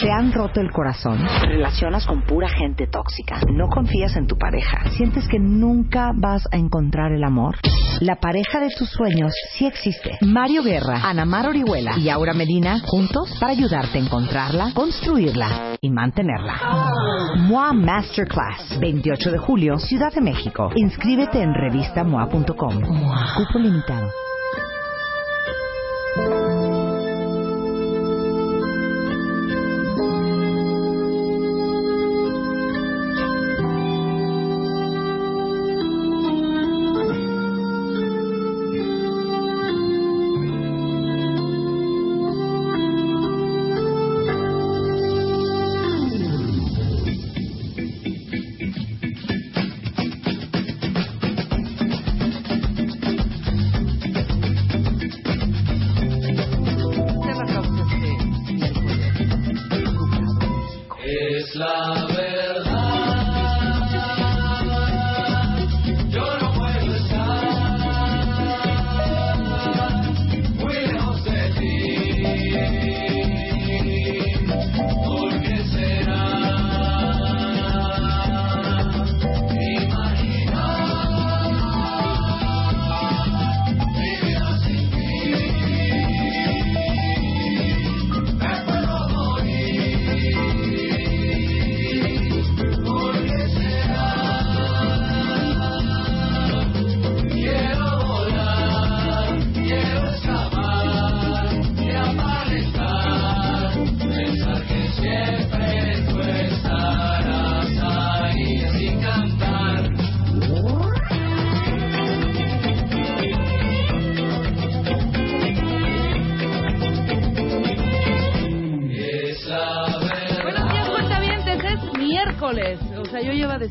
¿Te han roto el corazón? ¿Te relacionas con pura gente tóxica? ¿No confías en tu pareja? ¿Sientes que nunca vas a encontrar el amor? La pareja de tus sueños sí existe. Mario Guerra, Ana Mar Orihuela y Aura Medina juntos para ayudarte a encontrarla, construirla y mantenerla. MOA Masterclass, 28 de julio, Ciudad de México. Inscríbete en revistamoa.com. Cupo limitado.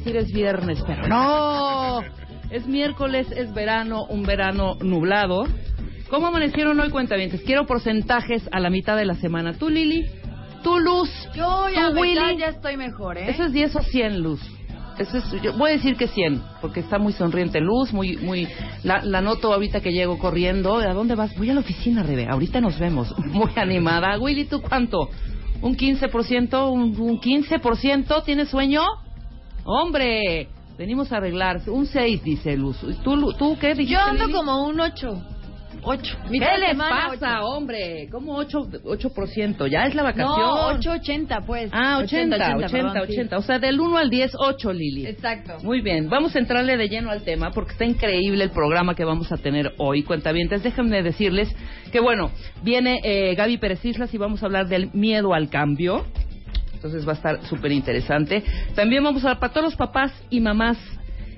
Decir es viernes, pero no. Es miércoles, es verano, un verano nublado. ¿Cómo amanecieron hoy, cuentavientes? Quiero porcentajes a la mitad de la semana. ¿Tú, Lili? ¿Tú, Luz? Yo ya, ¿Tú, Willy? ya, ya estoy mejor, ¿eh? ¿Eso es 10 o 100, Luz? Eso es, yo voy a decir que 100, porque está muy sonriente Luz, muy, muy, la, la noto ahorita que llego corriendo. ¿A dónde vas? Voy a la oficina, Rebe, ahorita nos vemos. Muy animada. Willy, ¿tú cuánto? ¿Un 15%? ¿Un, un 15%? ¿Tienes sueño? ¡Hombre! Venimos a arreglar. Un 6, dice Luz. ¿Tú, tú qué dijiste, Yo ando Lili? como un 8. 8. ¿Qué les pasa, hombre? ¿Cómo 8, 8%? Ya es la vacación. No, 8.80 pues. Ah, 80, 80, 80, perdón, sí. O sea, del 1 al 10, 8, Lili. Exacto. Muy bien, vamos a entrarle de lleno al tema porque está increíble el programa que vamos a tener hoy. Cuentavientes, déjenme decirles que, bueno, viene eh, Gaby Pérez Islas y vamos a hablar del miedo al cambio. Entonces va a estar súper interesante. También vamos a, para todos los papás y mamás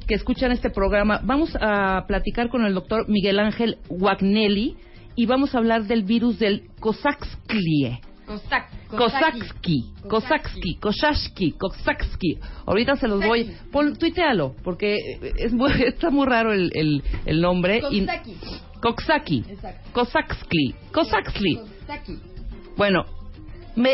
que escuchan este programa, vamos a platicar con el doctor Miguel Ángel Wagnelli y vamos a hablar del virus del Cosaxclie. Cosac. Kosaksky, Kosaksky, Kosaksky, Kosaksky. Ahorita se los voy. Pon, tuitealo, porque es muy- está muy raro el, el, el nombre. Koksaki. Exacto. Kosaksky. Kosaksky. Bueno, me,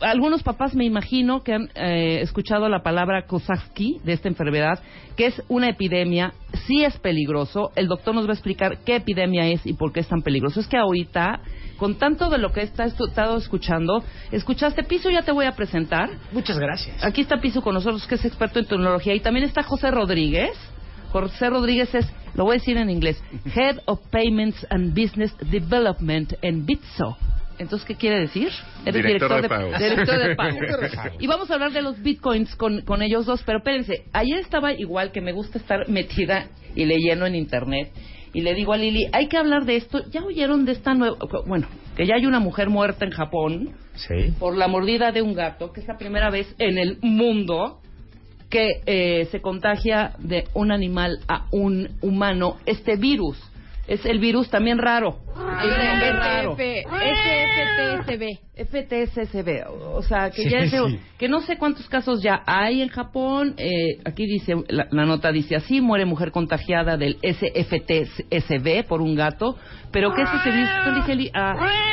algunos papás me imagino que han eh, escuchado la palabra Kosaksky de esta enfermedad, que es una epidemia, sí es peligroso. El doctor nos va a explicar qué epidemia es y por qué es tan peligroso. Es que ahorita, con tanto de lo que he esta- estado escuchando, escuchaste Piso, ya te voy a presentar. Muchas gracias. Aquí está Piso con nosotros, que es experto en tecnología, y también está José Rodríguez. José Rodríguez es, lo voy a decir en inglés, Head of Payments and Business Development en Bitso. Entonces, ¿qué quiere decir? Eres Director de pagos. Director de pagos. y vamos a hablar de los bitcoins con, con ellos dos, pero espérense, ayer estaba igual que me gusta estar metida y leyendo en internet, y le digo a Lili, hay que hablar de esto, ¿ya oyeron de esta nueva, bueno, que ya hay una mujer muerta en Japón? Sí. por la mordida de un gato, que es la primera vez en el mundo que eh, se contagia de un animal a un humano este virus. Es el virus también raro, nombre raro. SFTSB. FTSSB, o sea, que Sí, ya es de- sí. que no sé cuántos casos ya hay en Japón. eh, aquí dice, la, la nota dice así, muere mujer contagiada del SFTSB por un gato, pero ¿qué es ese virus? Yo le dije a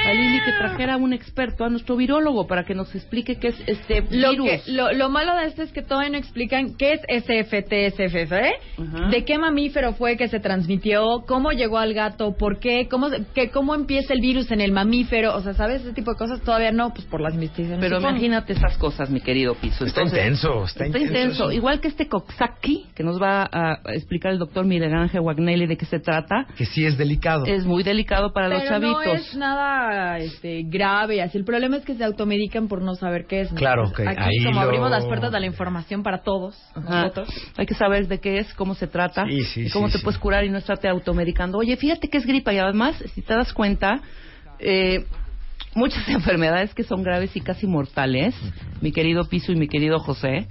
a, Lili que trajera a un experto, a nuestro virólogo, para que nos explique qué es este Lo, virus. que, lo, lo malo de esto es que todavía no explican qué es SFTSFF, Ajá. de qué mamífero fue que se transmitió, cómo llegó al gato, por qué, cómo, se- que, cómo empieza el virus en el mamífero, o sea, ¿sabes? Ese tipo de cosas todavía no, pues por las investigaciones. Pero supongo. imagínate esas cosas, mi querido Piso. Está intenso, está intenso eso. Igual que este Coxsackie, que nos va a a explicar el doctor Miguel Ángel Wagnelli de qué se trata. Que sí es delicado. Es muy delicado para los Pero no chavitos. es nada este, grave, así. El problema es que se automedican por no saber qué es. ¿no? Claro, que Aquí, ahí como lo- abrimos las puertas de la información para todos, Ajá. nosotros. Hay que saber de qué es, cómo se trata Sí, sí, y cómo sí, te sí. puedes curar y no estarte automedicando. Oye, fíjate que es gripa y además, si te das cuenta, eh, muchas enfermedades que son graves y casi mortales, mi querido Piso y mi querido José,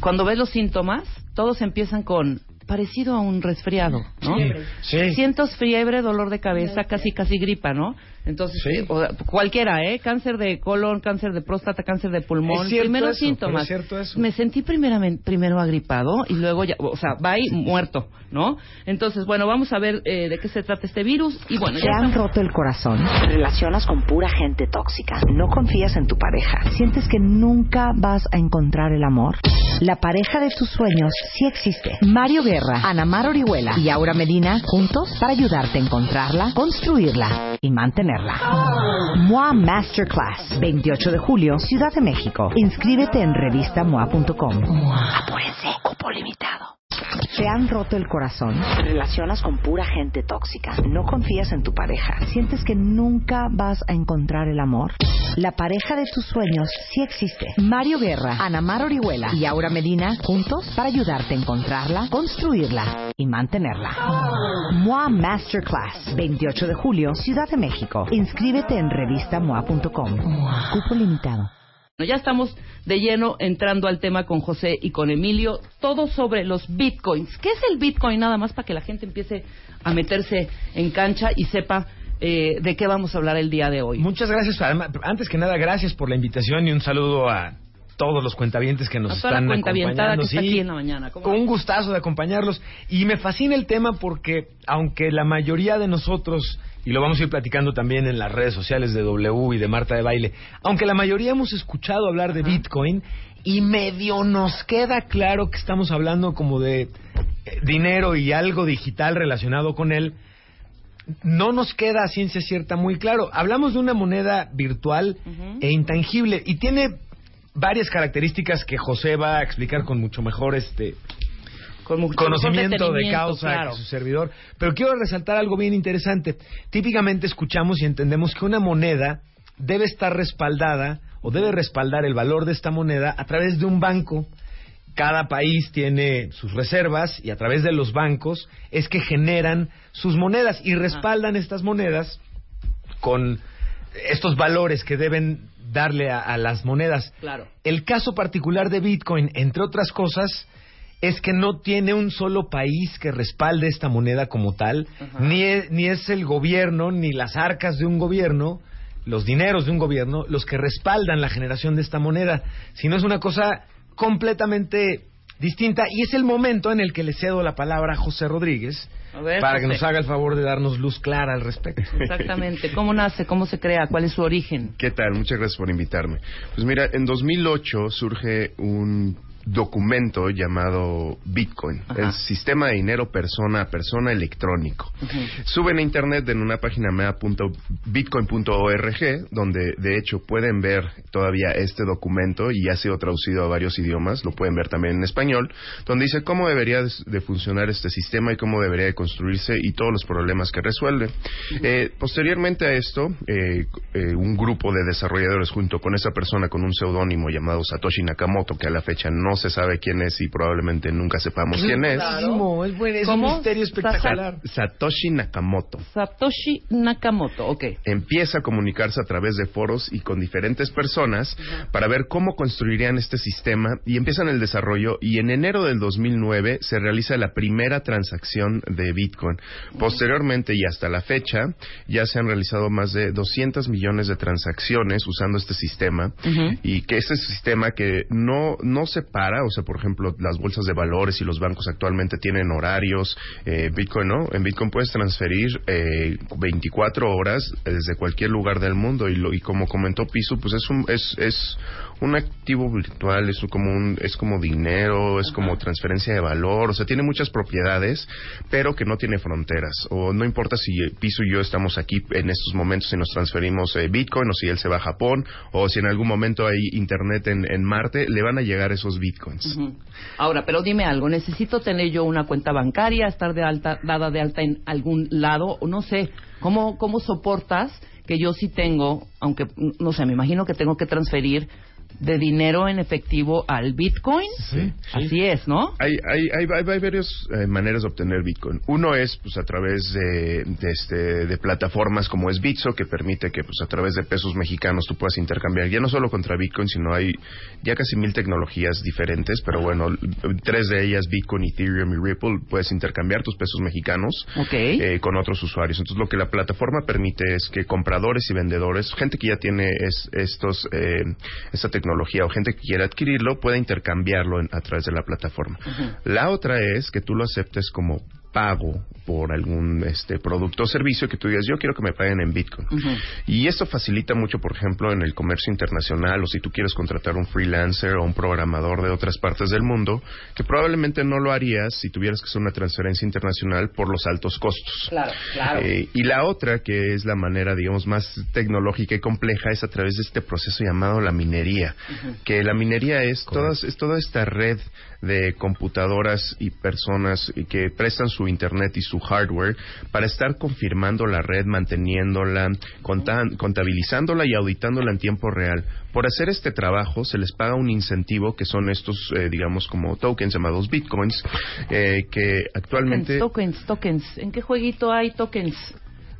cuando ves los síntomas, todos empiezan con parecido a un resfriado, ¿no? Sí. Sientos fiebre, dolor de cabeza, casi casi gripa, ¿no? Entonces, Sí. o- cualquiera, ¿eh? Cáncer de colon, cáncer de próstata, cáncer de pulmón, primeros eso, síntomas. es cierto eso. Me sentí primeramente, primero agripado y luego ya, o sea, va y muerto, ¿no? Entonces, bueno, vamos a ver eh, de qué se trata este virus y bueno, ¿Te ya han roto el corazón? ¿Te relacionas con pura gente tóxica? ¿No confías en tu pareja? ¿Sientes que nunca vas a encontrar el amor? La pareja de tus sueños sí existe. Mario Guerra, Ana Mar Orihuela y Aura Medina juntos para ayudarte a encontrarla, construirla y mantenerla. MOA Masterclass, 28 de julio, Ciudad de México. Inscríbete en revistamoa.com. Apúrense, cupo limitado. ¿Te han roto el corazón? ¿Te relacionas con pura gente tóxica? ¿No confías en tu pareja? ¿Sientes que nunca vas a encontrar el amor? La pareja de tus sueños sí existe. Mario Guerra, Ana Mar Orihuela y Aura Medina juntos para ayudarte a encontrarla, construirla y mantenerla. MOA Masterclass, 28 de julio, Ciudad de México. Inscríbete en revistamoa.com. Cupo limitado. Ya estamos de lleno entrando al tema con José y con Emilio, todo sobre los bitcoins. ¿Qué es el bitcoin? Nada más para que la gente empiece a meterse en cancha y sepa eh, de qué vamos a hablar el día de hoy. Muchas gracias. Antes que nada, gracias por la invitación y un saludo a todos los cuentavientes que nos A la están cuentavientada acompañando. que está Sí, aquí en la un gustazo de acompañarlos. Y me fascina el tema porque, aunque la mayoría de nosotros, y lo vamos a ir platicando también en las redes sociales de W y de Marta de Baile, aunque la mayoría hemos escuchado hablar de Bitcoin y medio nos queda claro que estamos hablando como de eh, dinero y algo digital relacionado con él, no nos queda a ciencia cierta muy claro. Hablamos de una moneda virtual e intangible y tiene varias características que José va a explicar con mucho mejor este Con mucho conocimiento de causa claro. que su servidor. Pero quiero resaltar algo bien interesante. Típicamente escuchamos y entendemos que una moneda debe estar respaldada o debe respaldar el valor de esta moneda a través de un banco. Cada país tiene sus reservas y a través de los bancos es que generan sus monedas y respaldan estas monedas con estos valores que deben darle a, a las monedas. Claro. El caso particular de Bitcoin, entre otras cosas, es que no tiene un solo país que respalde esta moneda como tal, ni es, ni es el gobierno, ni las arcas de un gobierno, los dineros de un gobierno, los que respaldan la generación de esta moneda, sino es una cosa completamente distinta y es el momento en el que le cedo la palabra a José Rodríguez A ver, para que nos haga el favor de darnos luz clara al respecto. Exactamente. ¿Cómo nace? ¿Cómo se crea? ¿Cuál es su origen? ¿Qué tal? Muchas gracias por invitarme. Pues mira, en 2008 surge un documento llamado Bitcoin, Ajá. el sistema de dinero persona a persona electrónico. Suben a internet en una página mea.bitcoin.org, donde de hecho pueden ver todavía este documento y ha sido traducido a varios idiomas, lo pueden ver también en español, donde dice cómo debería de, de funcionar este sistema y cómo debería de construirse y todos los problemas que resuelve. Eh, posteriormente a esto, eh, eh, un grupo de desarrolladores junto con esa persona con un seudónimo llamado Satoshi Nakamoto, que a la fecha no no se sabe quién es y probablemente nunca sepamos quién es. Buenísimo, es, buen, es un misterio espectacular. Satoshi Nakamoto. Satoshi Nakamoto, ok. empieza a comunicarse a través de foros y con diferentes personas para ver cómo construirían este sistema y empiezan el desarrollo y en enero del 2009 se realiza la primera transacción de Bitcoin. Posteriormente y hasta la fecha ya se han realizado más de 200 millones de transacciones usando este sistema y que este sistema que no no se para, o sea, por ejemplo, las bolsas de valores y los bancos actualmente tienen horarios, eh, Bitcoin no, en Bitcoin puedes transferir eh, 24 horas desde cualquier lugar del mundo y, lo, y como comentó Piso, pues es un es, es un activo virtual, es como un es como dinero, es como transferencia de valor, o sea, tiene muchas propiedades, pero que no tiene fronteras o no importa si Piso y yo estamos aquí en estos momentos y nos transferimos eh, Bitcoin o si él se va a Japón o si en algún momento hay internet en, en Marte, le van a llegar esos Bitcoins. Ahora, pero dime algo, ¿necesito tener yo una cuenta bancaria, estar de alta, dada de alta en algún lado? O no sé, ¿cómo, ¿cómo soportas que yo sí tengo, aunque, no sé, me imagino que tengo que transferir de dinero en efectivo al Bitcoin? Así es, ¿no? Hay, hay, hay, hay- varias eh, maneras de obtener Bitcoin. Uno es pues a través de, de, este, de plataformas como es Bitso, que permite que pues a través de pesos mexicanos tú puedas intercambiar, ya no solo contra Bitcoin, sino hay ya casi mil tecnologías diferentes, pero bueno, tres de ellas, Bitcoin, Ethereum y Ripple, puedes intercambiar tus pesos mexicanos eh, con otros usuarios. Entonces lo que la plataforma permite es que compradores y vendedores, gente que ya tiene es- estos eh, esta tecnología o gente que quiera adquirirlo, pueda intercambiarlo en- a través de la plataforma. La otra es que tú lo aceptes como pago por algún este producto o servicio que tú digas yo quiero que me paguen en Bitcoin y esto facilita mucho por ejemplo en el comercio internacional o si tú quieres contratar un freelancer o un programador de otras partes del mundo que probablemente no lo harías si tuvieras que hacer una transferencia internacional por los altos costos Claro, claro. eh, y la otra, que es la manera, digamos, más tecnológica y compleja, es a través de este proceso llamado la minería. Que la minería es, todas, es toda esta red de computadoras y personas y que prestan su internet y su hardware para estar confirmando la red, manteniéndola, contabilizándola y auditándola en tiempo real. Por hacer este trabajo se les paga un incentivo que son estos, eh, digamos, como tokens llamados bitcoins, eh, que actualmente... Tokens, tokens, tokens. ¿En qué jueguito hay tokens?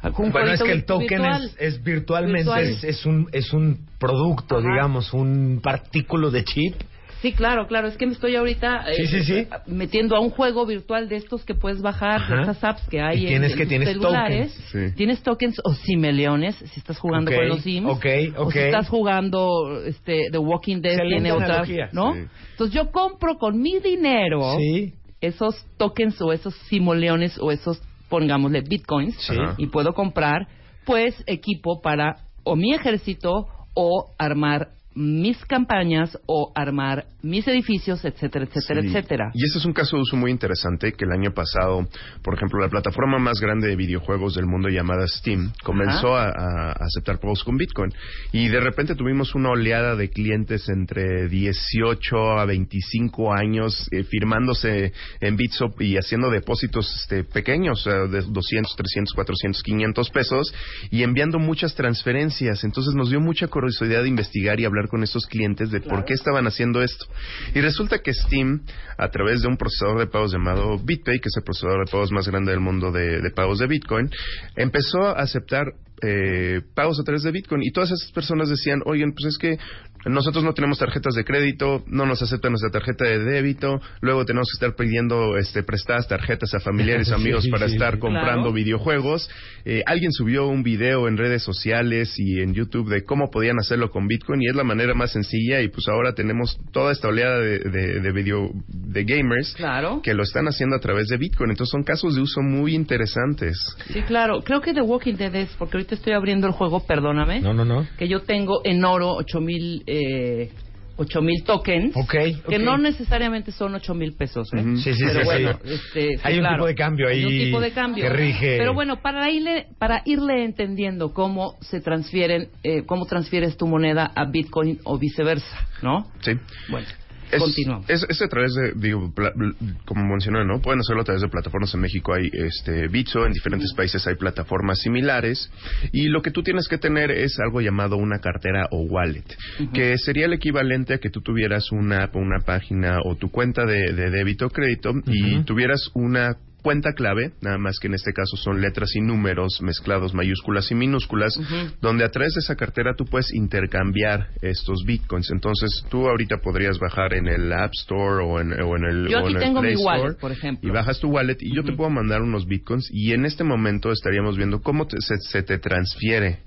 ¿Algún Bueno, es que el token virtual? es, es virtualmente, Virtual. es, es un, es un producto, Ajá. digamos, un partículo de chip. Sí, claro, claro. Es que me estoy ahorita eh, Sí, sí, sí. metiendo a un juego virtual de estos que puedes bajar, de estas apps que hay Y en, tienes en que tienes celulares. tokens. Sí. Tienes tokens o simeleones si estás jugando con los Sims. ok, O ok. si estás jugando este, The Walking Dead, Excelente tiene otras, analogía. ¿no? Sí. Entonces yo compro con mi dinero Sí. esos tokens o esos simoleones o esos, pongámosle, bitcoins. Y puedo comprar, pues, equipo para o mi ejército o armar mis campañas o armar mis edificios, etcétera, etcétera, Sí. etcétera. Y este es un caso de uso muy interesante que el año pasado, por ejemplo, la plataforma más grande de videojuegos del mundo llamada Steam comenzó a, a aceptar pagos con Bitcoin y de repente tuvimos una oleada de clientes entre 18 a 25 años eh, firmándose en Bitsop y haciendo depósitos este, pequeños, sea, de 200, 300, 400, 500 pesos y enviando muchas transferencias. Entonces nos dio mucha curiosidad de investigar y hablar con estos clientes de por qué estaban haciendo esto. Y resulta que Steam, a través de un procesador de pagos llamado BitPay, que es el procesador de pagos más grande del mundo de, pagos de Bitcoin, empezó a aceptar eh, pagos a través de Bitcoin. Y todas esas personas decían, oigan, pues es que nosotros no tenemos tarjetas de crédito, no nos aceptan nuestra tarjeta de débito, luego tenemos que estar pidiendo este, prestadas tarjetas a familiares, Sí, amigos para sí, estar sí. comprando Claro. videojuegos. Eh, alguien subió un video en redes sociales y en YouTube de cómo podían hacerlo con Bitcoin y es la manera más sencilla y pues ahora tenemos toda esta oleada de, de, de video de gamers Claro. que lo están haciendo a través de Bitcoin. Entonces son casos de uso muy interesantes. Sí, claro. Creo que The Walking Dead es, porque ahorita estoy abriendo el juego, perdóname, No, no, no. que yo tengo en oro 8000 eh, 8000 tokens. Ok, Que no necesariamente son 8000 pesos, ¿eh? Ujú. Sí, sí, Pero sí, bueno, sí. este, sí, Hay un claro. tipo de cambio Hay ahí un tipo de cambio que rige. Pero bueno, para irle, para irle entendiendo cómo se transfieren, eh, cómo transfieres tu moneda a Bitcoin o viceversa, ¿no? Sí. Bueno, Es, Continuamos. Es, es a través de, digo, pla- como mencioné, ¿no? Pueden hacerlo a través de plataformas. En México hay este Bitso, en diferentes países hay plataformas similares. Y lo que tú tienes que tener es algo llamado una cartera o wallet, que sería el equivalente a que tú tuvieras una una página o tu cuenta de, de débito o crédito y tuvieras una cuenta clave, nada más que en este caso son letras y números mezclados, mayúsculas y minúsculas, donde a través de esa cartera tú puedes intercambiar estos bitcoins. Entonces tú ahorita podrías bajar en el App Store o en, o en el, Yo o Play mi wallet, Store por ejemplo. y bajas tu wallet y yo te puedo mandar unos bitcoins y en este momento estaríamos viendo cómo te- se, se te transfiere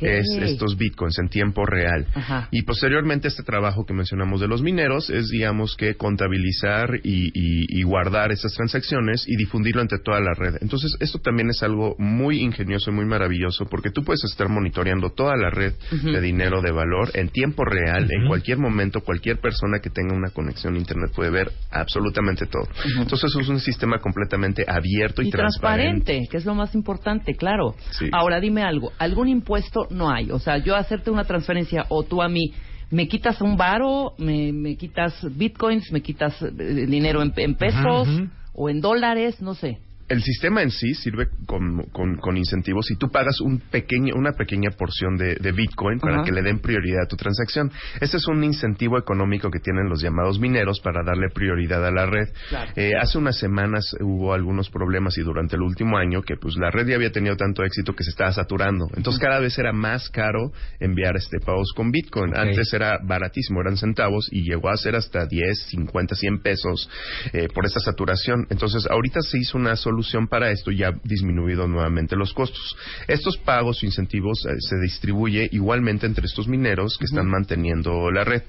Es- estos bitcoins en tiempo real. Ajá. Y posteriormente este trabajo que mencionamos de los mineros es, digamos, que contabilizar y, y- y guardar esas transacciones y difundirlo entre toda la red. Entonces, esto también es algo muy ingenioso y muy maravilloso porque tú puedes estar monitoreando toda la red de dinero de valor en tiempo real, en cualquier momento, cualquier persona que tenga una conexión a Internet puede ver absolutamente todo. Entonces, es un sistema completamente abierto y, y transparente, que es lo más importante, claro. Sí. Ahora dime algo, ¿algún impuesto no hay? O sea, yo hacerte una transferencia o tú a mí, ¿me quitas un varo? ¿Me, me quitas bitcoins? ¿Me quitas eh, dinero en, en pesos? ¿O en dólares? No sé. El sistema en sí sirve con, con- con incentivos y tú pagas un pequeño, una pequeña porción de, de Bitcoin para que le den prioridad a tu transacción. Ese es un incentivo económico que tienen los llamados mineros para darle prioridad a la red. Claro. Eh, hace unas semanas hubo algunos problemas y durante el último año que pues la red ya había tenido tanto éxito que se estaba saturando. Entonces cada vez era más caro enviar este pagos con Bitcoin. Antes era baratísimo, eran centavos y llegó a ser hasta 10, 50, 100 pesos eh, por esta saturación. Entonces, ahorita se hizo una solución para esto y ha disminuido nuevamente los costos. Estos pagos o incentivos eh, se distribuye igualmente entre estos mineros que están manteniendo la red.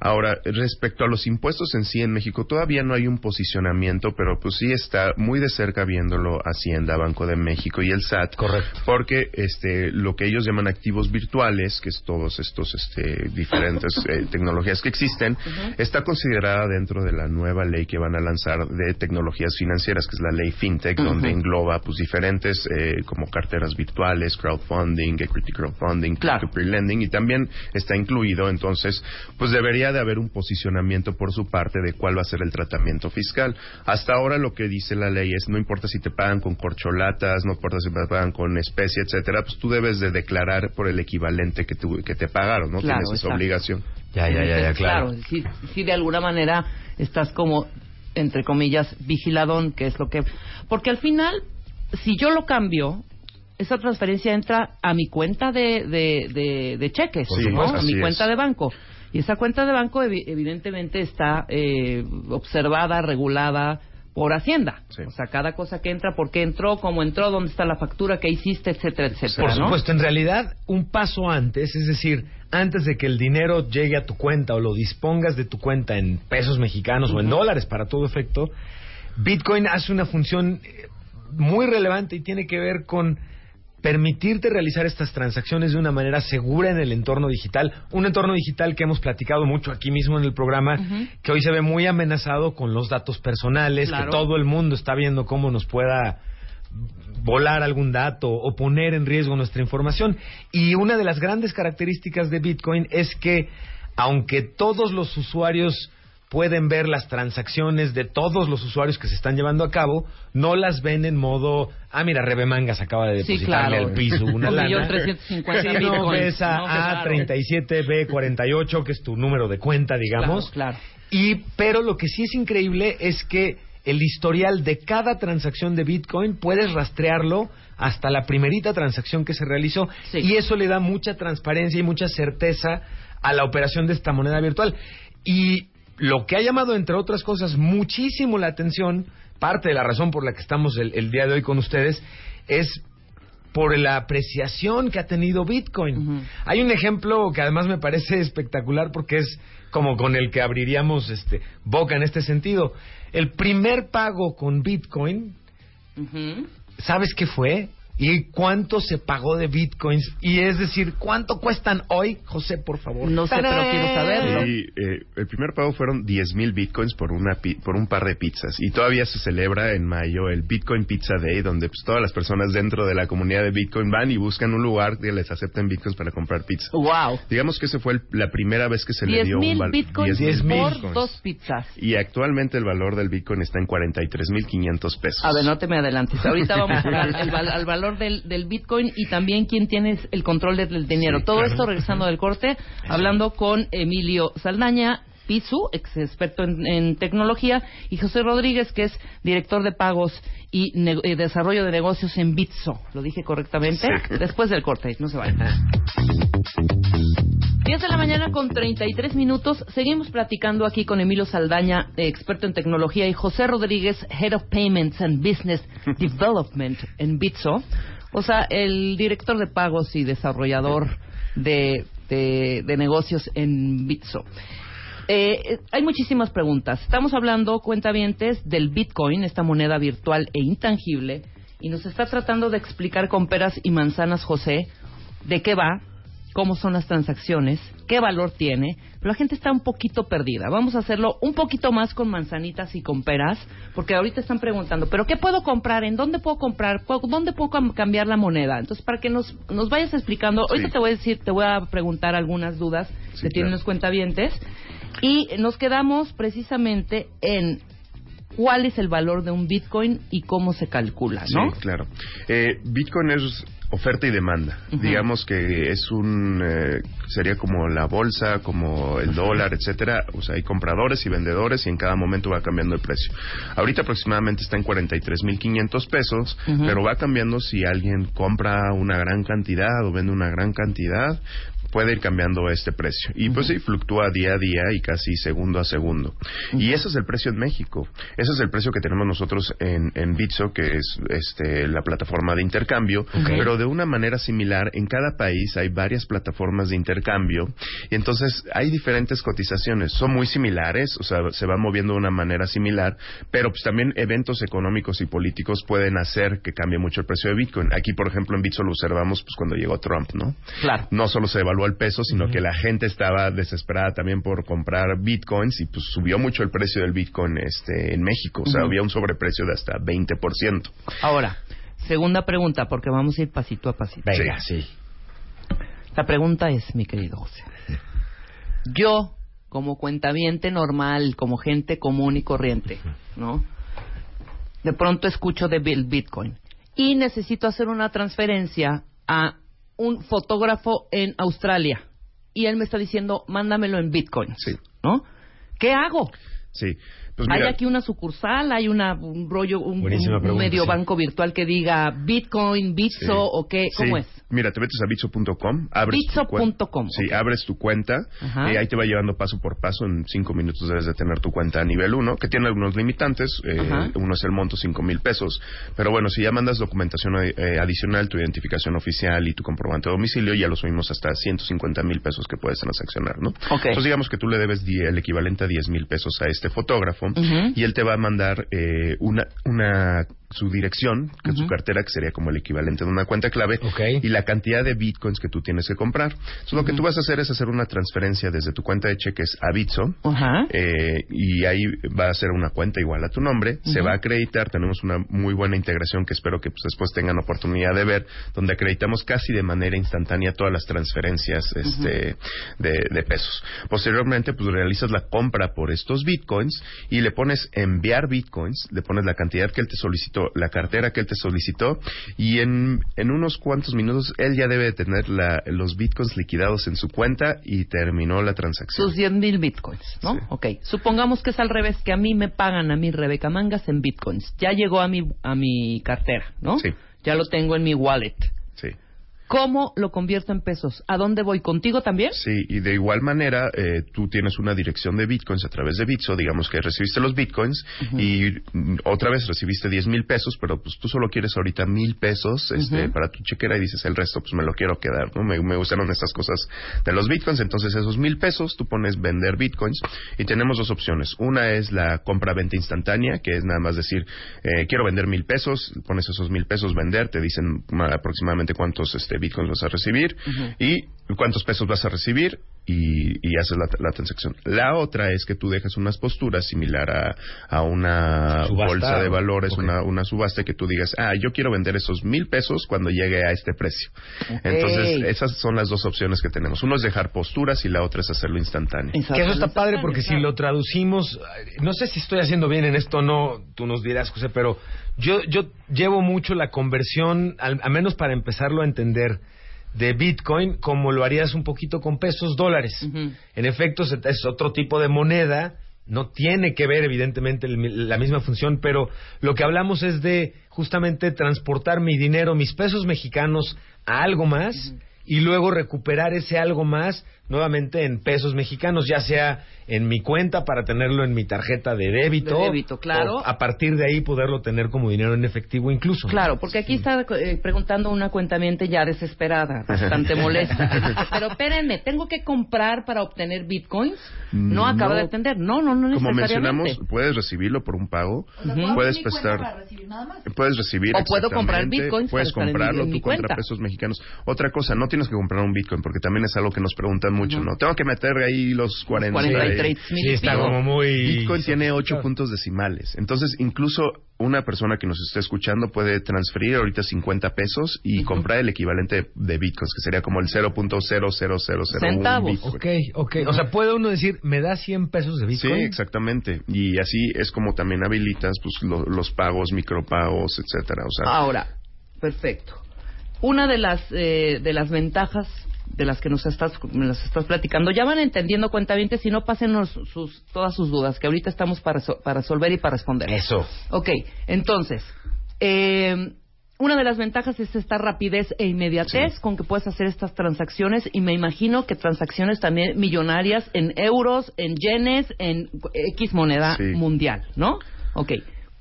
Ahora, respecto a los impuestos en sí en México, todavía no hay un posicionamiento, pero pues sí está muy de cerca viéndolo Hacienda, Banco de México y el SAT. Correcto. Porque este, lo que ellos llaman activos virtuales, que es todos estos este, diferentes eh, tecnologías que existen, está considerada dentro de la nueva ley que van a lanzar de tecnologías financieras, que es la ley FinTech, donde engloba pues diferentes eh, como carteras virtuales, crowdfunding, equity crowdfunding, Claro. peer-to-peer lending y también está incluido, entonces, pues debería de haber un posicionamiento por su parte de cuál va a ser el tratamiento fiscal. Hasta ahora lo que dice la ley es no importa si te pagan con corcholatas, no importa si te pagan con especie, etcétera, pues tú debes de declarar por el equivalente que, tu- que te pagaron, ¿no? Claro, Tienes esa exacto. obligación. Ya, ya, ya, ya, claro. si, si de alguna manera estás como, entre comillas, vigiladón, que es lo que... Porque al final, si yo lo cambio, esa transferencia entra a mi cuenta de, de, de, de cheques, ¿no? a mi cuenta es. de banco. Y esa cuenta de banco evi- evidentemente está eh, observada, regulada por Hacienda. Sí. O sea, cada cosa que entra, por qué entró, cómo entró, dónde está la factura que hiciste, etcétera, etcétera. Por ¿no? supuesto, en realidad, un paso antes, es decir, antes de que el dinero llegue a tu cuenta o lo dispongas de tu cuenta en pesos mexicanos o en dólares para todo efecto, Bitcoin hace una función eh, muy relevante y tiene que ver con permitirte realizar estas transacciones de una manera segura en el entorno digital, un entorno digital que hemos platicado mucho aquí mismo en el programa, que hoy se ve muy amenazado con los datos personales, Claro. que todo el mundo está viendo cómo nos pueda volar algún dato o poner en riesgo nuestra información. Y una de las grandes características de Bitcoin es que, aunque todos los usuarios pueden ver las transacciones de todos los usuarios que se están llevando a cabo, no las ven en modo, ah, mira, Rebe Mangas acaba de Sí, depositarle claro. al piso una Un lana. millón trescientos cincuenta Sí, no ves ¿no? a Claro. A37B48, que es tu número de cuenta, digamos. Claro, claro. Y, pero lo que sí es increíble es que el historial de cada transacción de Bitcoin puedes rastrearlo hasta la primerita transacción que se realizó Sí. y eso le da mucha transparencia y mucha certeza a la operación de esta moneda virtual. Y lo que ha llamado, entre otras cosas, muchísimo la atención, parte de la razón por la que estamos el, el día de hoy con ustedes, es por la apreciación que ha tenido Bitcoin. Hay un ejemplo que además me parece espectacular porque es como con el que abriríamos este boca en este sentido. El primer pago con Bitcoin. ¿sabes qué fue? ¿Y cuánto se pagó de bitcoins? Y es decir, ¿cuánto cuestan hoy? José, por favor. No sé, pero quiero saberlo. Y, eh, el primer pago fueron 10 mil bitcoins por, una pi- por un par de pizzas. Y todavía se celebra en mayo el Bitcoin Pizza Day, donde pues, todas las personas dentro de la comunidad de Bitcoin van y buscan un lugar que les acepten bitcoins para comprar pizza. Wow. Digamos que esa fue el- la primera vez que se le 10 dio un mil valor. bitcoins 10,000 por bitcoins. dos pizzas. Y actualmente el valor del bitcoin está en 43.500 pesos. A ver, no te me adelantes. Ahorita vamos a hablar el val- al valor del, del Bitcoin y también quién tiene el control del, dinero. Sí, Todo claro. esto regresando del corte, hablando con Emilio Saldaña. Pisu, ex experto en, en tecnología, y José Rodríguez, que es director de pagos y eh, desarrollo de negocios en Bitso. ¿Lo dije correctamente? Sí. Después del corte, no se vayan. 10 de la mañana con 33 minutos. Seguimos platicando aquí con Emilio Saldaña, eh, experto en tecnología, y José Rodríguez, Head of Payments and Business Development en Bitso. O sea, el director de pagos y desarrollador de, de- de negocios en Bitso. Eh, eh, hay muchísimas preguntas. Estamos hablando, cuentavientes, del Bitcoin, esta moneda virtual e intangible, y nos está tratando de explicar con peras y manzanas, José, de qué va, cómo son las transacciones, qué valor tiene, pero la gente está un poquito perdida. Vamos a hacerlo un poquito más con manzanitas y con peras, porque ahorita están preguntando, ¿pero qué puedo comprar? ¿En dónde puedo comprar? ¿Cu- ¿Dónde puedo cam- cambiar la moneda? Entonces, para que nos, nos vayas explicando, ahorita te voy a decir, te voy a preguntar algunas dudas Sí, que tienen claro. los cuentavientes, y nos quedamos precisamente en cuál es el valor de un Bitcoin y cómo se calcula, ¿no? Sí, claro. Eh, Bitcoin es oferta y demanda. Digamos que es un eh, sería como la bolsa, como el dólar, etcétera. O sea, hay compradores y vendedores y en cada momento va cambiando el precio. Ahorita aproximadamente está en 43.500 pesos, Ujú. pero va cambiando si alguien compra una gran cantidad o vende una gran cantidad puede ir cambiando este precio. Y pues sí, fluctúa día a día y casi segundo a segundo. Y ese es el precio en México. Ese es el precio que tenemos nosotros en, en Bitso, que es este, la plataforma de intercambio. Pero de una manera similar, en cada país hay varias plataformas de intercambio. Y entonces hay diferentes cotizaciones. Son muy similares, o sea, se va moviendo de una manera similar. Pero pues también eventos económicos y políticos pueden hacer que cambie mucho el precio de Bitcoin. Aquí, por ejemplo, en Bitso lo observamos pues cuando llegó Trump, ¿no? Claro. no solo se devaluó el peso, sino que la gente estaba desesperada también por comprar bitcoins y pues subió mucho el precio del bitcoin este en México, o sea, había un sobreprecio de hasta 20%. Ahora, segunda pregunta, porque vamos a ir pasito a pasito. Venga, sí. La pregunta es, mi querido José, yo, como cuentaviente normal, como gente común y corriente, ¿no? De pronto escucho de Bitcoin y necesito hacer una transferencia a un fotógrafo en Australia y él me está diciendo, mándamelo en Bitcoin, Sí. ¿no? ¿Qué hago? Sí. Pues ¿Hay aquí una sucursal? ¿Hay una, un rollo, un, medio sí. banco virtual que diga Bitcoin, Bitso Sí. o qué? ¿Cómo Sí. es? Mira, te metes a bitso.com, Sí, ok. abres tu cuenta y ahí te va llevando paso por paso. En cinco minutos debes de tener tu cuenta a nivel 1, que tiene algunos limitantes. eh, uno es el monto, cinco mil pesos. Pero bueno, si ya mandas documentación eh, adicional, tu identificación oficial y tu comprobante de domicilio, ya lo subimos hasta 150 mil pesos que puedes transaccionar, ¿no? Ok. Entonces digamos que tú le debes el equivalente a 10 mil pesos a este fotógrafo Y él te va a mandar eh, una, una su dirección, que es su cartera, que sería como el equivalente de una cuenta clave, y la cantidad de bitcoins que tú tienes que comprar. Entonces, lo que tú vas a hacer es hacer una transferencia desde tu cuenta de cheques a Bitso, eh, y ahí va a ser una cuenta igual a tu nombre, se va a acreditar, tenemos una muy buena integración que espero que pues, después tengan oportunidad de ver, donde acreditamos casi de manera instantánea todas las transferencias este, de, de pesos. Posteriormente, pues realizas la compra por estos bitcoins y le pones enviar bitcoins, le pones la cantidad que él te solicitó, la cartera que él te solicitó, y en, en unos cuantos minutos él ya debe de tener la- los bitcoins liquidados en su cuenta y terminó la transacción. Sus 10 mil bitcoins, ¿no? Sí. Ok. Supongamos que es al revés, que a mí me pagan a mí Rebeca Mangas en bitcoins. Ya llegó a mi, a mi cartera, ¿no? Sí. Ya lo tengo en mi wallet. ¿Cómo lo convierto en pesos? ¿A dónde voy? ¿Contigo también? Sí, y de igual manera, eh, tú tienes una dirección de bitcoins a través de Bitso, digamos que recibiste los bitcoins y mm, otra vez recibiste 10 mil pesos, pero pues tú solo quieres ahorita mil pesos este, para tu chequera y dices el resto, pues me lo quiero quedar, ¿no? Me, me gustaron estas cosas de los bitcoins, entonces esos mil pesos tú pones vender bitcoins y tenemos dos opciones. Una es la compra-venta instantánea, que es nada más decir, eh, quiero vender mil pesos, pones esos mil pesos, vender, te dicen ma- aproximadamente cuántos este, bitcoins vas a recibir y cuántos pesos vas a recibir y, y haces la, la transacción. La otra es que tú dejas unas posturas similar a, a una Subasta, bolsa de valores, una, una subasta que tú digas, ah, yo quiero vender esos mil pesos cuando llegue a este precio. Entonces, esas son las dos opciones que tenemos. Uno es dejar posturas y la otra es hacerlo instantáneo. Que eso está padre porque si lo traducimos, no sé si estoy haciendo bien en esto o no, tú nos dirás, José, pero yo, yo llevo mucho la conversión, al, a menos para empezarlo a entender, de Bitcoin como lo harías un poquito con pesos dólares. Ujú. En efecto, es otro tipo de moneda, no tiene que ver evidentemente la misma función, pero lo que hablamos es de justamente transportar mi dinero, mis pesos mexicanos a algo más y luego recuperar ese algo más nuevamente en pesos mexicanos, ya sea en mi cuenta para tenerlo en mi tarjeta de débito, De débito, claro. o a partir de ahí poderlo tener como dinero en efectivo incluso. Claro, porque aquí está eh, preguntando una cuentamiente ya desesperada, bastante molesta. Pero espérenme, ¿tengo que comprar para obtener bitcoins? No, acaba No. de entender. No, no, no Como mencionamos, puedes recibirlo por un pago, Ujú. puedes prestar, puedes recibir O puedo comprar bitcoins puedes para estar en mi- comprarlo en tú mi contra cuenta. pesos mexicanos. Otra cosa, no tienes que comprar un bitcoin porque también es algo que nos preguntan mucho, ¿no? Tengo que meter ahí los 40 43 mil Sí, y está como muy... Bitcoin tiene ocho puntos decimales. Entonces, incluso una persona que nos esté escuchando puede transferir ahorita 50 pesos y comprar el equivalente de Bitcoins, que sería como el 0.00001 Centavos. Bitcoin. Ok, ok. O sea, puede uno decir, ¿me da 100 pesos de Sí, Bitcoin? exactamente. Y así es como también habilitas pues, lo- los pagos, micropagos, etcétera. O sea, Ahora, perfecto. Una de las eh, de las ventajas de las que nos estás me las estás platicando, ya van entendiendo cuentavientes si no pásenos sus todas sus dudas que ahorita estamos para so- para resolver y para responder. Eso. Ok, entonces, eh, una de las ventajas es esta rapidez e inmediatez con que puedes hacer estas transacciones y me imagino que transacciones también millonarias en euros, en yenes, en X moneda Sí. mundial, ¿no? Ok.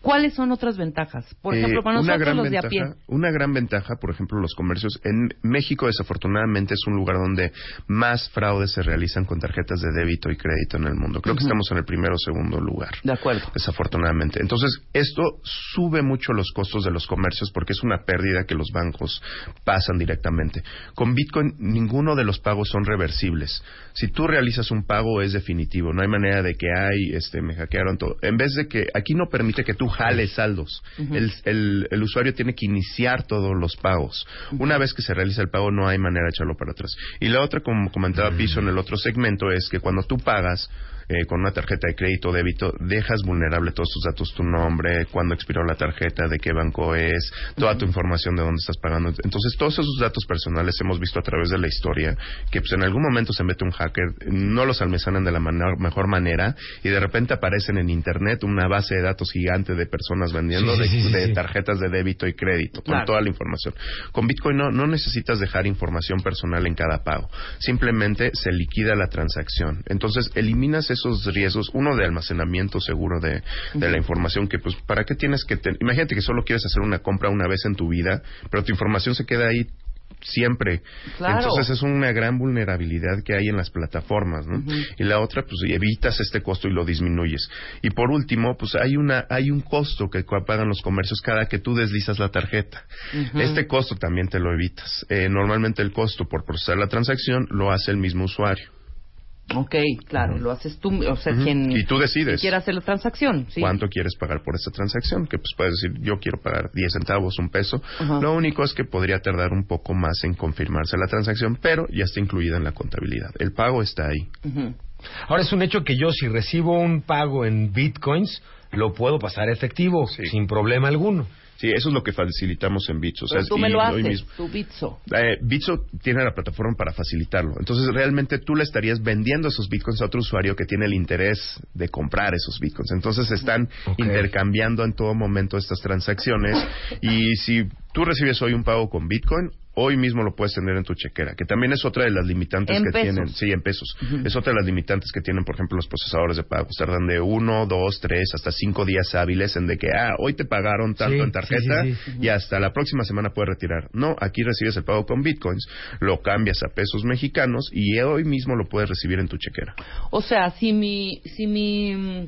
¿Cuáles son otras ventajas? Por Eh, ejemplo, para una nosotros gran los de a ventaja, pie. Una gran ventaja, por ejemplo, los comercios. En México, desafortunadamente, es un lugar donde más fraudes se realizan con tarjetas de débito y crédito en el mundo. Creo que estamos en el primero o segundo lugar. De acuerdo. Desafortunadamente. Entonces, esto sube mucho los costos de los comercios porque es una pérdida que los bancos pasan directamente. Con Bitcoin, ninguno de los pagos son reversibles. Si tú realizas un pago, es definitivo. No hay manera de que, ay, este, me hackearon todo. En vez de que, aquí no permite que tú jales saldos. el, el- el usuario tiene que iniciar todos los pagos. Una vez que se realiza el pago, no hay manera de echarlo para atrás. Y la otra, como comentaba Piso en el otro segmento, es que cuando tú pagas, eh, con una tarjeta de crédito o débito, dejas vulnerable todos tus datos, tu nombre, cuándo expiró la tarjeta, de qué banco es, toda tu información de dónde estás pagando. Entonces, todos esos datos personales hemos visto a través de la historia que pues, en algún momento se mete un hacker, no los almacenan de la mejor manera y de repente aparecen en Internet una base de datos gigante de personas vendiendo Sí, de, sí, sí, de sí. tarjetas de débito y crédito, con Claro. toda la información. Con Bitcoin no, no necesitas dejar información personal en cada pago. Simplemente se liquida la transacción. Entonces eliminas esos riesgos, uno de almacenamiento seguro de, de la información, que pues, ¿para qué tienes que tener? Imagínate que solo quieres hacer una compra una vez en tu vida, pero tu información se queda ahí siempre. Claro. Entonces es una gran vulnerabilidad que hay en las plataformas, ¿no? Y la otra, pues evitas este costo y lo disminuyes. Y por último, pues hay una hay un costo que pagan los comercios cada que tú deslizas la tarjeta. Este costo también te lo evitas. Eh, normalmente el costo por procesar la transacción lo hace el mismo usuario. Ok, claro, lo haces tú, o sea, quien, Y tú decides. quiera hacer la transacción. Sí. ¿Cuánto quieres pagar por esta transacción? Que pues puedes decir, yo quiero pagar 10 centavos, un peso. Lo único es que podría tardar un poco más en confirmarse la transacción, pero ya está incluida en la contabilidad. El pago está ahí. Ahora es un hecho que yo si recibo un pago en bitcoins, lo puedo pasar a efectivo Sí. sin problema alguno. Sí, eso es lo que facilitamos en Bitso. O sea, tú me lo haces, mismo- tu Bitso. Eh, Bitso tiene la plataforma para facilitarlo. Entonces, realmente tú le estarías vendiendo esos bitcoins a otro usuario que tiene el interés de comprar esos bitcoins. Entonces, están intercambiando en todo momento estas transacciones. Y si tú recibes hoy un pago con bitcoin, hoy mismo lo puedes tener en tu chequera, que también es otra de las limitantes En que pesos. tienen. Sí, en pesos. Es otra de las limitantes que tienen, por ejemplo, los procesadores de pagos. Tardan de uno, dos, tres, hasta cinco días hábiles en de que, ah, hoy te pagaron tanto Sí, en tarjeta sí, sí, sí. y hasta la próxima semana puedes retirar. No, aquí recibes el pago con bitcoins, lo cambias a pesos mexicanos y hoy mismo lo puedes recibir en tu chequera. O sea, si mi, si mi,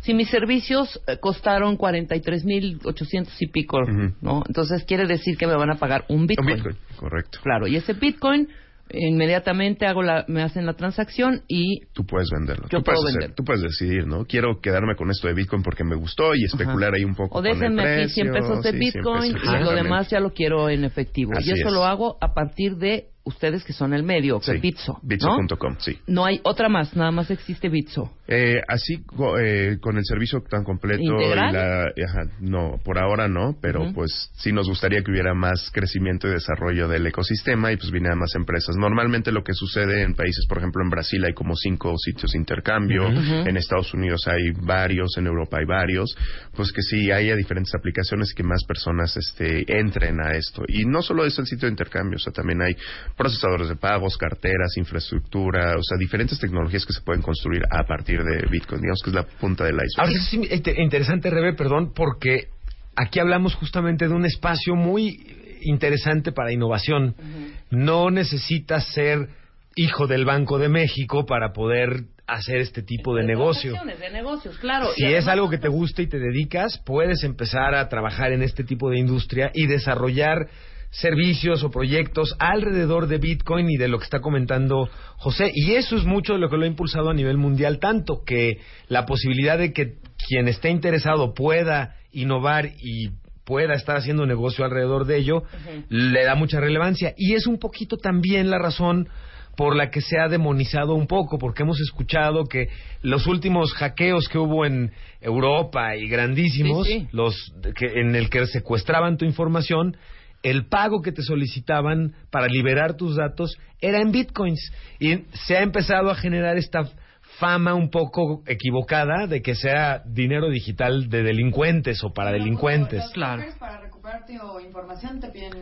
si mis servicios eh, costaron 43.800 y pico, Ujú. ¿no? Entonces quiere decir que me van a pagar un Bitcoin. Un bitcoin, correcto. Claro, y ese Bitcoin inmediatamente hago la, me hacen la transacción y Tú puedes venderlo. Yo tú, puedo puedes vender. tú puedes decidir, ¿no? Quiero quedarme con esto de Bitcoin porque me gustó y especular ahí un poco o con el déjenme aquí precio. 100 pesos de Sí, 100 Bitcoin pesos, y lo exactamente. demás ya lo quiero en efectivo. Así y eso es. lo hago a partir de ustedes que son el medio, que Sí, Bitso, ¿no? Bitso.com, sí. No hay otra más, nada más existe Bitso. Eh, así eh, con el servicio tan completo ¿Integral? y la ajá, no por ahora no pero pues sí nos gustaría que hubiera más crecimiento y desarrollo del ecosistema y pues vinieran más empresas normalmente lo que sucede en países por ejemplo en Brasil hay como cinco sitios de intercambio en Estados Unidos hay varios en Europa hay varios pues que sí haya diferentes aplicaciones y que más personas este entren a esto y no solo es el sitio de intercambio o sea también hay procesadores de pagos carteras infraestructura o sea diferentes tecnologías que se pueden construir a partir de Bitcoin digamos que es la punta del iceberg Ahora, eso es in- interesante, Rebe, perdón, porque aquí hablamos justamente de un espacio muy interesante para innovación. No necesitas ser hijo del Banco de México para poder hacer este tipo de negocio. transacciones, De negocios, claro. Si Y es algo que te gusta y te dedicas, puedes empezar a trabajar en este tipo de industria y desarrollar servicios o proyectos alrededor de Bitcoin y de lo que está comentando José. Y eso es mucho de lo que lo ha impulsado a nivel mundial, tanto que la posibilidad de que quien esté interesado pueda innovar y pueda estar haciendo negocio alrededor de ello, le da mucha relevancia. Y es un poquito también la razón por la que se ha demonizado un poco, porque hemos escuchado que los últimos hackeos que hubo en Europa y grandísimos, Sí, sí. los que, en el que secuestraban tu información, el pago que te solicitaban para liberar tus datos era en bitcoins y se ha empezado a generar esta fama un poco equivocada de que sea dinero digital de delincuentes o para delincuentes. Claro. Tu información te piden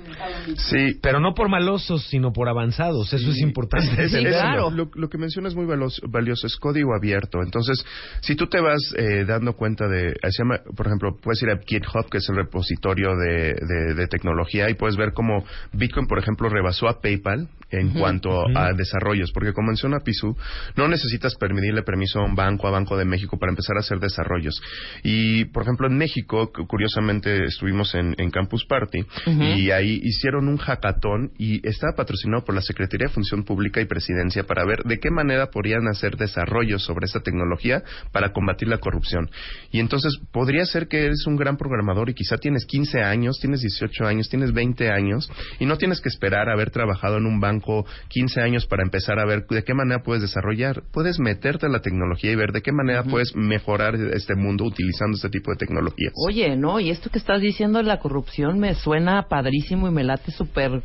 sí Pero no por malosos, sino por avanzados. Eso es importante. Es- Sí, claro. Lo, lo que mencionas es muy valioso, es código abierto. Entonces, si tú te vas eh, dando cuenta de, eh, se llama, por ejemplo, puedes ir a GitHub, que es el repositorio de, de- de tecnología, y puedes ver cómo Bitcoin, por ejemplo, rebasó a PayPal en cuanto a desarrollos, porque como menciona Pisu, no necesitas pedirle permiso a un banco, a Banco de México, para empezar a hacer desarrollos. Y, por ejemplo, en México, cu- curiosamente, estuvimos en, en Campus Party, y ahí hicieron un hackathon, y estaba patrocinado por la Secretaría de Función Pública y Presidencia para ver de qué manera podrían hacer desarrollos sobre esta tecnología para combatir la corrupción. Y entonces, podría ser que eres un gran programador y quizá tienes 15 años, tienes 18 años, tienes 20 años, y no tienes que esperar a haber trabajado en un banco 15 años para empezar a ver de qué manera puedes desarrollar. Puedes meterte a la tecnología y ver de qué manera puedes mejorar este mundo utilizando este tipo de tecnologías. Oye, no, y esto que estás diciendo de la corrupción me suena padrísimo y me late súper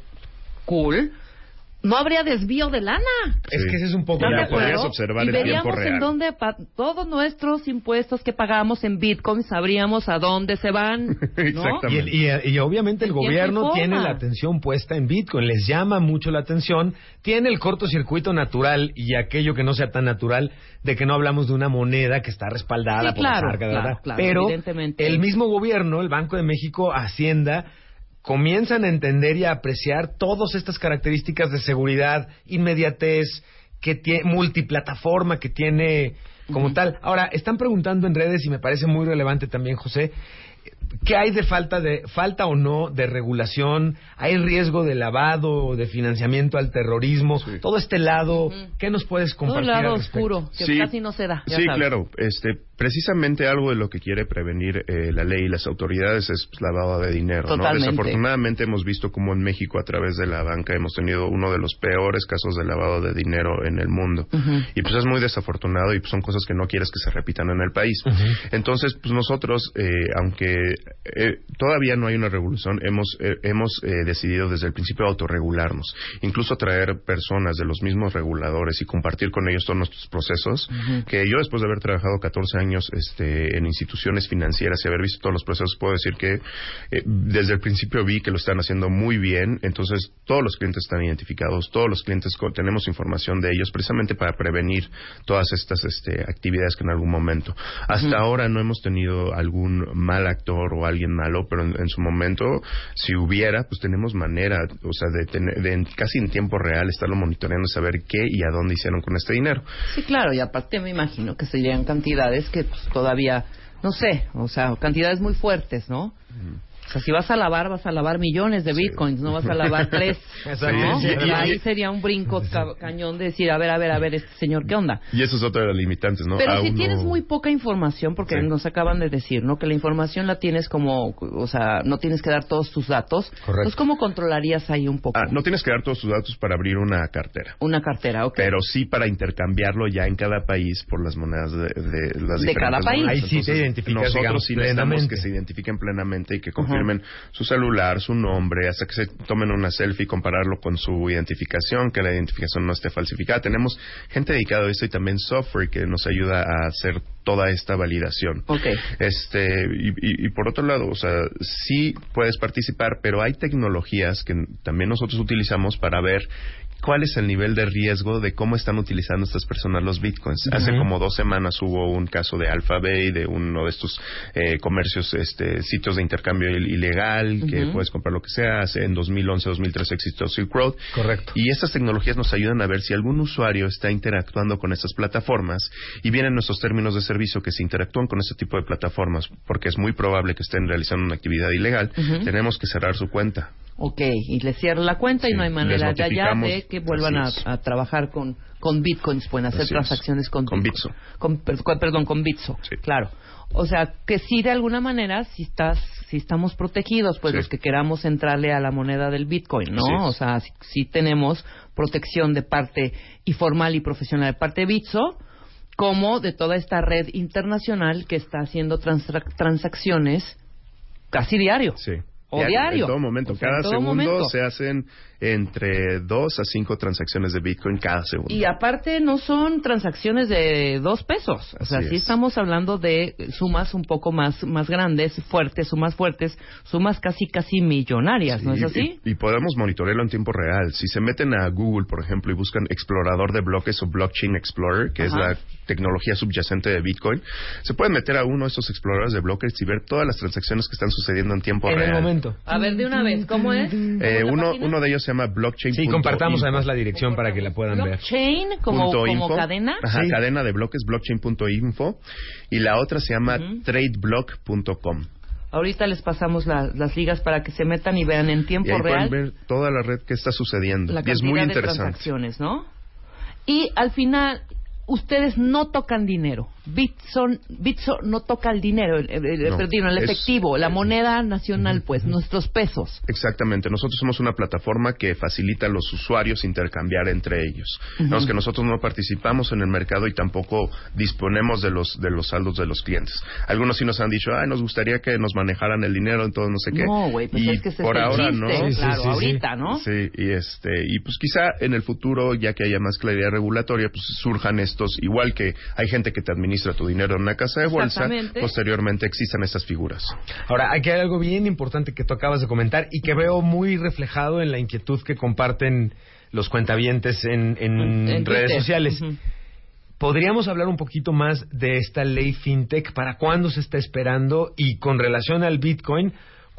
cool. No habría desvío de lana. Es que ese es un poco ¿Están Ya de la acuerdo? podrías observar y en tiempo veríamos en real. dónde pa- todos nuestros impuestos que pagamos en Bitcoin sabríamos a dónde se van. ¿no? Exactamente. Y, y obviamente el En tiempo gobierno tiene la atención puesta en Bitcoin, les llama mucho la atención, tiene el cortocircuito natural y aquello que no sea tan natural de que no hablamos de una moneda que está respaldada Sí, por claro, la sarga, claro, ¿verdad? claro, Pero evidentemente. el mismo gobierno, el Banco de México, Hacienda, comienzan a entender y a apreciar todas estas características de seguridad, inmediatez, que tiene multiplataforma que tiene como tal. Ahora, están preguntando en redes y me parece muy relevante también, José, ¿qué hay de falta de falta o no de regulación? ¿Hay riesgo de lavado de financiamiento al terrorismo? Todo este lado, ¿qué nos puedes Todo el compartir lado al oscuro, que Sí. casi no se da. ya Sí, sabes. claro. Este, precisamente algo de lo que quiere prevenir eh, la ley y las autoridades es pues, lavado de dinero. Desafortunadamente hemos visto como en México a través de la banca hemos tenido uno de los peores casos de lavado de dinero en el mundo. Y pues es muy desafortunado y pues, son cosas que no quieres que se repitan en el país. Entonces, pues nosotros, eh, aunque eh, todavía no hay una revolución, hemos, eh, hemos eh, decidido desde el principio autorregularnos. Incluso traer personas de los mismos reguladores y compartir con ellos todos nuestros procesos. Que yo, después de haber trabajado 14 años años este, en instituciones financieras y haber visto todos los procesos, puedo decir que eh, desde el principio vi que lo están haciendo muy bien. Entonces, todos los clientes están identificados, todos los clientes co- tenemos información de ellos precisamente para prevenir todas estas este, actividades que en algún momento. Hasta ahora no hemos tenido algún mal actor o alguien malo, pero en, en su momento, si hubiera, pues tenemos manera, o sea, de, tener, de en- casi en tiempo real estarlo monitoreando y saber qué y a dónde hicieron con este dinero. Sí, claro, y aparte me imagino que serían cantidades que pues, todavía, no sé, o sea, cantidades muy fuertes, ¿no? O sea, si vas a lavar, vas a lavar millones de bitcoins, no vas a lavar tres. Exacto. ¿no? Sí, sí, Y ahí sí. sería un brinco ca- cañón de decir, a ver, a ver, a ver, este señor, ¿qué onda? Y eso es otra de las limitantes, ¿no? Pero si Aún tienes muy poca información, porque Sí. nos acaban de decir, ¿no? Que la información la tienes como, o sea, no tienes que dar todos tus datos. Correcto. Entonces, ¿cómo controlarías ahí un poco? Ah, no tienes que dar todos tus datos para abrir una cartera. Una cartera, ok. Pero sí para intercambiarlo ya en cada país por las monedas de, de las De diferentes cada país. monedas. Ahí sí te identificas, Nosotros digamos, sí necesitamos plenamente. que se identifiquen plenamente y que confirmen su celular, su nombre, hasta que se tomen una selfie y compararlo con su identificación, que la identificación no esté falsificada. Tenemos gente dedicada a esto y también software que nos ayuda a hacer toda esta validación. Este, y, y- y por otro lado, o sea, sí puedes participar, pero hay tecnologías que también nosotros utilizamos para ver cuál es el nivel de riesgo de cómo están utilizando estas personas los bitcoins. Hace como dos semanas hubo un caso de Alphabay, de uno de estos eh, comercios, este, sitios de intercambio il- ilegal, que puedes comprar lo que sea. Hace en 2011, 2013 existió Silk Road. Correcto. Y estas tecnologías nos ayudan a ver si algún usuario está interactuando con estas plataformas y vienen nuestros términos de servicio que se interactúan con este tipo de plataformas, porque es muy probable que estén realizando una actividad ilegal, tenemos que cerrar su cuenta. Ok, y le cierra la cuenta y no hay manera de allá notificamos, de que vuelvan a, trabajar con, con bitcoins, pueden hacer Así transacciones con, Con. Bitso. Con, perdón, con Bitso, Sí. claro. O sea, que sí de alguna manera, si estás, si estamos protegidos, pues Sí. los que queramos entrarle a la moneda del Bitcoin, ¿no? O sea, si, si tenemos protección de parte y formal y profesional de parte de Bitso, como de toda esta red internacional que está haciendo transa- transacciones casi diario. Sí. O diario. En todo momento. O sea, cada todo segundo momento. se hacen entre dos a cinco transacciones de Bitcoin cada segundo. Y aparte no son transacciones de dos pesos. O sea, Así sí es. estamos hablando de sumas un poco más, más grandes, fuertes, sumas fuertes, sumas casi, casi millonarias, ¿no es Y- así? Y, y podemos monitorearlo en tiempo real. Si se meten a Google, por ejemplo, y buscan explorador de bloques o Blockchain Explorer, que Ajá. es la tecnología subyacente de Bitcoin, se pueden meter a uno de esos exploradores de bloques y ver todas las transacciones que están sucediendo en tiempo En real. el momento. A ver, de una vez, ¿cómo es? ¿Cómo Eh, uno, página? uno de ellos se llama Blockchain. Sí, compartamos además la dirección para que la puedan ver. Blockchain, como, Punto como info. cadena. Ajá, Sí. cadena de bloques, blockchain.info. Y la otra se llama Ujú. tradeblock.com. Ahorita les pasamos la- las ligas para que se metan y vean en Y tiempo ahí real pueden ver toda la red que está sucediendo. la y es muy de interesante. transacciones, ¿no? Y al final, ustedes no tocan dinero. Bitso, Bitso no toca el dinero, el, el- el- No, perdón, el es- efectivo, la moneda nacional, pues, nuestros pesos. Exactamente. Nosotros somos una plataforma que facilita a los usuarios intercambiar entre ellos. Digamos que nosotros no participamos en el mercado y tampoco disponemos de los de los saldos de los clientes. Algunos sí nos han dicho, ay, nos gustaría que nos manejaran el dinero, entonces no sé qué. No, güey, pues y es que ese por es ahora chiste, no. Sí, sí, claro, sí, sí. ahorita, ¿no? Sí, y este y pues quizá en el futuro, ya que haya más claridad regulatoria, pues surjan estos, igual que hay gente que te administra tu dinero en una casa de bolsa, posteriormente existan estas figuras. Ahora, aquí hay algo bien importante que tú acabas de comentar y que veo muy reflejado en la inquietud que comparten los cuentavientes en, en En redes Twitter. sociales. ¿Podríamos hablar un poquito más de esta ley fintech? ¿Para cuándo se está esperando? Y con relación al Bitcoin,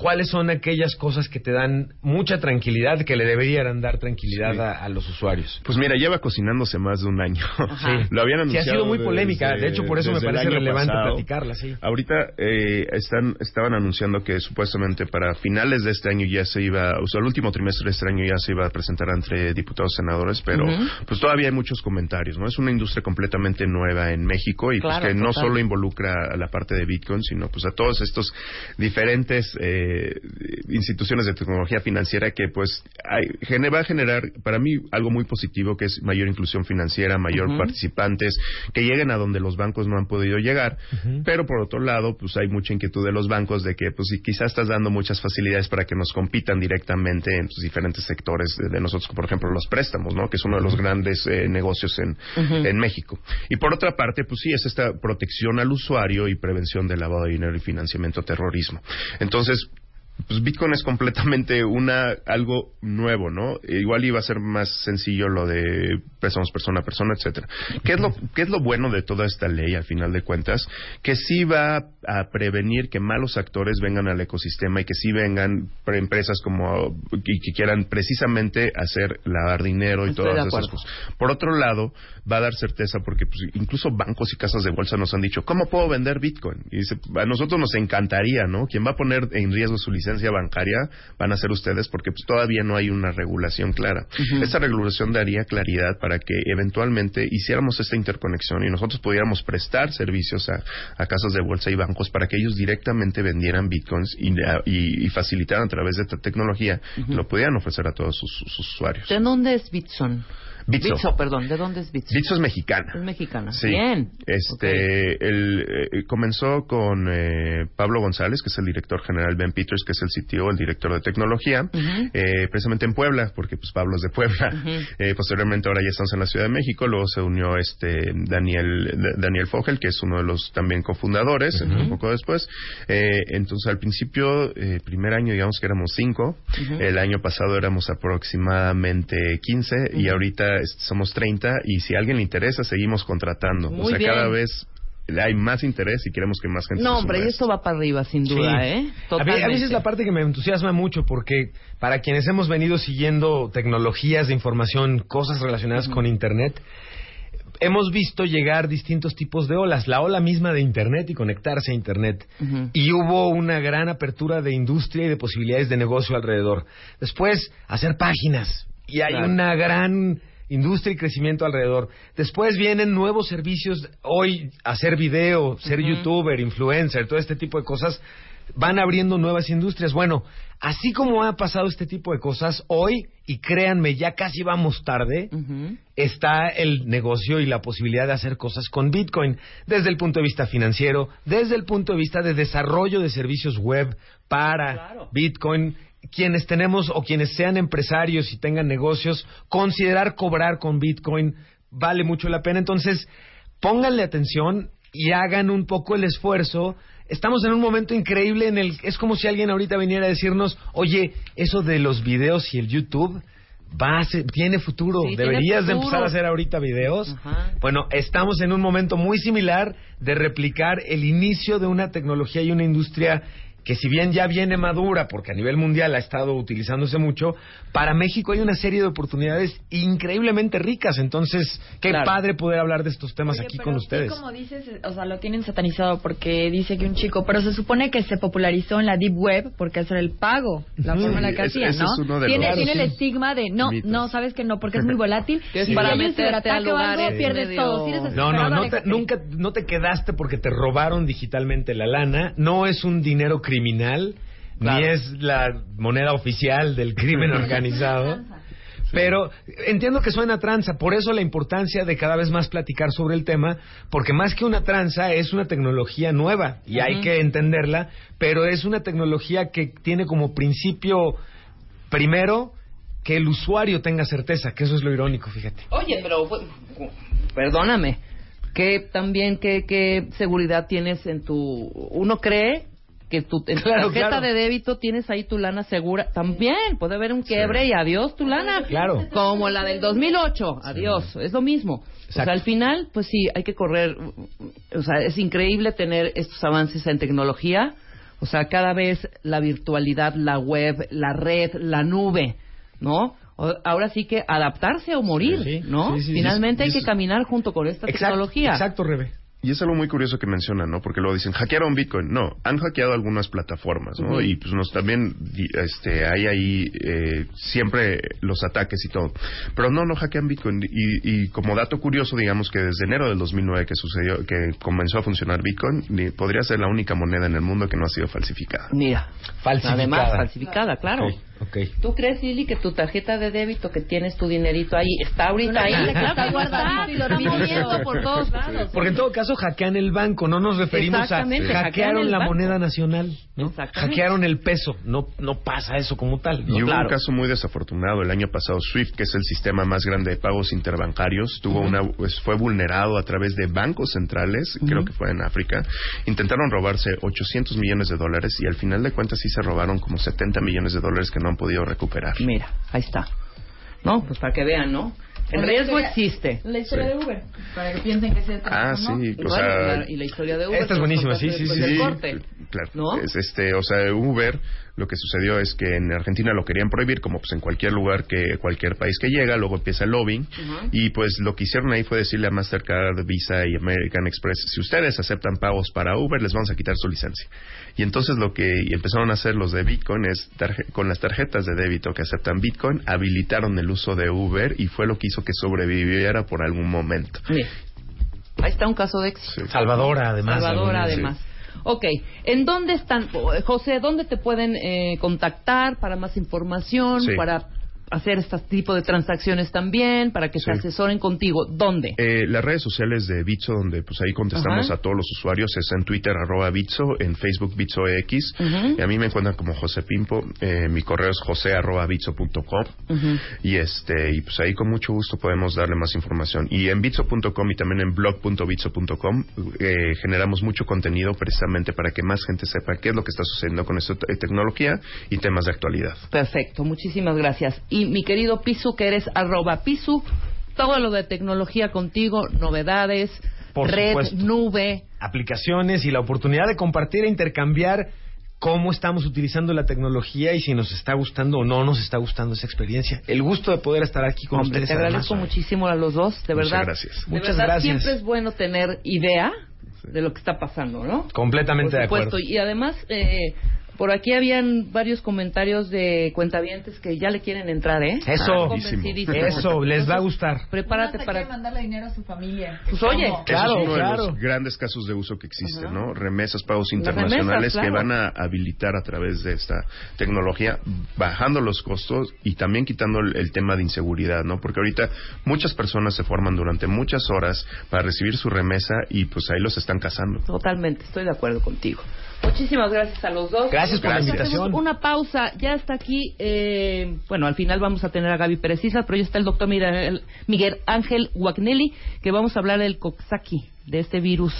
¿cuáles son aquellas cosas que te dan mucha tranquilidad, que le deberían dar tranquilidad Sí. a, a los usuarios? Pues mira, lleva cocinándose más de un año. Ajá. Lo habían Sí, ha anunciado. sido muy polémica. desde- de hecho, por eso me parece relevante pasado. platicarla, sí. Ahorita eh, están estaban anunciando que supuestamente para finales de este año ya se iba, o sea, el último trimestre de este año ya se iba a presentar entre diputados y senadores, pero pues todavía hay muchos comentarios, ¿no? Es una industria completamente nueva en México y Claro, pues que no solo involucra a la parte de Bitcoin, sino pues a todos estos diferentes eh, eh, instituciones de tecnología financiera que pues hay- va a generar para mí algo muy positivo que es mayor inclusión financiera, mayor participantes, que lleguen a donde los bancos no han podido llegar, pero por otro lado pues hay mucha inquietud de los bancos de que pues si quizás estás dando muchas facilidades para que nos compitan directamente en pues, diferentes sectores de, de nosotros, por ejemplo los préstamos, ¿no? que es uno de los grandes eh, negocios en, en México. Y por otra parte, pues sí, es esta protección al usuario y prevención del lavado de dinero y financiamiento terrorismo. Entonces, pues Bitcoin es completamente una algo nuevo, ¿no? E Igual iba a ser más sencillo lo de préstamos persona a persona, etcétera. ¿Qué es lo qué es lo bueno de toda esta ley al final de cuentas? Que sí va a prevenir que malos actores vengan al ecosistema y que sí vengan pre- empresas como y que quieran precisamente hacer lavar dinero y Estoy todas esas cosas. Por otro lado, va a dar certeza porque pues, incluso bancos y casas de bolsa nos han dicho, ¿cómo puedo vender Bitcoin? Y dice, a nosotros nos encantaría, ¿no? Quien va a poner en riesgo su licencia bancaria van a ser ustedes porque pues, todavía no hay una regulación clara. Ujú. Esta regulación daría claridad para que eventualmente hiciéramos esta interconexión y nosotros pudiéramos prestar servicios a, a casas de bolsa y bancos para que ellos directamente vendieran Bitcoins y, y- y facilitaran a través de esta tecnología que lo pudieran ofrecer a todos sus, sus usuarios. ¿De dónde es Bitson? Bitso. perdón. ¿De dónde es Bitso? Bitso es mexicana. Es mexicana. Sí. Bien. Este, el, eh, comenzó con eh, Pablo González, que es el director general, Ben Peters, que es el CTO, el director de tecnología, eh, precisamente en Puebla, porque pues Pablo es de Puebla. Eh, posteriormente ahora ya estamos en la Ciudad de México, luego se unió este Daniel Daniel Fogel, que es uno de los también cofundadores, un poco después. Eh, entonces al principio, eh, primer año digamos que éramos cinco, el año pasado éramos aproximadamente 15 y Ujú. Ahorita es- somos 30 y si a alguien le interesa seguimos contratando. o Muy sea, bien. cada vez hay más interés y queremos que más gente No, se hombre, a esto va para arriba, sin duda, Sí. ¿eh? A, mí- Totalmente. a veces la parte que me entusiasma mucho porque para quienes hemos venido siguiendo tecnologías de información, cosas relacionadas con Internet, hemos visto llegar distintos tipos de olas. La ola misma de Internet y conectarse a Internet. Ujú. Y hubo una gran apertura de industria y de posibilidades de negocio alrededor. Después, hacer páginas. Y hay Claro. una gran industria y crecimiento alrededor. Después vienen nuevos servicios. Hoy, hacer video, ser youtuber, influencer, todo este tipo de cosas van abriendo nuevas industrias. Bueno, así como ha pasado este tipo de cosas, hoy, y créanme, ya casi vamos tarde, está el negocio y la posibilidad de hacer cosas con Bitcoin, desde el punto de vista financiero, desde el punto de vista de desarrollo de servicios web para Claro. Bitcoin. Quienes tenemos o quienes sean empresarios y tengan negocios, considerar cobrar con Bitcoin vale mucho la pena. Entonces, pónganle atención y hagan un poco el esfuerzo. Estamos en un momento increíble en el es como si alguien ahorita viniera a decirnos, "Oye, eso de los videos y el YouTube va a ser- tiene futuro, Sí, tiene deberías de empezar a hacer ahorita videos." Ajá. Bueno, estamos en un momento muy similar de replicar el inicio de una tecnología y una industria que si bien ya viene madura, porque a nivel mundial ha estado utilizándose mucho, para México hay una serie de oportunidades increíblemente ricas. Entonces, qué Claro. padre poder hablar de estos temas Oye, aquí pero con sí, ustedes. como dices, o sea, lo tienen satanizado porque dice que un chico, pero se supone que se popularizó en la deep web porque eso era el pago, la forma en la que hacían, ese ¿no? es uno de tiene los- tiene Claro, el sí. estigma de no, Mitos. no, sabes que no porque es muy volátil. Que es para meterte a ciberataque o algo, pierdes medio- todo. Si eres No, no, no te, nunca, no te quedaste porque te robaron digitalmente la lana. No es un dinero criminal, Claro. ni es la moneda oficial del crimen organizado. Pero entiendo que suena tranza, por eso la importancia de cada vez más platicar sobre el tema, porque más que una tranza es una tecnología nueva y hay que entenderla, pero es una tecnología que tiene como principio, primero, que el usuario tenga certeza, que eso es lo irónico, fíjate. Oye, pero perdóname, que también qué qué seguridad tienes en tu uno cree que tu en Claro, tarjeta claro. de débito tienes ahí tu lana segura, también puede haber un quiebre y adiós tu lana. Claro. Como la del 2008, adiós, es lo mismo. O sea, al final pues sí, hay que correr, o sea, es increíble tener estos avances en tecnología. O sea, cada vez la virtualidad, la web, la red, la nube, ¿no? Ahora sí que adaptarse o morir, Sí, ¿no? sí, sí, Finalmente hay que caminar junto con esta Exacto, tecnología. Exacto, Rebe. Y es algo muy curioso que mencionan, ¿no? Porque luego dicen, hackearon Bitcoin. No, han hackeado algunas plataformas, ¿no? Y pues nos también este, hay ahí eh, siempre los ataques y todo. Pero no, no hackean Bitcoin. Y, y como dato curioso, digamos que desde enero del 2009 que sucedió, que comenzó a funcionar Bitcoin, ni- podría ser la única moneda en el mundo que no ha sido falsificada. Mira. Falsificada. Además, falsificada, claro. Ok. ¿Tú crees, Lili, que tu tarjeta de débito que tienes tu dinerito ahí está ahorita ahí? Claro que está que guardadito y moviendo por todos lados. Porque en todo caso hackean el banco, no nos referimos a hackearon la banco. moneda nacional, ¿no? Hackearon el peso, no no pasa eso como tal, ¿no? Y hubo Claro. un caso muy desafortunado el año pasado. SWIFT, que es el sistema más grande de pagos interbancarios, tuvo una, pues, fue vulnerado a través de bancos centrales, creo que fue en África. Intentaron robarse 800 millones de dólares y al final de cuentas sí se robaron como 70 millones de dólares que no han podido recuperar. Mira, ahí está. No, pues para que vean, ¿no? El riesgo existe. La historia Sí. de Uber, para que piensen que se Ah, transformó. sí, Y, o sea, la- y la historia de Uber. Esta es buenísima, sí, sí, sí, del sí. corte. Claro. ¿No? Es, este, o sea, Uber, lo que sucedió es que en Argentina lo querían prohibir, como pues en cualquier lugar que cualquier país que llega, luego empieza el lobbying, y pues lo que hicieron ahí fue decirle a Mastercard, Visa y American Express, si ustedes aceptan pagos para Uber, les vamos a quitar su licencia. Y entonces lo que empezaron a hacer los de Bitcoin es, tarje- con las tarjetas de débito que aceptan Bitcoin, habilitaron el uso de Uber y fue lo que hizo que sobreviviera por algún momento. Ahí está un caso de éxito. Sí. Salvadora, además. Salvador, algunas, además. Ok, ¿en dónde están, José, dónde te pueden eh, contactar para más información, Sí. para hacer este tipo de transacciones también, para que se Sí. asesoren contigo? ¿Dónde? Eh, las redes sociales de Bitso, donde pues ahí contestamos Ajá. a todos los usuarios, es en Twitter, arroba Bitso, en Facebook, BitsoX. Ujú. Y a mí me encuentran como José Pimpo. Eh, mi correo es jose arroba bitso.com. Ujú. Y este, y pues ahí con mucho gusto podemos darle más información. Y en bitso.com y también en blog.bitso.com eh, generamos mucho contenido precisamente para que más gente sepa qué es lo que está sucediendo con esta te- tecnología y temas de actualidad. Perfecto, muchísimas gracias. Y mi querido Pisu, que eres arroba Pisu, todo lo de tecnología contigo, novedades, Por red, supuesto. nube. aplicaciones y la oportunidad de compartir e intercambiar cómo estamos utilizando la tecnología y si nos está gustando o no nos está gustando esa experiencia. El gusto de poder estar aquí con Hombre, ustedes. te agradezco además. muchísimo a los dos, de Muchas verdad. gracias. De Muchas verdad, gracias. siempre es bueno tener idea de lo que está pasando, ¿no? Completamente Por de supuesto. acuerdo. Y además, eh, por aquí habían varios comentarios de cuentavientes que ya le quieren entrar, ¿eh? Eso. Eso, les va a gustar. Prepárate para... quiere mandarle dinero a su familia. Pues oye, ¿Cómo? Claro, es uno claro. de los grandes casos de uso que existen. ¿no? Remesas, pagos internacionales remesas, que claro. van a habilitar a través de esta tecnología, bajando los costos y también quitando el, el tema de inseguridad, ¿no? Porque ahorita muchas personas se forman durante muchas horas para recibir su remesa y pues ahí los están cazando. Totalmente, estoy de acuerdo contigo. Muchísimas gracias a los dos. Gracias por la invitación. hacemos Una pausa, ya está aquí, eh, bueno, al final vamos a tener a Gaby Pérez Islas, pero ya está el doctor Miguel, Miguel Ángel Guagnelli, que vamos a hablar del Coxsackie, de este virus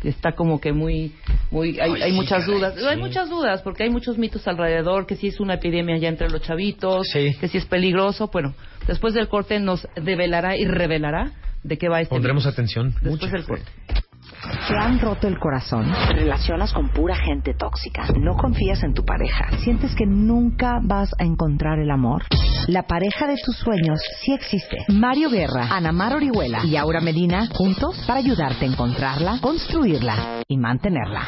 que está como que muy, muy, hay, Ay, hay muchas caray, dudas, sí. hay muchas dudas, porque hay muchos mitos alrededor, que si es una epidemia ya entre los chavitos, Sí. que si es peligroso, bueno, después del corte nos develará y revelará de qué va este Pondremos virus. atención. Después mucha. del corte. ¿Te han roto el corazón? ¿Te relacionas con pura gente tóxica? ¿No confías en tu pareja? ¿Sientes que nunca vas a encontrar el amor? La pareja de tus sueños sí existe. Mario Guerra, Ana Mar Orihuela y Aura Medina juntos para ayudarte a encontrarla, construirla y mantenerla.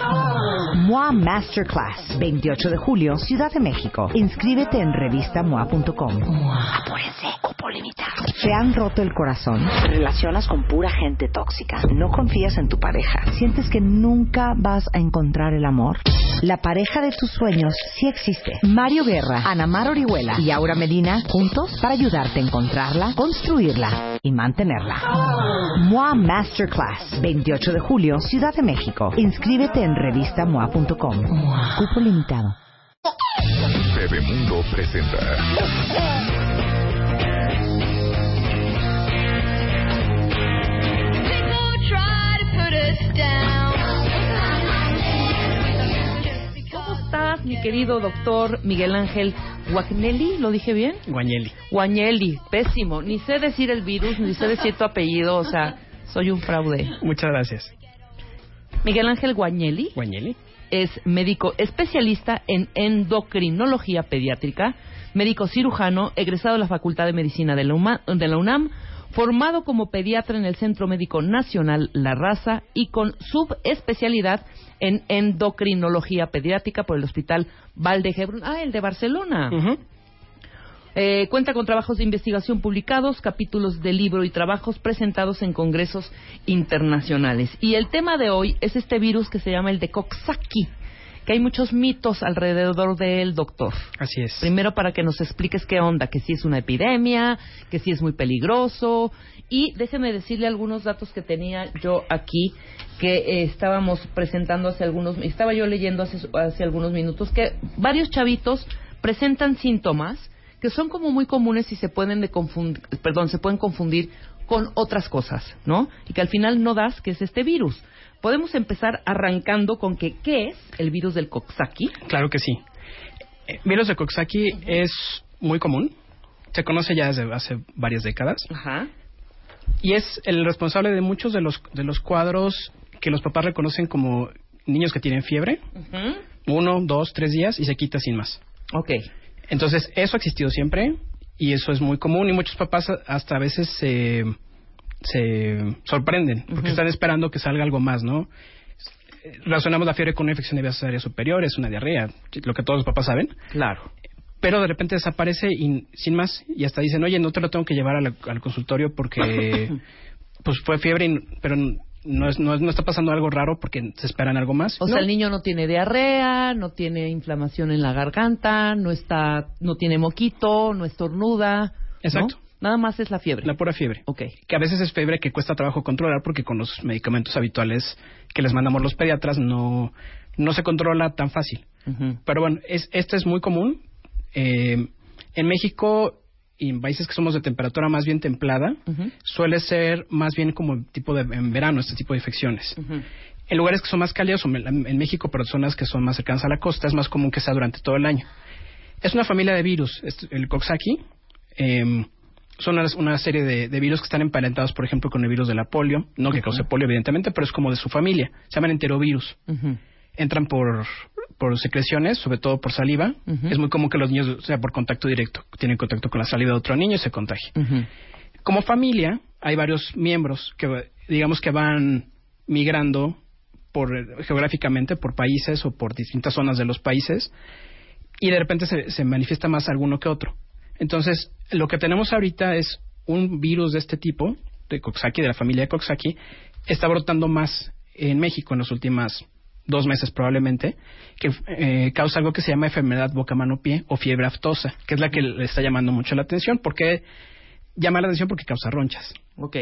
MOA Masterclass, 28 de julio, Ciudad de México. Inscríbete en revistamoa.com. Apúrense, cupo limitado. ¿Te han roto el corazón? ¿Te relacionas con pura gente tóxica? ¿No confías en tu pareja? ¿Sientes que nunca vas a encontrar el amor? La pareja de tus sueños sí existe. Mario Guerra, Ana Mar Orihuela y Aura Medina juntos para ayudarte a encontrarla, construirla y mantenerla. MOA Masterclass, 28 de julio, Ciudad de México. Inscríbete en revistamoa.com. Cupo limitado. Bebemundo presenta. ¿Cómo estás, mi querido doctor Miguel Ángel Guagnelli? ¿Lo dije bien? Guañeli. Guagnelli, pésimo. Ni sé decir el virus, ni sé decir tu apellido, o sea, soy un fraude. Muchas gracias. Miguel Ángel Guagnelli Guañeli. es médico especialista en endocrinología pediátrica, médico cirujano, egresado de la Facultad de Medicina de la UNAM, formado como pediatra en el Centro Médico Nacional La Raza y con subespecialidad en endocrinología pediátrica por el Hospital Valdehebrón. Ah, el de Barcelona. Eh, cuenta con trabajos de investigación publicados, capítulos de libro y trabajos presentados en congresos internacionales. Y el tema de hoy es este virus que se llama el de Coxsackie, que hay muchos mitos alrededor de él, doctor. Así es. Primero para que nos expliques qué onda, que si es una epidemia, que si es muy peligroso. Y déjeme decirle algunos datos que tenía yo aquí, que eh, estábamos presentando hace algunos, estaba yo leyendo hace, hace algunos minutos, que varios chavitos presentan síntomas que son como muy comunes y se pueden de confundir, perdón, se pueden confundir con otras cosas, ¿no? Y que al final no das que es este virus. Podemos empezar arrancando con que qué es el virus del Coxsackie. Claro que sí. El virus de Coxsackie es muy común. Se conoce ya desde hace varias décadas. Ajá. Y es el responsable de muchos de los, de los cuadros que los papás reconocen como niños que tienen fiebre. Uno, dos, tres días y se quita sin más. Ok. Entonces, eso ha existido siempre y eso es muy común y muchos papás hasta a veces se, se sorprenden porque están esperando que salga algo más, ¿no? Razonamos la fiebre con una infección de vías aéreas superiores, una diarrea, lo que todos los papás saben. Claro. Pero de repente desaparece y sin más y hasta dicen, oye, no te lo tengo que llevar al, al consultorio porque pues fue fiebre, pero no, es, no, es- no está pasando algo raro porque se esperan algo más. O No. sea, el niño no tiene diarrea, no tiene inflamación en la garganta, no está, no tiene moquito, no estornuda. ¿no? Exacto. Nada más es la fiebre. La pura fiebre. Ok. Que a veces es fiebre que cuesta trabajo controlar porque con los medicamentos habituales que les mandamos los pediatras no, no se controla tan fácil. Pero bueno, es, esto es muy común. Eh, en México y en países que somos de temperatura más bien templada, suele ser más bien como tipo de en verano este tipo de infecciones. En lugares que son más cálidos, en México, pero zonas que son más cercanas a la costa, es más común que sea durante todo el año. Es una familia de virus, el Coxsackie. eh, son una, serie de, de virus que están emparentados, por ejemplo, con el virus de la polio. No que cause polio, evidentemente, pero es como de su familia. Se llaman enterovirus. Entran por, por secreciones, sobre todo por saliva. Es muy común que los niños, o sea, por contacto directo, tienen contacto con la saliva de otro niño y se contagian. Ujú. Como familia, hay varios miembros que, digamos, que van migrando por, geográficamente por países o por distintas zonas de los países y de repente se, se manifiesta más alguno que otro. Entonces, lo que tenemos ahorita es un virus de este tipo, de Coxsackie, de la familia de Coxsackie, está brotando más en México en los últimos dos meses probablemente, que eh, causa algo que se llama enfermedad boca-mano-pie o fiebre aftosa, que es la que le está llamando mucho la atención. ¿Por qué llama la atención? Porque causa ronchas. Ok.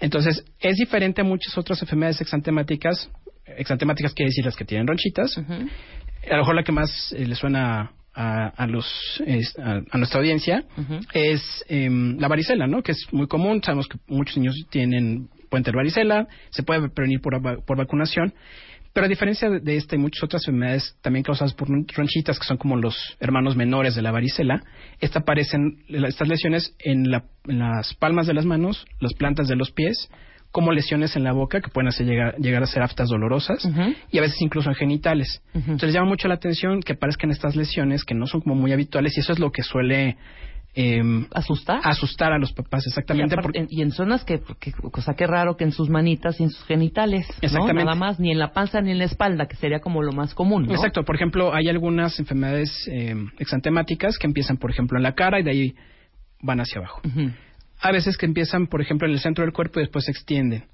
Entonces, es diferente a muchas otras enfermedades exantemáticas. Exantemáticas quiere decir las que tienen ronchitas. A lo mejor la que más eh, le suena a, a los a, a nuestra audiencia Ujú. es em, la varicela, ¿no? Que es muy común. Sabemos que muchos niños tienen pueden tener varicela, se puede prevenir por, por vacunación. Pero a diferencia de, esta y muchas otras enfermedades también causadas por ronchitas, que son como los hermanos menores de la varicela, esta aparecen estas lesiones en, la- en las palmas de las manos, las plantas de los pies, como lesiones en la boca que pueden hacer llegar, llegar a ser aftas dolorosas y a veces incluso en genitales. Ujú. Entonces les llama mucho la atención que aparezcan estas lesiones que no son como muy habituales y eso es lo que suele em, ¿Asustar? asustar a los papás, exactamente. y, aparte- porque- en- y en zonas que, que, cosa que raro que en sus manitas y en sus genitales, ¿no? Nada más, ni en la panza ni en la espalda, que sería como lo más común, ¿no? Exacto, por ejemplo, hay algunas enfermedades eh, exantemáticas que empiezan, por ejemplo, en la cara y de ahí van hacia abajo. A veces que empiezan, por ejemplo, en el centro del cuerpo y después se extienden.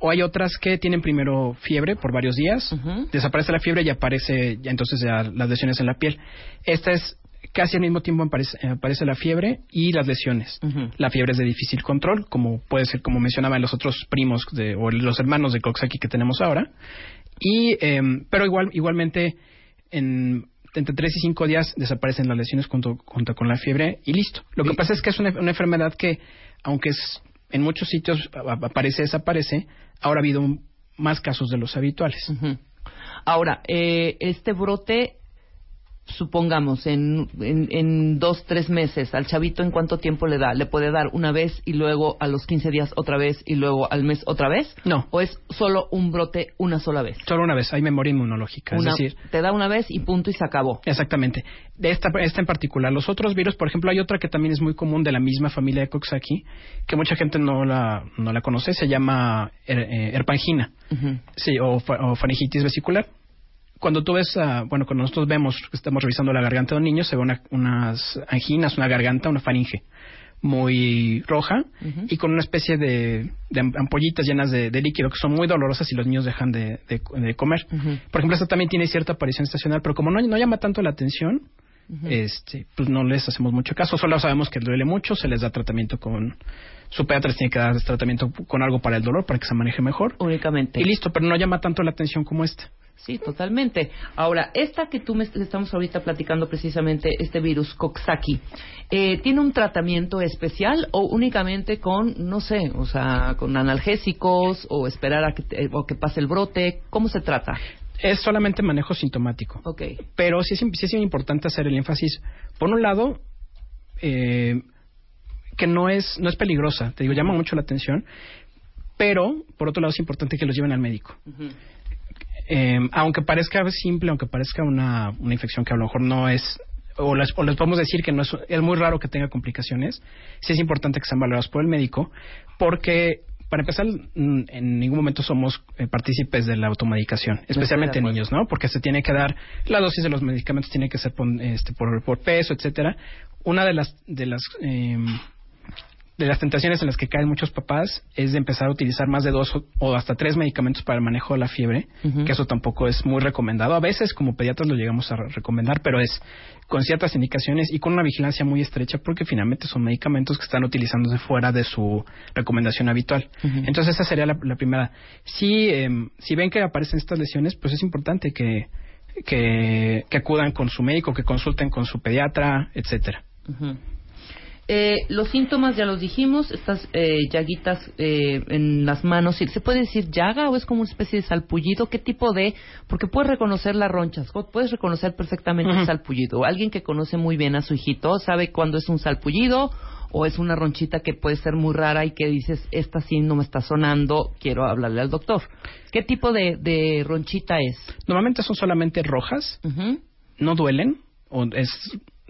O hay otras que tienen primero fiebre por varios días, desaparece la fiebre y aparece ya entonces ya las lesiones en la piel. Esta es casi al mismo tiempo aparece, aparece la fiebre y las lesiones. La fiebre es de difícil control, como puede ser, como mencionaba en los otros primos de, o los hermanos de Coxsackie que tenemos ahora. Y, em, pero igual, igualmente, en, entre 3 y 5 días desaparecen las lesiones junto, junto con la fiebre y listo. Lo que pasa es que es una, una enfermedad que, aunque es, en muchos sitios aparece, desaparece, ahora ha habido un- más casos de los habituales. Ahora, eh, este brote supongamos, en, en, en dos, tres meses, al chavito, ¿en cuánto tiempo le da? ¿Le puede dar una vez y luego a los 15 días otra vez y luego al mes otra vez? No. ¿O es solo un brote una sola vez? Solo una vez, hay memoria inmunológica. Una- Es decir, te da una vez y punto y se acabó. Exactamente. De esta, esta en particular. Los otros virus, por ejemplo, hay otra que también es muy común de la misma familia de Coxsackie, que mucha gente no la, no la conoce, se llama her- eh, herpangina. Sí, o, o faringitis vesicular. Cuando tú ves, ah, bueno, cuando nosotros vemos que estamos revisando la garganta de un niño, se ve una- unas anginas, una garganta, una faringe muy roja y con una especie de, de am- ampollitas llenas de, de líquido que son muy dolorosas y los niños dejan de, de- comer. Por ejemplo, esta también tiene cierta aparición estacional, pero como no, no llama tanto la atención, este, pues no les hacemos mucho caso. Solo sabemos que duele mucho, se les da tratamiento con... Su pediatra les tiene que dar tratamiento con algo para el dolor, para que se maneje mejor. Únicamente. Y listo, pero no llama tanto la atención como esta. Sí, totalmente. Ahora, esta que tú me estamos ahorita platicando precisamente, este virus Coxsackie, eh, ¿tiene un tratamiento especial o únicamente con, no sé, o sea, con analgésicos o esperar a que, te- o que pase el brote? ¿Cómo se trata? Es solamente manejo sintomático. Ok. Pero sí es, sí es importante hacer el énfasis. Por un lado, eh, que no es, no es peligrosa. Te digo, llama mucho la atención. Pero, por otro lado, es importante que los lleven al médico. Eh, aunque parezca simple, aunque parezca una, una infección que a lo mejor no es, o les, o les podemos decir que no es, es muy raro que tenga complicaciones, sí es importante que sean valorados por el médico, porque para empezar, en ningún momento somos eh, partícipes de la automedicación, especialmente en niños, ¿no? Porque se tiene que dar, la dosis de los medicamentos tiene que ser este, por, por peso, etcétera. Una de las, de las, em, de las tentaciones en las que caen muchos papás es de empezar a utilizar más de dos o, hasta tres medicamentos para el manejo de la fiebre, que eso tampoco es muy recomendado. A veces como pediatras lo llegamos a re- recomendar, pero es con ciertas indicaciones y con una vigilancia muy estrecha porque finalmente son medicamentos que están utilizándose fuera de su recomendación habitual. Entonces esa sería la, la primera. Si, em, si ven que aparecen estas lesiones, pues es importante que, que, que acudan con su médico, que consulten con su pediatra, etcétera. Ujú. Eh, los síntomas ya los dijimos, estas eh, llaguitas eh, en las manos, ¿se puede decir llaga o es como una especie de salpullido? ¿Qué tipo de...? Porque puedes reconocer las ronchas, puedes reconocer perfectamente el salpullido. Alguien que conoce muy bien a su hijito sabe cuándo es un salpullido o es una ronchita que puede ser muy rara y que dices, esta sí no me está sonando, quiero hablarle al doctor. ¿Qué tipo de, de ronchita es? Normalmente son solamente rojas, no duelen, o es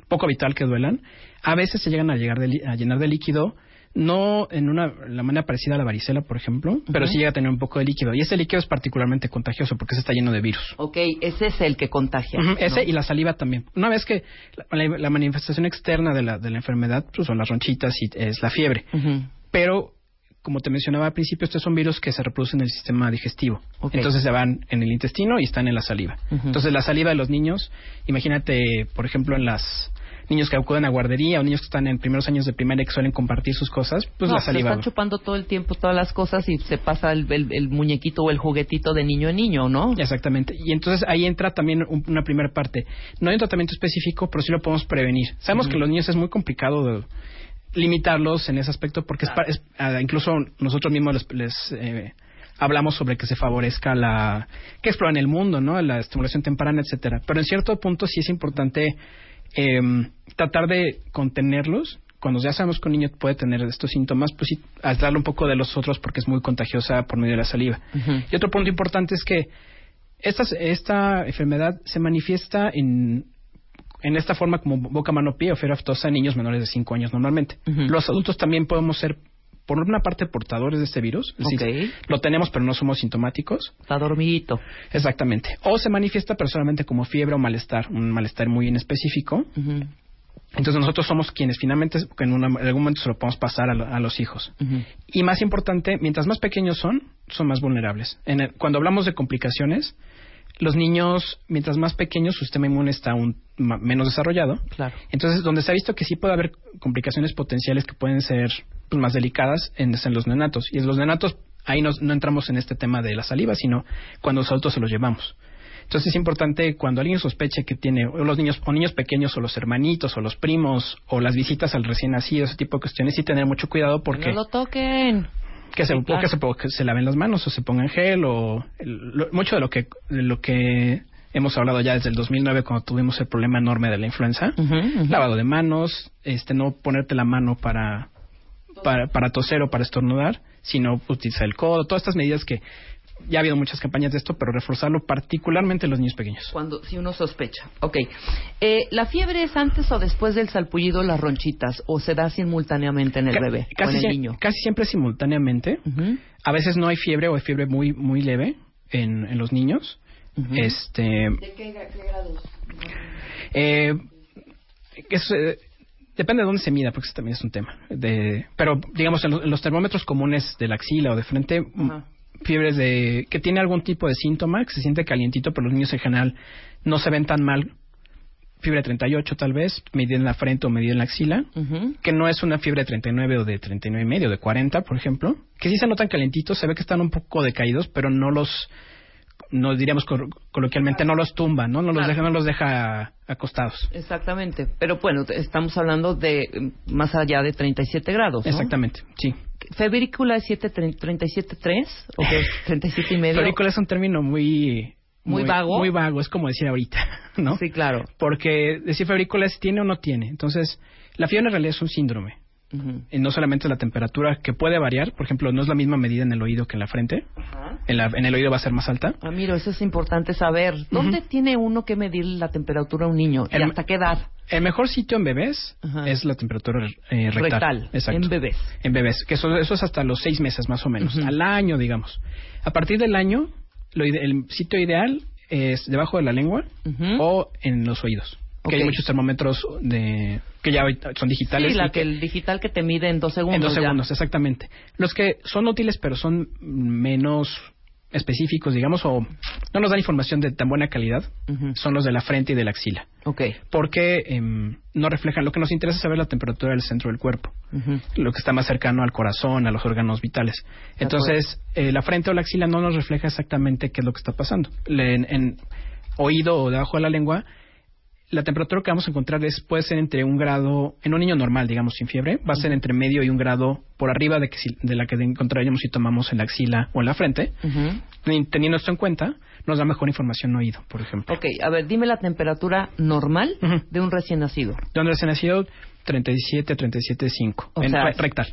poco habitual que duelan. A veces se llegan a, llegar de a llenar de líquido, no en una la manera parecida a la varicela, por ejemplo, pero sí llega a tener un poco de líquido. Y ese líquido es particularmente contagioso porque se está lleno de virus. Ok, ese es el que contagia. Ese y la saliva también. Una vez que la, la- la manifestación externa de la, de la enfermedad pues son las ronchitas y es la fiebre. Pero, como te mencionaba al principio, estos son virus que se reproducen en el sistema digestivo. Entonces se van en el intestino y están en la saliva. Entonces la saliva de los niños, imagínate, por ejemplo, en las niños que acuden a guardería o niños que están en primeros años de primaria que suelen compartir sus cosas, pues no, la se saliva. está chupando todo el tiempo todas las cosas y se pasa el, el- el muñequito o el juguetito de niño a niño, ¿no? Exactamente. Y entonces ahí entra también un- una primera parte. No hay un tratamiento específico, pero sí lo podemos prevenir. Sabemos que los niños es muy complicado de limitarlos en ese aspecto porque es pa- es, ah, incluso nosotros mismos les, les, eh, hablamos sobre que se favorezca la que exploran el mundo, ¿no? La estimulación temprana, etcétera. Pero en cierto punto sí es importante em, tratar de contenerlos. Cuando ya sabemos que un niño puede tener estos síntomas, pues sí, aislarlo un poco de los otros porque es muy contagiosa por medio de la saliva. Y otro punto importante es que esta, esta enfermedad se manifiesta en, en esta forma como boca, mano, pie o fiebre aftosa en niños menores de 5 años normalmente. Los adultos también podemos ser, por una parte, portadores de este virus. Es decir, lo tenemos pero no somos sintomáticos. Está dormidito. Exactamente. O se manifiesta personalmente como fiebre o malestar, un malestar muy inespecífico. Ujú. Entonces nosotros somos quienes finalmente en, una- en algún momento se lo podemos pasar a, lo- a los hijos. Y más importante, mientras más pequeños son, son más vulnerables. En el- cuando hablamos de complicaciones, los niños, mientras más pequeños, su sistema inmune está aún ma- menos desarrollado. Claro. Entonces, donde se ha visto que sí puede haber complicaciones potenciales que pueden ser pues, más delicadas en, los neonatos. Y en los neonatos, ahí nos- no entramos en este tema de la saliva, sino cuando los adultos se los llevamos. Entonces es importante cuando alguien sospeche que tiene o los niños o niños pequeños o los hermanitos o los primos o las visitas al recién nacido, ese tipo de cuestiones, sí tener mucho cuidado porque No lo toquen. que se, Sí, claro. que se, que se laven las manos o se pongan gel o el- lo- mucho de lo que de lo que hemos hablado ya desde el 2009 cuando tuvimos el problema enorme de la influenza. Lavado de manos, este, no ponerte la mano para, para, para toser o para estornudar, sino utilizar el codo, todas estas medidas que ya ha habido muchas campañas de esto, pero reforzarlo particularmente en los niños pequeños. Cuando, si uno sospecha. Ok. Eh, ¿La fiebre es antes o después del salpullido las ronchitas o se da simultáneamente en el bebé o Casi, en el niño? casi siempre simultáneamente. A veces no hay fiebre o hay fiebre muy muy leve en, en los niños. Este. ¿De qué, grados? Eh, es, eh, depende de dónde se mida, porque eso también es un tema. De, pero, digamos, en, lo- en los termómetros comunes de la axila o de frente, m- fiebres de que tiene algún tipo de síntoma, que se siente calientito, pero los niños en general no se ven tan mal. Fiebre 38 tal vez, medida en la frente o medida en la axila, que no es una fiebre de 39 o de 39 y medio, de 40, por ejemplo, que sí se notan calientitos, se ve que están un poco decaídos, pero no los, no diríamos coloquialmente, no los tumba, ¿no? No los Claro. deja, no los deja acostados. Exactamente. Pero bueno, estamos hablando de eh, más allá de 37 grados. ¿no? Exactamente, sí. ¿Febrícula es 7, 37.3 o qué es 37 y medio? Febrícula es un término muy... Muy vago. Muy vago, es como decir ahorita, ¿no? Sí, claro. Porque decir febrícula es tiene o no tiene. Entonces, la fiebre en realidad es un síndrome. Y no solamente la temperatura, que puede variar. Por ejemplo, no es la misma medida en el oído que en la frente. En, la- en el oído va a ser más alta. Ah, mira, eso es importante saber. ¿Dónde tiene uno que medir la temperatura a un niño? ¿Y hasta qué edad? El mejor sitio en bebés es la temperatura eh, rectal. Rectal, Exacto. en bebés. En bebés, que eso, eso es hasta los seis meses más o menos, al año, digamos. A partir del año, lo el sitio ideal es debajo de la lengua o en los oídos. Que hay muchos termómetros de, que ya son digitales. Sí, la que el digital que te mide en dos segundos. en dos ya. segundos, exactamente. Los que son útiles pero son menos específicos, digamos, o no nos dan información de tan buena calidad, son los de la frente y de la axila. Ok. Porque em, no reflejan, lo que nos interesa es saber la temperatura del centro del cuerpo, lo que está más cercano al corazón, a los órganos vitales. De Entonces, eh, la frente o la axila no nos refleja exactamente qué es lo que está pasando. Le- en, en oído o debajo de la lengua, la temperatura que vamos a encontrar es, puede ser entre un grado, en un niño normal, digamos, sin fiebre, va a ser entre medio y un grado por arriba de, que si- de la que encontraríamos si tomamos en la axila o en la frente. Ten- Teniendo esto en cuenta, nos da mejor información oído, por ejemplo. Ok, a ver, dime la temperatura normal de un recién nacido. ¿Dónde se nacido? 37, 37,5. O En sea, rectal.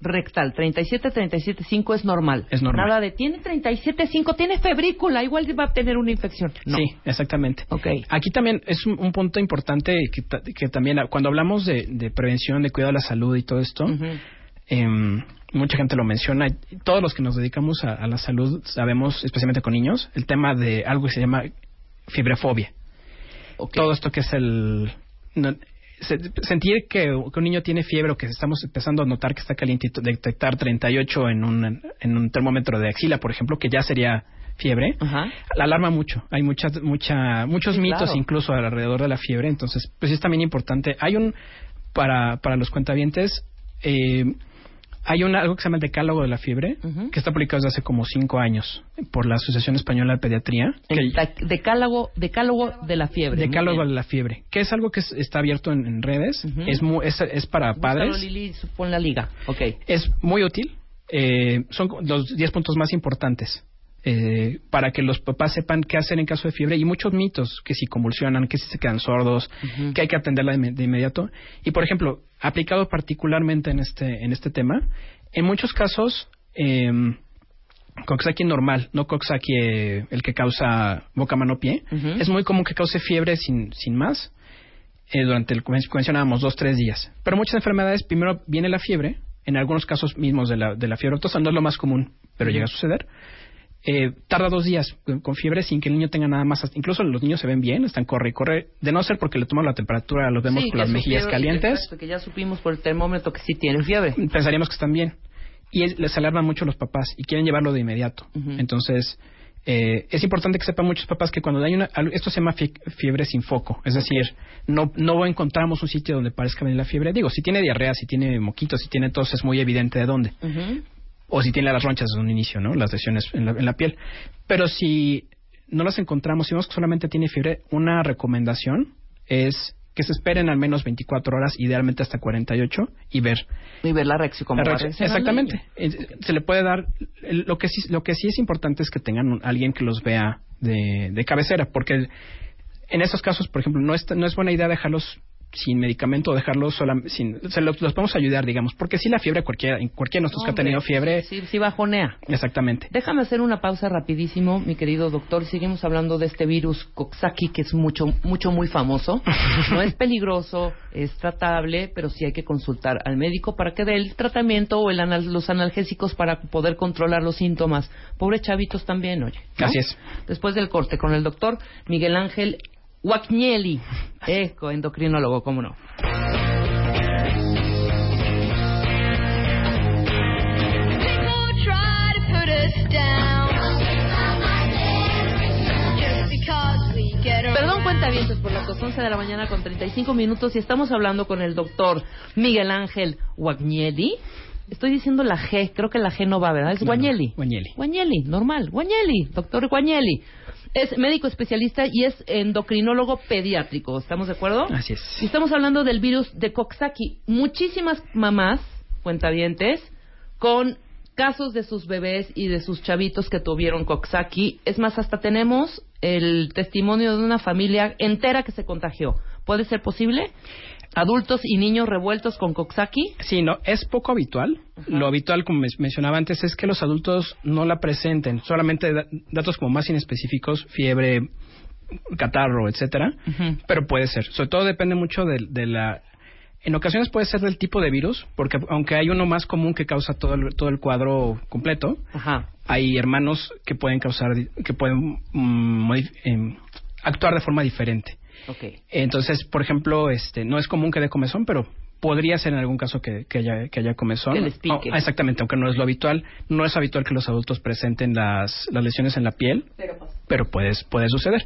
Rectal, 37, 37.5 es normal. Es normal. Nada de, tiene 37.5, tiene febrícula, igual va a tener una infección. No. Sí, exactamente. Ok. Aquí también es un, un punto importante que, que también cuando hablamos de, de prevención, de cuidado de la salud y todo esto, em, mucha gente lo menciona. Todos los que nos dedicamos a, a la salud sabemos, especialmente con niños, el tema de algo que se llama fibrefobia. Todo esto que es el... sentir que, que un niño tiene fiebre o que estamos empezando a notar que está calientito, detectar 38 en un, en un termómetro de axila, por ejemplo, que ya sería fiebre, la alarma mucho. Hay muchas, mucha, muchos Sí, mitos claro. incluso alrededor de la fiebre, entonces, pues es también importante. Hay un, para, para los cuentavientes, eh, hay un, algo que se llama el decálogo de la fiebre, que está publicado desde hace como cinco años por la Asociación Española de Pediatría. El decálogo, decálogo de la fiebre. Decálogo Muy de la fiebre, que es algo que es- está abierto en, en redes, es, mu- es, es para padres, Búscalo, Lili, pon la liga. Ok. es muy útil, eh, son los 10 puntos más importantes eh, para que los papás sepan qué hacer en caso de fiebre y muchos mitos, que si convulsionan, que si se quedan sordos, que hay que atenderla de, de inmediato. Y por ejemplo, aplicado particularmente en este, en este tema, en muchos casos, eh, Coxsackie normal, no Coxsackie eh, el que causa boca, mano, pie. Es muy común que cause fiebre sin, sin más eh, durante el como mencionábamos dos tres días. Pero muchas enfermedades primero viene la fiebre, en algunos casos mismos de la, de la fiebre aftosa, no es lo más común, pero llega a suceder. Eh, tarda dos días con, fiebre sin que el niño tenga nada más. Incluso los niños se ven bien, están corre y corre. De no ser porque le toman la temperatura, los vemos Sí, con las mejillas calientes, exacto, que ya supimos por el termómetro que sí tienen fiebre. pensaríamos que están bien. Y es- les alarman mucho los papás y quieren llevarlo de inmediato. Entonces, eh, es importante que sepan muchos papás que cuando hay una... Esto se llama fie- fiebre sin foco. Es decir, no, no encontramos un sitio donde parezca venir la fiebre. Digo, si tiene diarrea, si tiene moquitos, si tiene tos, es muy evidente de dónde. O si tiene las ronchas desde un inicio, ¿no? Las lesiones en la, en la piel. Pero si no las encontramos, si vemos que solamente tiene fiebre, una recomendación es que se esperen al menos 24 horas, idealmente hasta 48, y ver. Y ver la reacción como La Exactamente. Eh, Se le puede dar. Lo que, sí, lo que sí es importante es que tengan un- alguien que los vea de, de cabecera, porque en esos casos, por ejemplo, no es, no es buena idea dejarlos sin medicamento o dejarlos sola, sin, se los, los podemos ayudar, digamos, porque si la fiebre, cualquiera, cualquiera de nosotros que ha tenido fiebre, Sí, sí bajonea. exactamente. Déjame hacer una pausa rapidísimo, mi querido doctor. Seguimos hablando de este virus Coxsackie, que es mucho, mucho, muy famoso. No es peligroso, es tratable, pero sí hay que consultar al médico para que dé el tratamiento o el anal- los analgésicos para poder controlar los síntomas. Pobres chavitos también, oye. ¿no? Así es. Después del corte con el doctor Miguel Ángel Guacnieli, eco, endocrinólogo, cómo no. Perdón, cuenta bien, por las 11 de la mañana con 35 minutos y estamos hablando con el doctor Miguel Ángel Guagnelli. Estoy diciendo la G, creo que la G no va, ¿verdad? Es No, no, Guagnelli. Guagnelli. Guagnelli, normal. Guagnelli, doctor Guagnelli. Es médico especialista y es endocrinólogo pediátrico, ¿estamos de acuerdo? Así es. Y estamos hablando del virus de Coxsackie. Muchísimas mamás, cuentavientes, con casos de sus bebés y de sus chavitos que tuvieron Coxsackie. Es más, hasta tenemos el testimonio de una familia entera que se contagió. ¿Puede ser posible? Adultos y niños revueltos con Coxsackie. Sí, no, es poco habitual. Lo habitual, como mencionaba antes, es que los adultos no la presenten. Solamente da- datos como más inespecíficos, fiebre, catarro, etcétera. Pero puede ser. Sobre todo depende mucho de, de la. En ocasiones puede ser del tipo de virus, porque aunque hay uno más común que causa todo el, todo el cuadro completo, hay hermanos que pueden causar, que pueden em, actuar de forma diferente. Ok. Entonces, por ejemplo, este, no es común que dé comezón, pero podría ser en algún caso que, que haya, que haya comezón. Que les pique. Oh, exactamente, aunque no es lo habitual. No es habitual que los adultos presenten las, las lesiones en la piel, pero puede, puede suceder.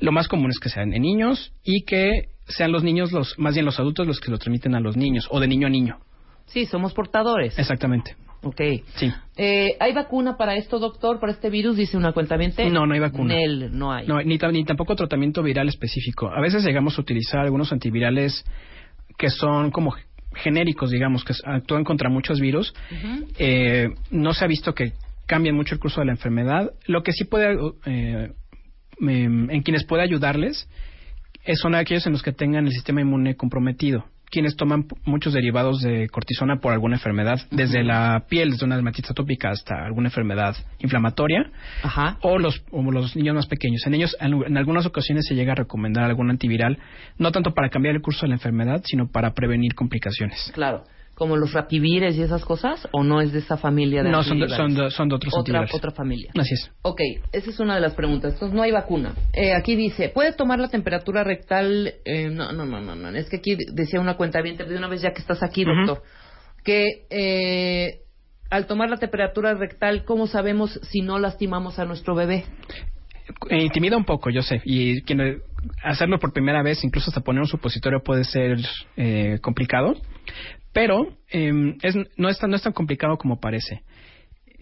Lo más común es que sean en niños y que sean los niños, los más bien los adultos, los que lo transmiten a los niños, o de niño a niño. Sí, somos portadores. Exactamente. Ok. Sí. Eh, ¿Hay vacuna para esto, doctor? ¿Para este virus? Dice una cuenta No, no hay vacuna. Nel, no hay. No, ni, ni tampoco tratamiento viral específico. A veces llegamos a utilizar algunos antivirales que son como genéricos, digamos, que actúan contra muchos virus. Eh, no se ha visto que cambien mucho el curso de la enfermedad. Lo que sí puede, eh, em, en quienes puede ayudarles, son aquellos en los que tengan el sistema inmune comprometido. Quienes toman muchos derivados de cortisona por alguna enfermedad, desde la piel, desde una dermatitis atópica hasta alguna enfermedad inflamatoria, Ajá. o los, o los niños más pequeños. En ellos, en, en algunas ocasiones se llega a recomendar algún antiviral, no tanto para cambiar el curso de la enfermedad, sino para prevenir complicaciones. Claro. ¿Como los rapivires y esas cosas? ¿O no es de esa familia de No, son de, son, de, son de otros otra, otra familia. Así es. Ok, esa es una de las preguntas. Entonces, no hay vacuna. Eh, aquí dice, ¿puede tomar la temperatura rectal? Eh, no, no, no, no, no. Es que aquí decía una cuenta bien, de una vez ya que estás aquí, doctor, que eh, al tomar la temperatura rectal, ¿cómo sabemos si no lastimamos a nuestro bebé? Eh, intimida un poco, yo sé. Y quien, hacerlo por primera vez, incluso hasta poner un supositorio puede ser eh, complicado. Pero eh, es, no, es tan, no es tan complicado como parece.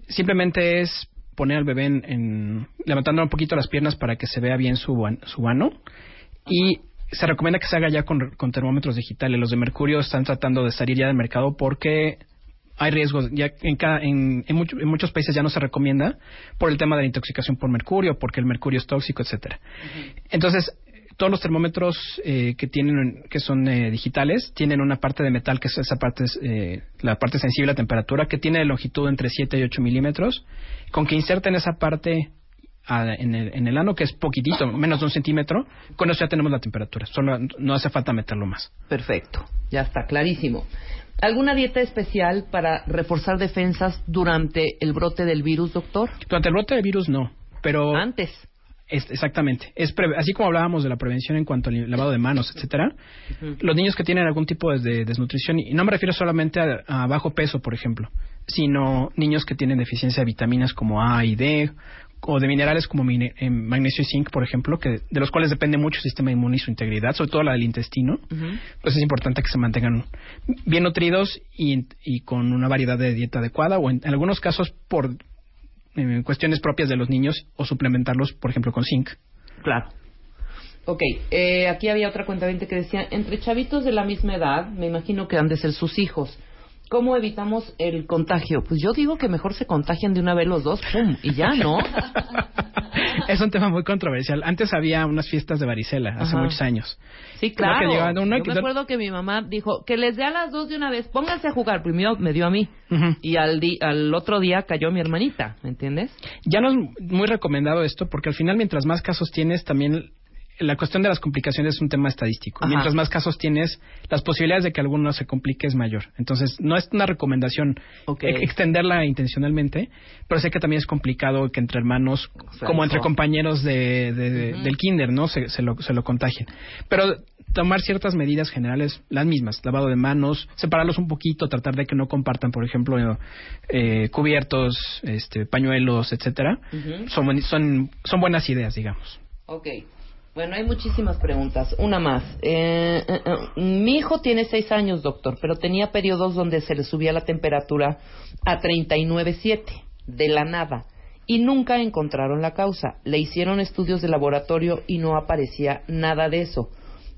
Simplemente es poner al bebé en, en- levantando un poquito las piernas para que se vea bien su, su ano. Y se recomienda que se haga ya con, con termómetros digitales. Los de mercurio están tratando de salir ya del mercado porque hay riesgos. Ya en, cada- en, en mucho- en muchos países ya no se recomienda por el tema de la intoxicación por mercurio, porque el mercurio es tóxico, etcétera. Entonces, todos los termómetros eh, que tienen que son eh, digitales tienen una parte de metal que es esa parte es, eh, la parte sensible a temperatura que tiene de longitud entre 7 y 8 milímetros con que inserten esa parte a- en, el, en el ano que es poquitito menos de un centímetro con eso ya tenemos la temperatura solo no hace falta meterlo más Perfecto, ya está, clarísimo. ¿Alguna dieta especial para reforzar defensas durante el brote del virus, doctor? durante el brote de virus no pero Antes. Es- exactamente. Es pre- así como hablábamos de la prevención en cuanto al lavado de manos, etcétera. Los niños que tienen algún tipo de, de desnutrición, y no me refiero solamente a, a bajo peso, por ejemplo, sino niños que tienen deficiencia de vitaminas como A y D, o de minerales como mine- eh, magnesio y zinc, por ejemplo, que de los cuales depende mucho el sistema inmune y su integridad, sobre todo la del intestino, pues es importante que se mantengan bien nutridos y, y con una variedad de dieta adecuada, o en, en algunos casos por eh, cuestiones propias de los niños, o suplementarlos, por ejemplo, con zinc. Claro. Ok, eh, aquí había otra cuenta que decía, entre chavitos de la misma edad, me imagino que han de ser sus hijos, ¿cómo evitamos el contagio? Pues yo digo que mejor se contagien de una vez los dos, ¡pum! Y ya, ¿no? es un tema muy controversial. Antes había unas fiestas de varicela, hace muchos años. Sí, claro. que llegaban uno y Yo me acuerdo que mi mamá dijo que les dé a las dos de una vez, pónganse a jugar. Primero me dio a mí y al, di- al otro día cayó mi hermanita, ¿me entiendes? Ya no es muy recomendado esto porque al final mientras más casos tienes también la cuestión de las complicaciones es un tema estadístico. Ajá. Mientras más casos tienes, las posibilidades de que alguno se complique es mayor. Entonces, no es una recomendación extenderla intencionalmente, pero sé que también es complicado que entre hermanos, sea, como entre compañeros de, de- de- del kinder, ¿no? Se, se lo, se lo contagien. Pero tomar ciertas medidas generales, las mismas, lavado de manos, separarlos un poquito, tratar de que no compartan, por ejemplo, eh, cubiertos, este, pañuelos, etcétera, son, son, son buenas ideas, digamos. Bueno, hay muchísimas preguntas. Una más. Eh, eh, eh, mi hijo tiene seis años, doctor, pero tenía periodos donde se le subía la temperatura a 39.7, de la nada. Y nunca encontraron la causa. Le hicieron estudios de laboratorio y no aparecía nada de eso.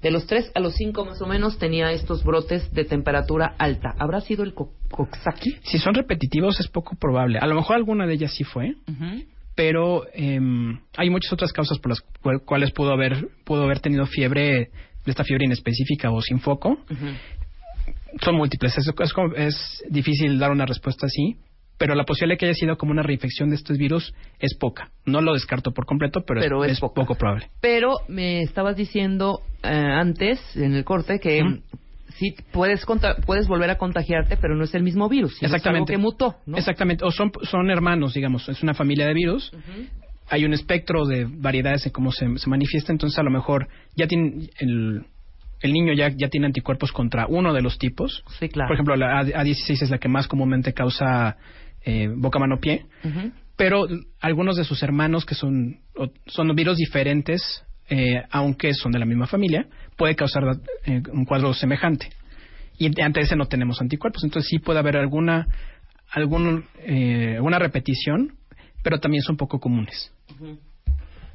De los tres a los cinco más o menos tenía estos brotes de temperatura alta. ¿Habrá sido el co- Coxsackie? Si son repetitivos es poco probable. A lo mejor alguna de ellas sí fue, pero em, hay muchas otras causas por las cual- cuales pudo haber pudo haber tenido fiebre, esta fiebre inespecífica o sin foco. Son múltiples. Es, es difícil dar una respuesta así, pero la posibilidad de que haya sido como una reinfección de estos virus es poca. No lo descarto por completo, pero, es- Pero es es, poca. poco probable. Pero me estabas diciendo eh, antes, en el corte, que. Sí puedes, puedes volver a contagiarte, pero no es el mismo virus. sino es Exactamente. algo que mutó, ¿no? Exactamente. O son, son hermanos, digamos. Es una familia de virus. Hay un espectro de variedades de cómo se, se manifiesta, entonces a lo mejor ya tiene el, el niño ya, ya tiene anticuerpos contra uno de los tipos. Sí, claro. Por ejemplo, la A- A16 es la que más comúnmente causa eh, boca, mano, pie, pero algunos de sus hermanos que son, son virus diferentes, eh, aunque son de la misma familia, puede causar eh, un cuadro semejante. Y ante ese no tenemos anticuerpos, entonces sí puede haber alguna, algún, eh, alguna repetición, pero también son poco comunes.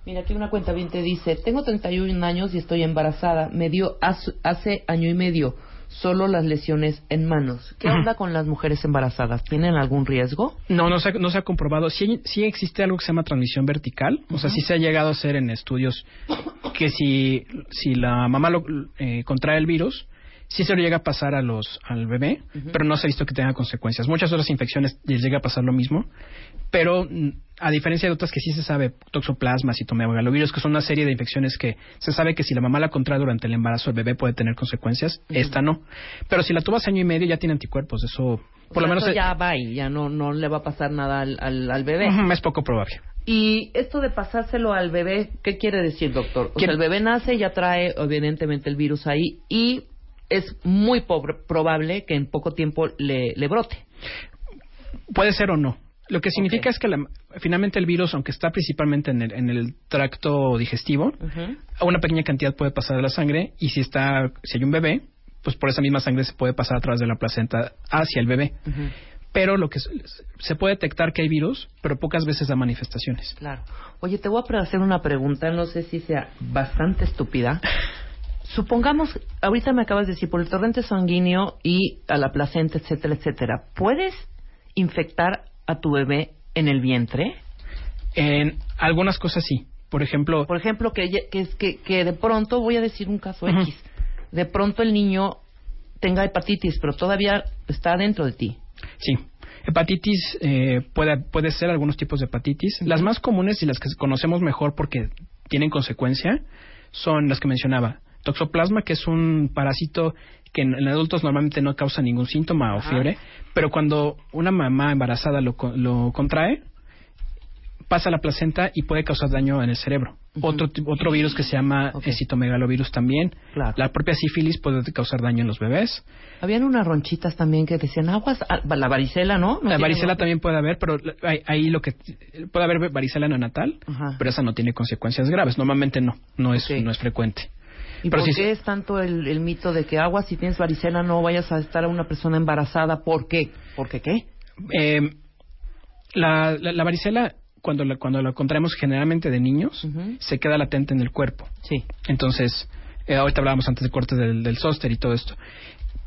Mira, aquí una cuenta bien te dice, tengo 31 años y estoy embarazada. Me dio hace, hace año y medio solo las lesiones en manos. ¿Qué onda con las mujeres embarazadas? ¿Tienen algún riesgo? No, no se, ha- no se ha comprobado. Sí, sí existe algo que se llama transmisión vertical. O sea, sí se ha llegado a hacer en estudios que si, si la mamá lo, eh, contrae el virus, sí se lo llega a pasar a los, al bebé, pero no se ha visto que tenga consecuencias. Muchas otras infecciones les llega a pasar lo mismo, pero mm, a diferencia de otras que sí se sabe, toxoplasma, citomegalovirus, que son una serie de infecciones que se sabe que si la mamá la contrae durante el embarazo, el bebé puede tener consecuencias. Esta no. Pero si la tuvo hace año y medio, ya tiene anticuerpos. Eso, por lo menos, eso ya va y ya no, no le va a pasar nada al, al, al bebé. es poco probable. Y esto de pasárselo al bebé, ¿qué quiere decir, doctor? O sea, el bebé nace y ya trae, evidentemente, el virus ahí y es muy probable que en poco tiempo le, le brote. Puede ser o no. Lo que significa es que la- finalmente el virus, aunque está principalmente en el, en el tracto digestivo, a una pequeña cantidad puede pasar a la sangre y si está, si hay un bebé, pues por esa misma sangre se puede pasar a través de la placenta hacia el bebé. Pero lo que se puede detectar que hay virus, pero pocas veces da manifestaciones. Claro. Oye, te voy a hacer una pregunta, no sé si sea bastante estúpida. Supongamos, ahorita me acabas de decir, por el torrente sanguíneo y a la placenta, etcétera, etcétera, ¿puedes infectar a tu bebé en el vientre? En algunas cosas sí. Por ejemplo, Por ejemplo, que, que, que, que de pronto, voy a decir un caso. X, de pronto el niño tenga hepatitis, pero todavía está dentro de ti. Sí. Hepatitis eh, puede, puede ser algunos tipos de hepatitis. Las más comunes y las que conocemos mejor porque tienen consecuencia son las que mencionaba. Toxoplasma, que es un parásito que en, en adultos normalmente no causa ningún síntoma o Ajá. fiebre, pero cuando una mamá embarazada lo, lo contrae, pasa a la placenta y puede causar daño en el cerebro. Otro, otro virus que se llama Ok. eh, citomegalovirus también. Claro. La propia sífilis puede causar daño en los bebés. Habían unas ronchitas también que decían aguas, ah, la varicela, ¿no? ¿No La varicela también puede haber, pero ahí, ahí lo que puede haber varicela neonatal, Ajá. pero esa no tiene consecuencias graves. Normalmente no, no es, no es frecuente. ¿Y pero por qué es tanto el, el mito de que agua, si tienes varicela, no vayas a estar a una persona embarazada? ¿Por qué? ¿Por qué qué? Eh, la, la, la varicela, cuando la, cuando la contraemos generalmente de niños, se queda latente en el cuerpo. Sí. Entonces, eh, ahorita hablábamos antes de corte del, del zóster y todo esto.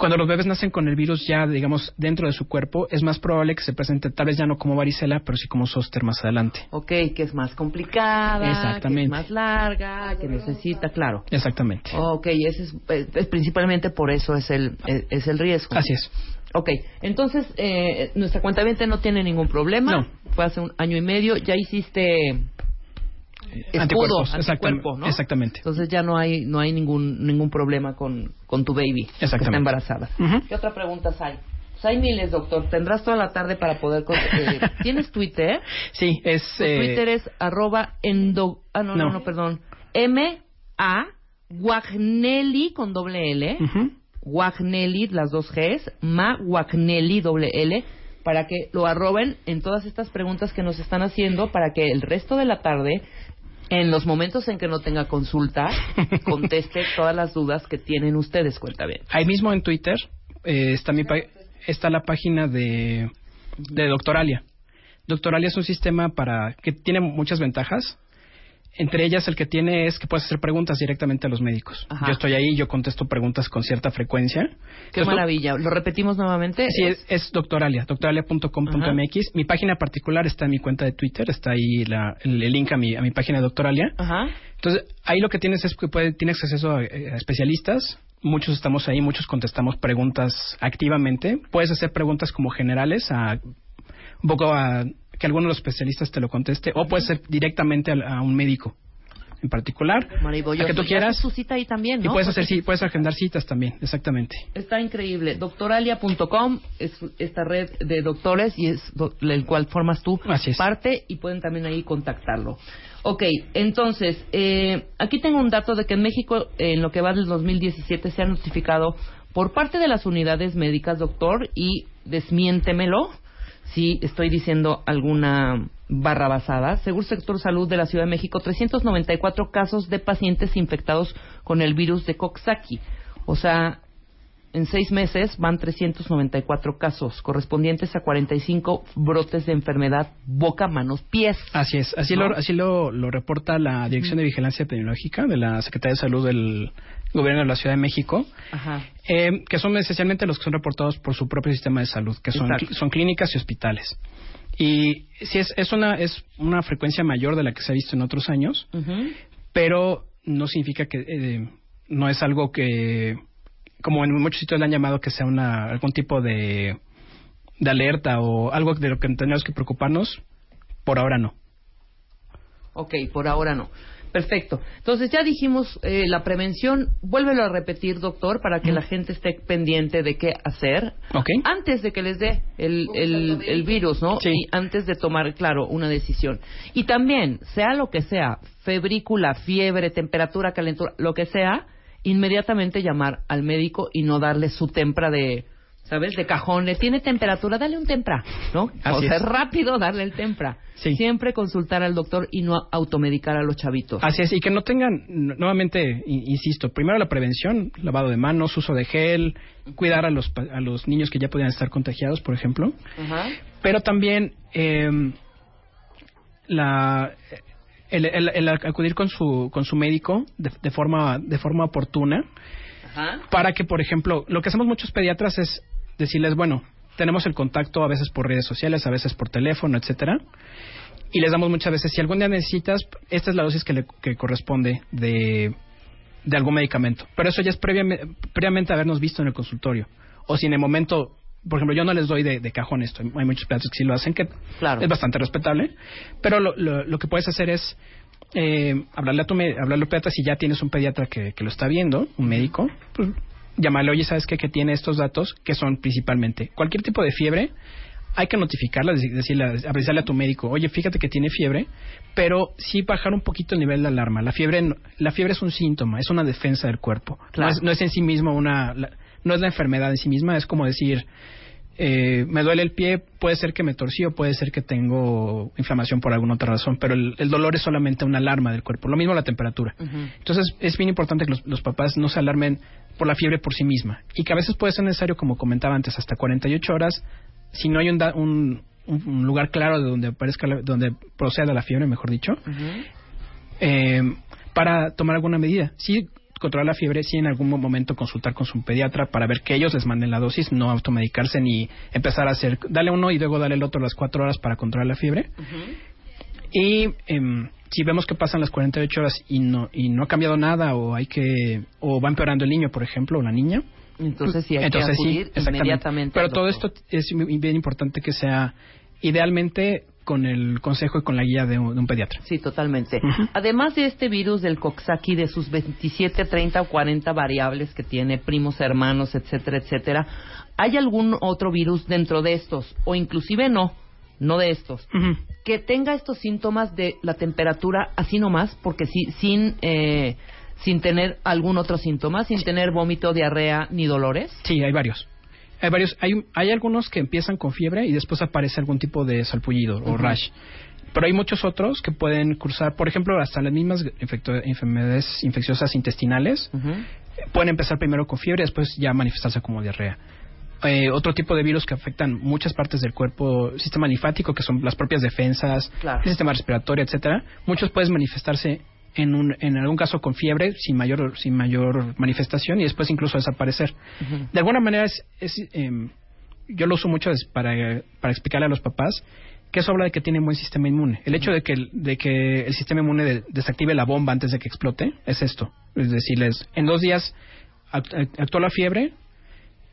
Cuando los bebés nacen con el virus ya, digamos, dentro de su cuerpo, es más probable que se presente tal vez ya no como varicela, pero sí como zóster más adelante. Ok, que es más complicada, Exactamente. que es más larga, que necesita, claro. Exactamente. Ok, ese es, eh, es principalmente por eso es el, es, es el riesgo. Así es. Ok, entonces eh, nuestra cuenta no tiene ningún problema. No. Fue hace un año y medio, ya hiciste escudo, Anticuerpos, anticuerpo, exactam- ¿no? exactamente. Entonces ya no hay no hay ningún ningún problema con, con tu baby que está embarazada. ¿Qué otra preguntas hay? Hay miles, doctor. Tendrás toda la tarde para poder... eh, ¿Tienes Twitter? Sí, es... Tu eh, Twitter es arroba endo... Ah, no, no, No. no, perdón. M-A Guagnelli con doble L. Wagnelli, las dos Gs, Ma Wagnelli, doble L, para que lo arroben en todas estas preguntas que nos están haciendo, para que el resto de la tarde, en los momentos en que no tenga consulta, conteste todas las dudas que tienen ustedes, cuenta bien. Ahí mismo en Twitter eh, está, mi pa- está la página de, de Doctoralia. Doctoralia es un sistema para que tiene muchas ventajas. Entre ellas, el que tiene es que puedes hacer preguntas directamente a los médicos. Ajá. Yo estoy ahí, yo contesto preguntas con cierta frecuencia. Qué Entonces, maravilla. ¿Lo repetimos nuevamente? Sí, es, es Doctoralia, doctoralia.com.mx. Mi página particular está en mi cuenta de Twitter, está ahí la- el, el link a mi, a mi página de Doctoralia. Ajá. Entonces, ahí lo que tienes es que puede- tienes acceso a, eh, a especialistas. Muchos estamos ahí, muchos contestamos preguntas activamente. Puedes hacer preguntas como generales, a, un poco a que alguno de los especialistas te lo conteste, o puedes ser directamente al- a, un médico en particular, a que tú Y quieras. tu cita ahí también, Y puedes hacer, sí, puedes agendar citas también, exactamente. Está increíble. Doctoralia.com es esta red de doctores y es do- el cual formas tú Así es. parte y pueden también ahí contactarlo. Ok, entonces, eh, aquí tengo un dato de que en México, en lo que va del 2017, se ha notificado por parte de las unidades médicas, doctor, y desmiéntemelo si estoy diciendo alguna barra basada. Según Sector Salud de la Ciudad de México, 394 casos de pacientes infectados con el virus de Coxsackie. O sea, en seis meses van 394 casos, correspondientes a 45 brotes de enfermedad boca, manos, pies. Así es, así, ¿No? lo, así lo, lo reporta la Dirección de Vigilancia Epidemiológica de la Secretaría de Salud del Gobierno de la Ciudad de México, Ajá. eh, que son esencialmente los que son reportados por su propio sistema de salud, que son, Exacto. son clínicas y hospitales. Y sí es, es, una, es una frecuencia mayor de la que se ha visto en otros años, pero no significa que eh, no es algo que, como en muchos sitios le han llamado, que sea una, algún tipo de, de alerta o algo de lo que tenemos que preocuparnos. Por ahora no. Ok, por ahora no. Perfecto. Entonces ya dijimos eh, la prevención. Vuélvelo a repetir, doctor, para que la gente esté pendiente de qué hacer Ok. antes de que les dé el, el, el virus, ¿no? Sí. Y antes de tomar, claro, una decisión. Y también, sea lo que sea, febrícula, fiebre, temperatura, calentura, lo que sea, inmediatamente llamar al médico y no darle su tempra de, ¿sabes? De cajón. Le tiene temperatura, dale un tempra, ¿no? o Así sea, es. rápido darle el tempra. Sí. Siempre consultar al doctor y no automedicar a los chavitos. Así es, y que no tengan, nu- nuevamente, insisto, primero la prevención, lavado de manos, uso de gel, cuidar a los, pa- a los niños que ya podían estar contagiados, por ejemplo, Ajá. pero también eh, la, el, el- el acudir con su, con su médico de, de forma, de forma oportuna Ajá. para que, por ejemplo, lo que hacemos muchos pediatras es decirles, bueno, tenemos el contacto a veces por redes sociales, a veces por teléfono, etcétera, y les damos muchas veces, si algún día necesitas, esta es la dosis que le que corresponde de, de algún medicamento. Pero eso ya es previamente, previamente habernos visto en el consultorio. O si en el momento, por ejemplo, yo no les doy de, de cajón esto, hay muchos pediatras que sí lo hacen, que Claro. es bastante respetable, pero lo, lo, lo que puedes hacer es eh, hablarle a tu hablarle pediatra si ya tienes un pediatra que, que lo está viendo, un médico, pues llamarle, oye, ¿sabes qué? Que tiene estos datos que son principalmente cualquier tipo de fiebre, hay que notificarla, dec- decirle, avisarle a tu médico, oye, fíjate que tiene fiebre, pero sí bajar un poquito el nivel de alarma. La fiebre, la fiebre es un síntoma, es una defensa del cuerpo. Claro. No, es, no es en sí mismo una, la- no es la enfermedad en sí misma, es como decir, eh, me duele el pie, puede ser que me torcí o puede ser que tengo inflamación por alguna otra razón, pero el, el dolor es solamente una alarma del cuerpo. Lo mismo la temperatura. Entonces es bien importante que los, los papás no se alarmen por la fiebre por sí misma y que a veces puede ser necesario, como comentaba antes, hasta 48 horas, si no hay un, da- un, lugar claro de donde aparezca, la- donde proceda la fiebre, mejor dicho, eh, para tomar alguna medida. Sí, controlar la fiebre, sí en algún momento consultar con su pediatra para ver que ellos les manden la dosis, no automedicarse ni empezar a hacer, dale uno y luego dale el otro las cuatro horas para controlar la fiebre. Y em, si vemos que pasan las 48 horas y no y no ha cambiado nada o hay que o va empeorando el niño, por ejemplo, o la niña, Entonces sí hay entonces que acudir inmediatamente. Pero todo esto es bien importante que sea idealmente con el consejo y con la guía de un, de un pediatra. Sí, totalmente. Además de este virus del Coxsackie, de sus 27, 30 o 40 variables que tiene, primos, hermanos, etcétera, etcétera, ¿hay algún otro virus dentro de estos? O inclusive no, no de estos. Que tenga estos síntomas de la temperatura así nomás, porque sí, sin, eh, sin tener algún otro síntoma, sin tener vómito, diarrea ni dolores. Sí, hay varios. Hay varios. Hay, hay algunos que empiezan con fiebre y después aparece algún tipo de salpullido o rash. Pero hay muchos otros que pueden cursar, por ejemplo, hasta las mismas enfermedades infecciosas intestinales. Pueden empezar primero con fiebre y después ya manifestarse como diarrea. Eh, otro tipo de virus que afectan muchas partes del cuerpo, sistema linfático, que son las propias defensas, Claro. el sistema respiratorio, etcétera. Muchos pueden manifestarse en, un, en algún caso con fiebre, sin mayor, sin mayor manifestación, y después incluso desaparecer. De alguna manera, es, es, em, yo lo uso mucho para, para explicarle a los papás que eso habla de que tienen buen sistema inmune. El hecho de que, el- de que el sistema inmune de- desactive la bomba antes de que explote es esto. Es decirles, en dos días act- act- actuó la fiebre,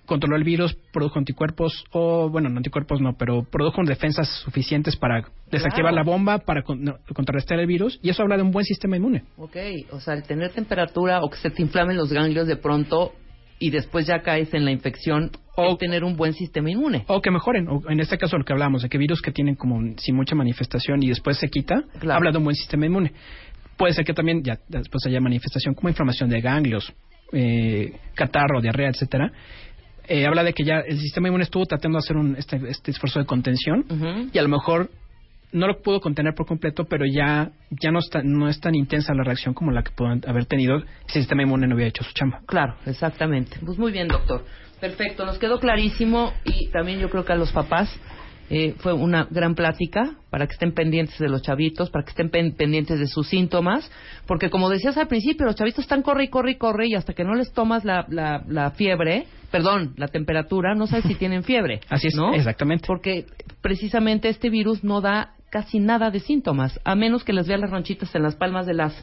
controló el virus, produjo anticuerpos, o bueno, no anticuerpos no, pero produjo defensas suficientes para desactivar la bomba, para con- no, contrarrestar el virus, y eso habla de un buen sistema inmune. Ok, o sea, el tener temperatura o que se te inflamen los ganglios de pronto y después ya caes en la infección o tener un buen sistema inmune. O que mejoren, o en este caso lo que hablamos, de que virus que tienen como sin mucha manifestación y después se quita, Claro. habla de un buen sistema inmune. Puede ser que también ya después haya manifestación como inflamación de ganglios, eh, catarro, diarrea, etcétera. Eh, habla de que ya el sistema inmune estuvo tratando de hacer un, este, este esfuerzo de contención y a lo mejor no lo pudo contener por completo, pero ya ya no está no es tan intensa la reacción como la que pudo haber tenido si el sistema inmune no hubiera hecho su chamba. Claro, exactamente. Pues muy bien, doctor. Perfecto, nos quedó clarísimo y también yo creo que a los papás eh, fue una gran plática para que estén pendientes de los chavitos, para que estén pen- pendientes de sus síntomas, porque como decías al principio, los chavitos están corre y corre y corre y hasta que no les tomas la, la, la fiebre, perdón, la temperatura, no sabes si tienen fiebre. Así es, ¿no? exactamente. Porque precisamente este virus no da casi nada de síntomas, a menos que les vean las ronchitas en las palmas de las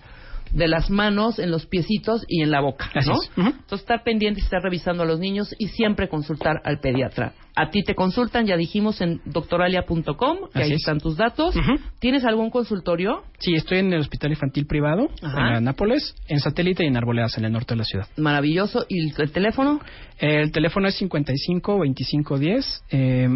de las manos, en los piecitos y en la boca, ¿no? es. Entonces, estar pendiente, estar revisando a los niños y siempre consultar al pediatra. A ti te consultan, ya dijimos, en doctoralia.com, que ahí es. están tus datos. ¿Tienes algún consultorio? Sí, estoy en el hospital infantil privado, Ajá. en Nápoles, en satélite y en Arboledas, en el norte de la ciudad. Maravilloso. ¿Y el, el teléfono? El teléfono es 55 25 10 eh,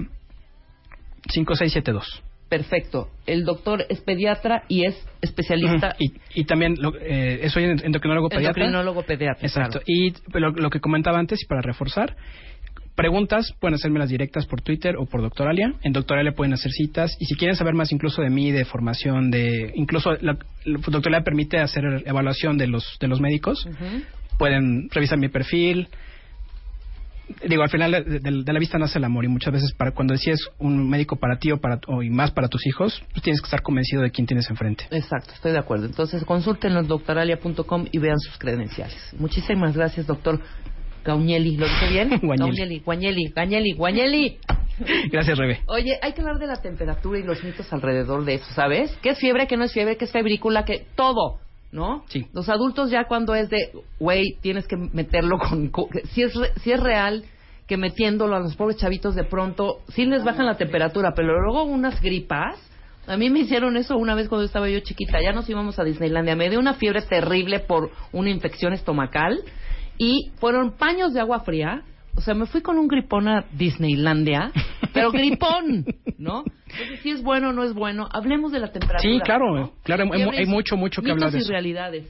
5672. Perfecto. El doctor es pediatra y es especialista. Y, y también lo, eh, soy endocrinólogo pediatra. Endocrinólogo pediatra. Exacto. claro. Y lo, lo que comentaba antes, y para reforzar, preguntas pueden hacérmelas directas por Twitter o por Doctoralia. En Doctoralia pueden hacer citas. Y si quieren saber más incluso de mí, de formación, de incluso la, la Doctoralia permite hacer evaluación de los, de los médicos. Pueden revisar mi perfil. Digo, al final de, de- de la vista nace el amor y muchas veces para cuando decides un médico para ti o, para, o y más para tus hijos, pues tienes que estar convencido de quién tienes enfrente. Exacto, estoy de acuerdo. Entonces, consúltenlo en doctoralia.com y vean sus credenciales. Muchísimas gracias, doctor Gauñeli. ¿Lo dije bien? Guañeli. Gauñeli, Guañeli, Gañeli, Guañeli. Gracias, Rebe. Oye, hay que hablar de la temperatura y los mitos alrededor de eso, ¿sabes? ¿Qué es fiebre, qué no es fiebre, qué es febrícula, que todo, ¿no? Sí. Los adultos ya cuando es de, güey, tienes que meterlo con... co- Si es, re- si es real que metiéndolo a los pobres chavitos de pronto, sí les bajan la temperatura, pero luego unas gripas... A mí me hicieron eso una vez cuando estaba yo chiquita. Ya nos íbamos a Disneylandia. Me dio una fiebre terrible por una infección estomacal y fueron paños de agua fría. O sea, me fui con un gripón a Disneylandia, pero gripón, ¿no? Entonces, si es bueno o no es bueno, hablemos de la temperatura. Sí, claro, ¿no? claro, hay, hay mucho, mucho que hablar de y eso. realidades.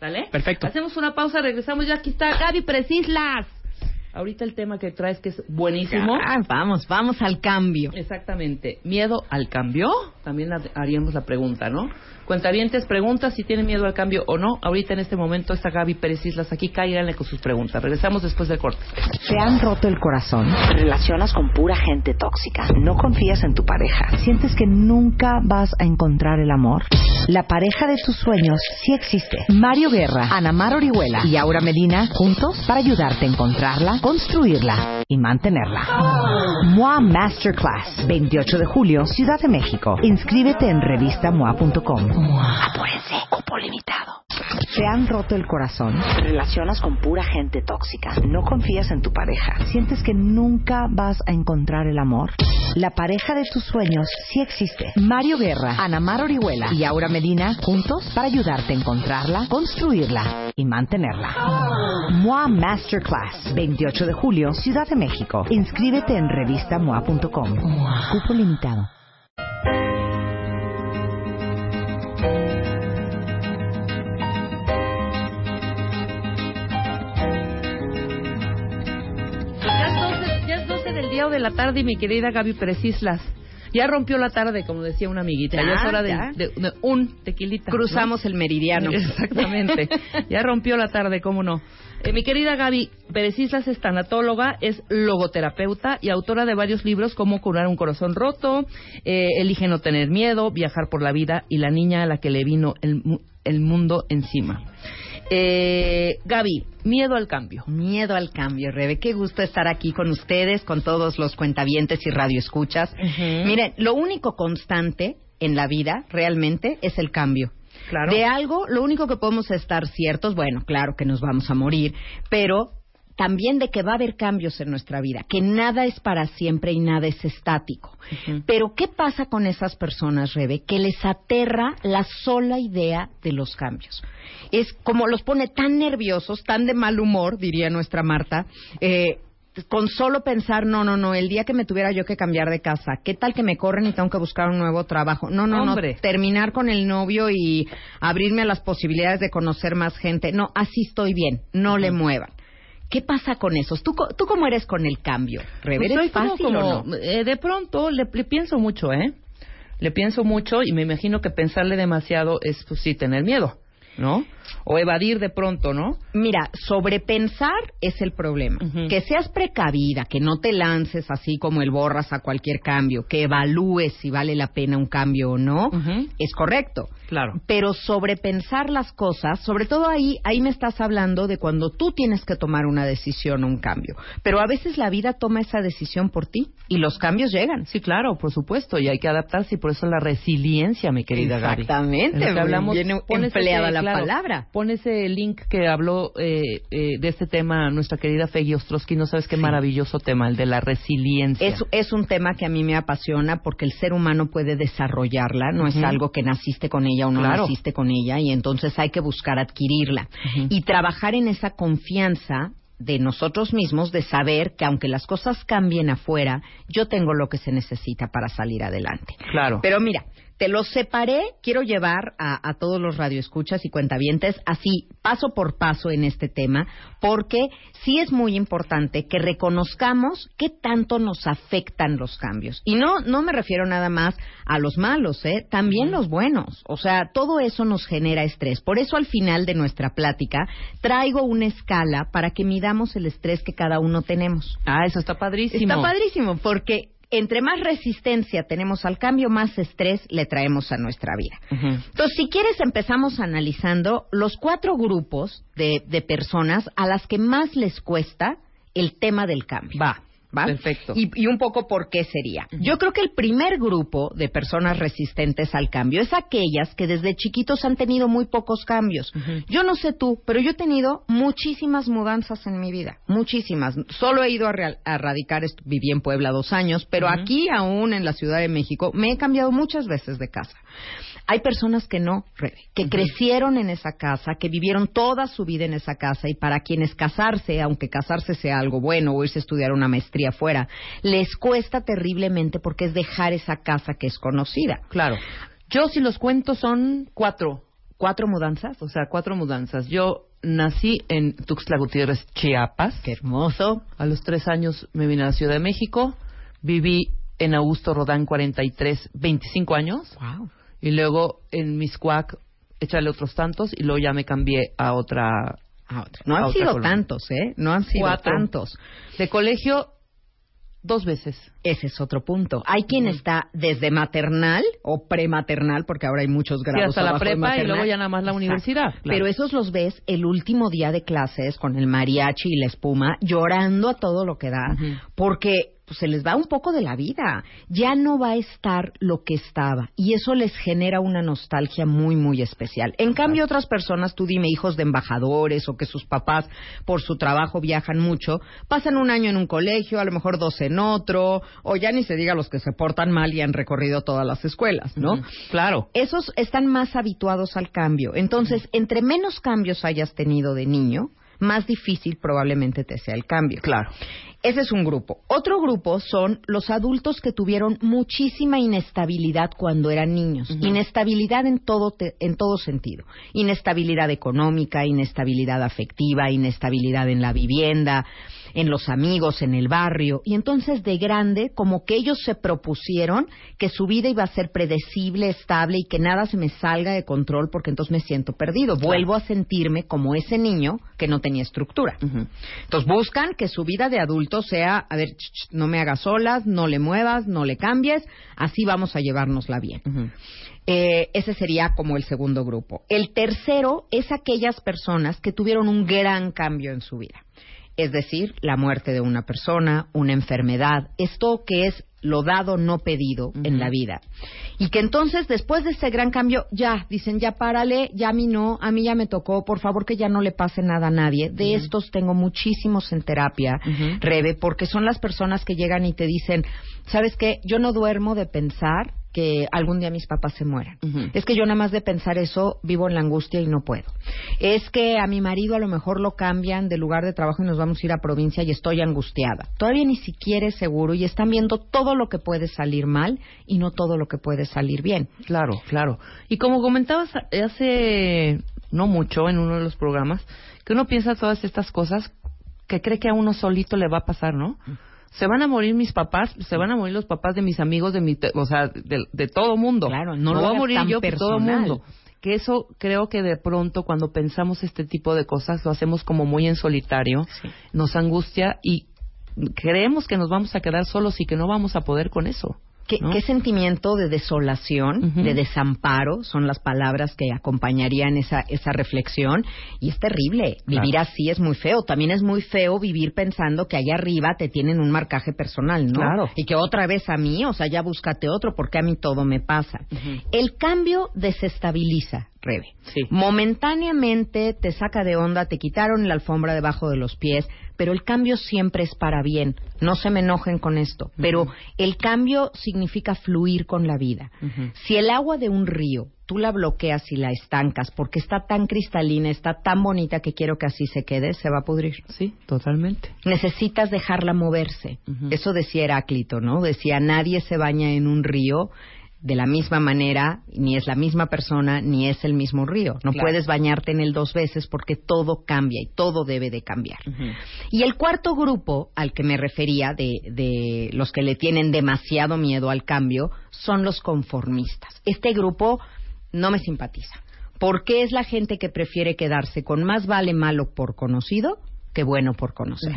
¿Sale? Perfecto. Hacemos una pausa, regresamos ya. Aquí está Gaby Precislas. Ahorita el tema que traes que es buenísimo. Ah, vamos, vamos al cambio. Exactamente. ¿Miedo al cambio? también ha- haríamos la pregunta, ¿no? Cuentavientes, preguntas si tienen miedo al cambio o no. Ahorita en este momento está Gaby Pérez Islas aquí, cáiganle con sus preguntas. Regresamos después del corte. ¿Te han roto el corazón? ¿Te relacionas con pura gente tóxica? ¿No confías en tu pareja? ¿Sientes que nunca vas a encontrar el amor? La pareja de tus sueños sí existe. Mario Guerra, Ana Mar Orihuela y Aura Medina juntos para ayudarte a encontrarla, construirla y mantenerla. MOA Masterclass, 28 de julio, Ciudad de México. Inscríbete en revistamoa.com. Apúrense, cupo limitado. ¿Te han roto el corazón? ¿Te relacionas con pura gente tóxica? ¿No confías en tu pareja? ¿Sientes que nunca vas a encontrar el amor? La pareja de tus sueños sí existe. Mario Guerra, Ana Mar Orihuela y Aura Medina juntos para ayudarte a encontrarla, construirla y mantenerla. MOA Masterclass, 28 de julio, Ciudad de México. Inscríbete en revistamoa.com. Cupo limitado. Día o de la tarde, y mi querida Gaby Pérez Islas. Ya rompió la tarde, como decía una amiguita. Ya, Ya, es hora de, ya. de- de un tequilita. ¿no? Cruzamos el meridiano. Exactamente. ya rompió la tarde, cómo no. Eh, mi querida Gaby Pérez Islas es tanatóloga, es logoterapeuta y autora de varios libros como Curar un corazón roto, eh, Elige no tener miedo, Viajar por la vida y La niña a la que le vino el, el mundo encima. Eh, Gaby, miedo al cambio. Miedo al cambio, Rebe. Qué gusto estar aquí con ustedes, con todos los cuentavientes y radioescuchas. Ujú. Miren, lo único constante en la vida realmente es el cambio. Claro. De algo, lo único que podemos estar ciertos, bueno, claro que nos vamos a morir, pero también de que va a haber cambios en nuestra vida, que nada es para siempre y nada es estático. Pero ¿qué pasa con esas personas, Rebe? Que les aterra la sola idea de los cambios. Es como los pone tan nerviosos, tan de mal humor, diría nuestra Marta, eh, con solo pensar, no, no, no, el día que me tuviera yo que cambiar de casa, ¿qué tal que me corren y tengo que buscar un nuevo trabajo? No, no, Hombre. no, terminar con el novio y abrirme a las posibilidades de conocer más gente. No, así estoy bien, no le muevan. ¿Qué pasa con esos? ¿Tú, tú cómo eres con el cambio? Rebe, Pues ¿Eres soy como- fácil como, o no? eh, de pronto le, le pienso mucho, ¿eh? Le pienso mucho y me imagino que pensarle demasiado es, pues sí, tener miedo, ¿no? O evadir de pronto, ¿no? Mira, sobrepensar es el problema. Que seas precavida, que no te lances así como el borras a cualquier cambio, que evalúes si vale la pena un cambio o no, es correcto. Claro. Pero sobrepensar las cosas, sobre todo ahí, ahí me estás hablando de cuando tú tienes que tomar una decisión o un cambio. Pero a veces la vida toma esa decisión por ti y los cambios llegan. Sí, claro, por supuesto, y hay que adaptarse y por eso la resiliencia, mi querida Gaby. Exactamente, que muy hablamos, bien empleada la claro, palabra. Pon ese link que habló eh, eh, de este tema nuestra querida Feggy Ostrowski, no sabes qué Sí. maravilloso tema, el de la resiliencia. Es, es un tema que a mí me apasiona porque el ser humano puede desarrollarla, no es algo que naciste con ella o no Claro. naciste con ella y entonces hay que buscar adquirirla y trabajar en esa confianza de nosotros mismos de saber que aunque las cosas cambien afuera, yo tengo lo que se necesita para salir adelante. Claro. Pero mira, te los separé, quiero llevar a, a todos los radioescuchas y cuentavientes así, paso por paso en este tema, porque sí es muy importante que reconozcamos qué tanto nos afectan los cambios. Y no, no me refiero nada más a los malos, ¿eh? también los buenos. O sea, todo eso nos genera estrés. Por eso al final de nuestra plática traigo una escala para que midamos el estrés que cada uno tenemos. Ah, eso está padrísimo. Está padrísimo porque entre más resistencia tenemos al cambio, más estrés le traemos a nuestra vida. Entonces, si quieres, empezamos analizando los cuatro grupos de, de personas a las que más les cuesta el tema del cambio. Va. ¿Va? Perfecto. Y, y un poco por qué sería. Yo creo que el primer grupo de personas resistentes al cambio es aquellas que desde chiquitos han tenido muy pocos cambios. Yo no sé tú, pero yo he tenido muchísimas mudanzas en mi vida, muchísimas. Solo he ido a, real- a radicar, viví en Puebla dos años, pero aquí aún en la Ciudad de México me he cambiado muchas veces de casa. Hay personas que no, que crecieron en esa casa, que vivieron toda su vida en esa casa y para quienes casarse, aunque casarse sea algo bueno o irse a estudiar una maestría afuera, les cuesta terriblemente porque es dejar esa casa que es conocida. Claro. Yo, si los cuento, son cuatro. ¿Cuatro mudanzas? O sea, cuatro mudanzas. Yo nací en Tuxtla Gutiérrez, Chiapas. Qué hermoso. A los tres años me vine a la Ciudad de México. Viví en Augusto Rodán 43, 25 años. Wow. Y luego en Miscuac, échale otros tantos. Y luego ya me cambié a otra. A otra. No han sido colonia. tantos, ¿eh? No han sido Cuatro. tantos. De colegio, dos veces. Ese es otro punto. Hay quien está desde maternal o prematernal, porque ahora hay muchos Sí, grados. hasta la prepa y luego ya nada más la Exacto. universidad. claro. Pero esos los ves el último día de clases con el mariachi y la espuma, llorando a todo lo que da, porque pues, se les va un poco de la vida. Ya no va a estar lo que estaba. Y eso les genera una nostalgia muy, muy especial. En cambio, otras personas, tú dime, hijos de embajadores o que sus papás por su trabajo viajan mucho, pasan un año en un colegio, a lo mejor dos en otro, o ya ni se diga los que se portan mal y han recorrido todas las escuelas, ¿no? Claro. esos están más habituados al cambio. Entonces, entre menos cambios hayas tenido de niño, más difícil probablemente te sea el cambio. Claro. Ese es un grupo. Otro grupo son los adultos que tuvieron muchísima inestabilidad cuando eran niños. Inestabilidad en todo, te- en todo sentido. Inestabilidad económica, inestabilidad afectiva, inestabilidad en la vivienda, en los amigos, en el barrio. Y entonces de grande, como que ellos se propusieron que su vida iba a ser predecible, estable y que nada se me salga de control porque entonces me siento perdido. Vuelvo a sentirme como ese niño que no tenía estructura. Entonces buscan que su vida de adulto sea, a ver, ch, ch, no me hagas solas, no le muevas, no le cambies, así vamos a llevárnosla bien. Eh, ese sería como el segundo grupo. El tercero es aquellas personas que tuvieron un gran cambio en su vida. Es decir, la muerte de una persona, una enfermedad, esto que es lo dado no pedido en la vida. Y que entonces, después de ese gran cambio, ya, dicen, ya párale, ya a mí no, a mí ya me tocó, por favor que ya no le pase nada a nadie. De estos tengo muchísimos en terapia. Rebe, porque son las personas que llegan y te dicen, ¿sabes qué? Yo no duermo de pensar que algún día mis papás se mueran. Es que yo nada más de pensar eso vivo en la angustia y no puedo. Es que a mi marido a lo mejor lo cambian de lugar de trabajo y nos vamos a ir a provincia y estoy angustiada. Todavía ni siquiera es seguro y están viendo todo lo que puede salir mal y no todo lo que puede salir bien. Claro, claro. Y como comentabas hace no mucho en uno de los programas, que uno piensa todas estas cosas que cree que a uno solito le va a pasar, ¿no? Se van a morir mis papás, se van a morir los papás de mis amigos, de mi, o sea, de, de todo mundo. Claro, no Me lo voy a morir yo, pues todo mundo. Que eso creo que de pronto cuando pensamos este tipo de cosas lo hacemos como muy en solitario, nos angustia y creemos que nos vamos a quedar solos y que no vamos a poder con eso. ¿Qué, ¿no? qué sentimiento de desolación, de desamparo son las palabras que acompañarían esa, esa reflexión? Y es terrible. Vivir así es muy feo. También es muy feo vivir pensando que allá arriba te tienen un marcaje personal, ¿no? Claro. Y que otra vez a mí, o sea, ya búscate otro porque a mí todo me pasa. El cambio desestabiliza, Rebe. Sí. Momentáneamente te saca de onda, te quitaron la alfombra debajo de los pies, pero el cambio siempre es para bien. No se me enojen con esto, pero el cambio significa fluir con la vida. Si el agua de un río tú la bloqueas y la estancas porque está tan cristalina, está tan bonita que quiero que así se quede, se va a pudrir. Sí, totalmente. Necesitas dejarla moverse. Eso decía Heráclito, ¿no? Decía, nadie se baña en un río de la misma manera, ni es la misma persona, ni es el mismo río. No Claro. puedes bañarte en él dos veces porque todo cambia y todo debe de cambiar. Y el cuarto grupo al que me refería, de, de los que le tienen demasiado miedo al cambio, son los conformistas. Este grupo no me simpatiza, porque es la gente que prefiere quedarse con más vale malo por conocido que bueno por conocer.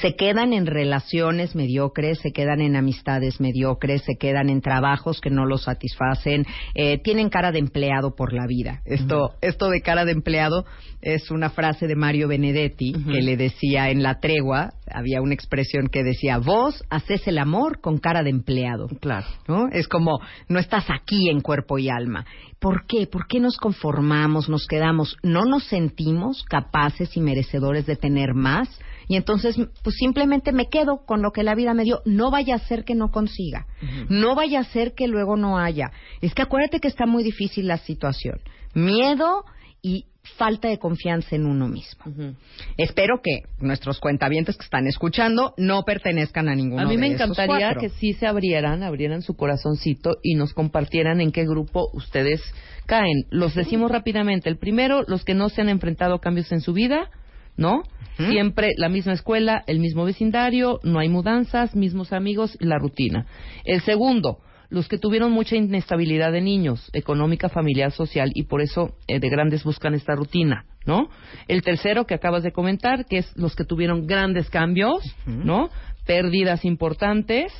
Se quedan en relaciones mediocres, se quedan en amistades mediocres, se quedan en trabajos que no los satisfacen, eh, tienen cara de empleado por la vida. Esto, esto de cara de empleado es una frase de Mario Benedetti que le decía en la tregua, había una expresión que decía, vos haces el amor con cara de empleado. Claro. ¿no? Es como, no estás aquí en cuerpo y alma. ¿Por qué? ¿Por qué nos conformamos, nos quedamos? ¿No nos sentimos capaces y merecedores de tener más? Y entonces, pues simplemente me quedo con lo que la vida me dio. No vaya a ser que no consiga. No vaya a ser que luego no haya. Es que acuérdate que está muy difícil la situación. Miedo y falta de confianza en uno mismo. Espero que nuestros cuentavientes que están escuchando no pertenezcan a ninguno A mí de me encantaría que sí se abrieran, abrieran su corazoncito y nos compartieran en qué grupo ustedes caen. Los decimos rápidamente. El primero, los que no se han enfrentado a cambios en su vida. ¿no? Siempre la misma escuela, el mismo vecindario, no hay mudanzas, mismos amigos, la rutina. El segundo, los que tuvieron mucha inestabilidad de niños, económica, familiar, social, y por eso eh, de grandes buscan esta rutina, ¿no? El tercero que acabas de comentar, que es los que tuvieron grandes cambios, ¿no? Pérdidas importantes,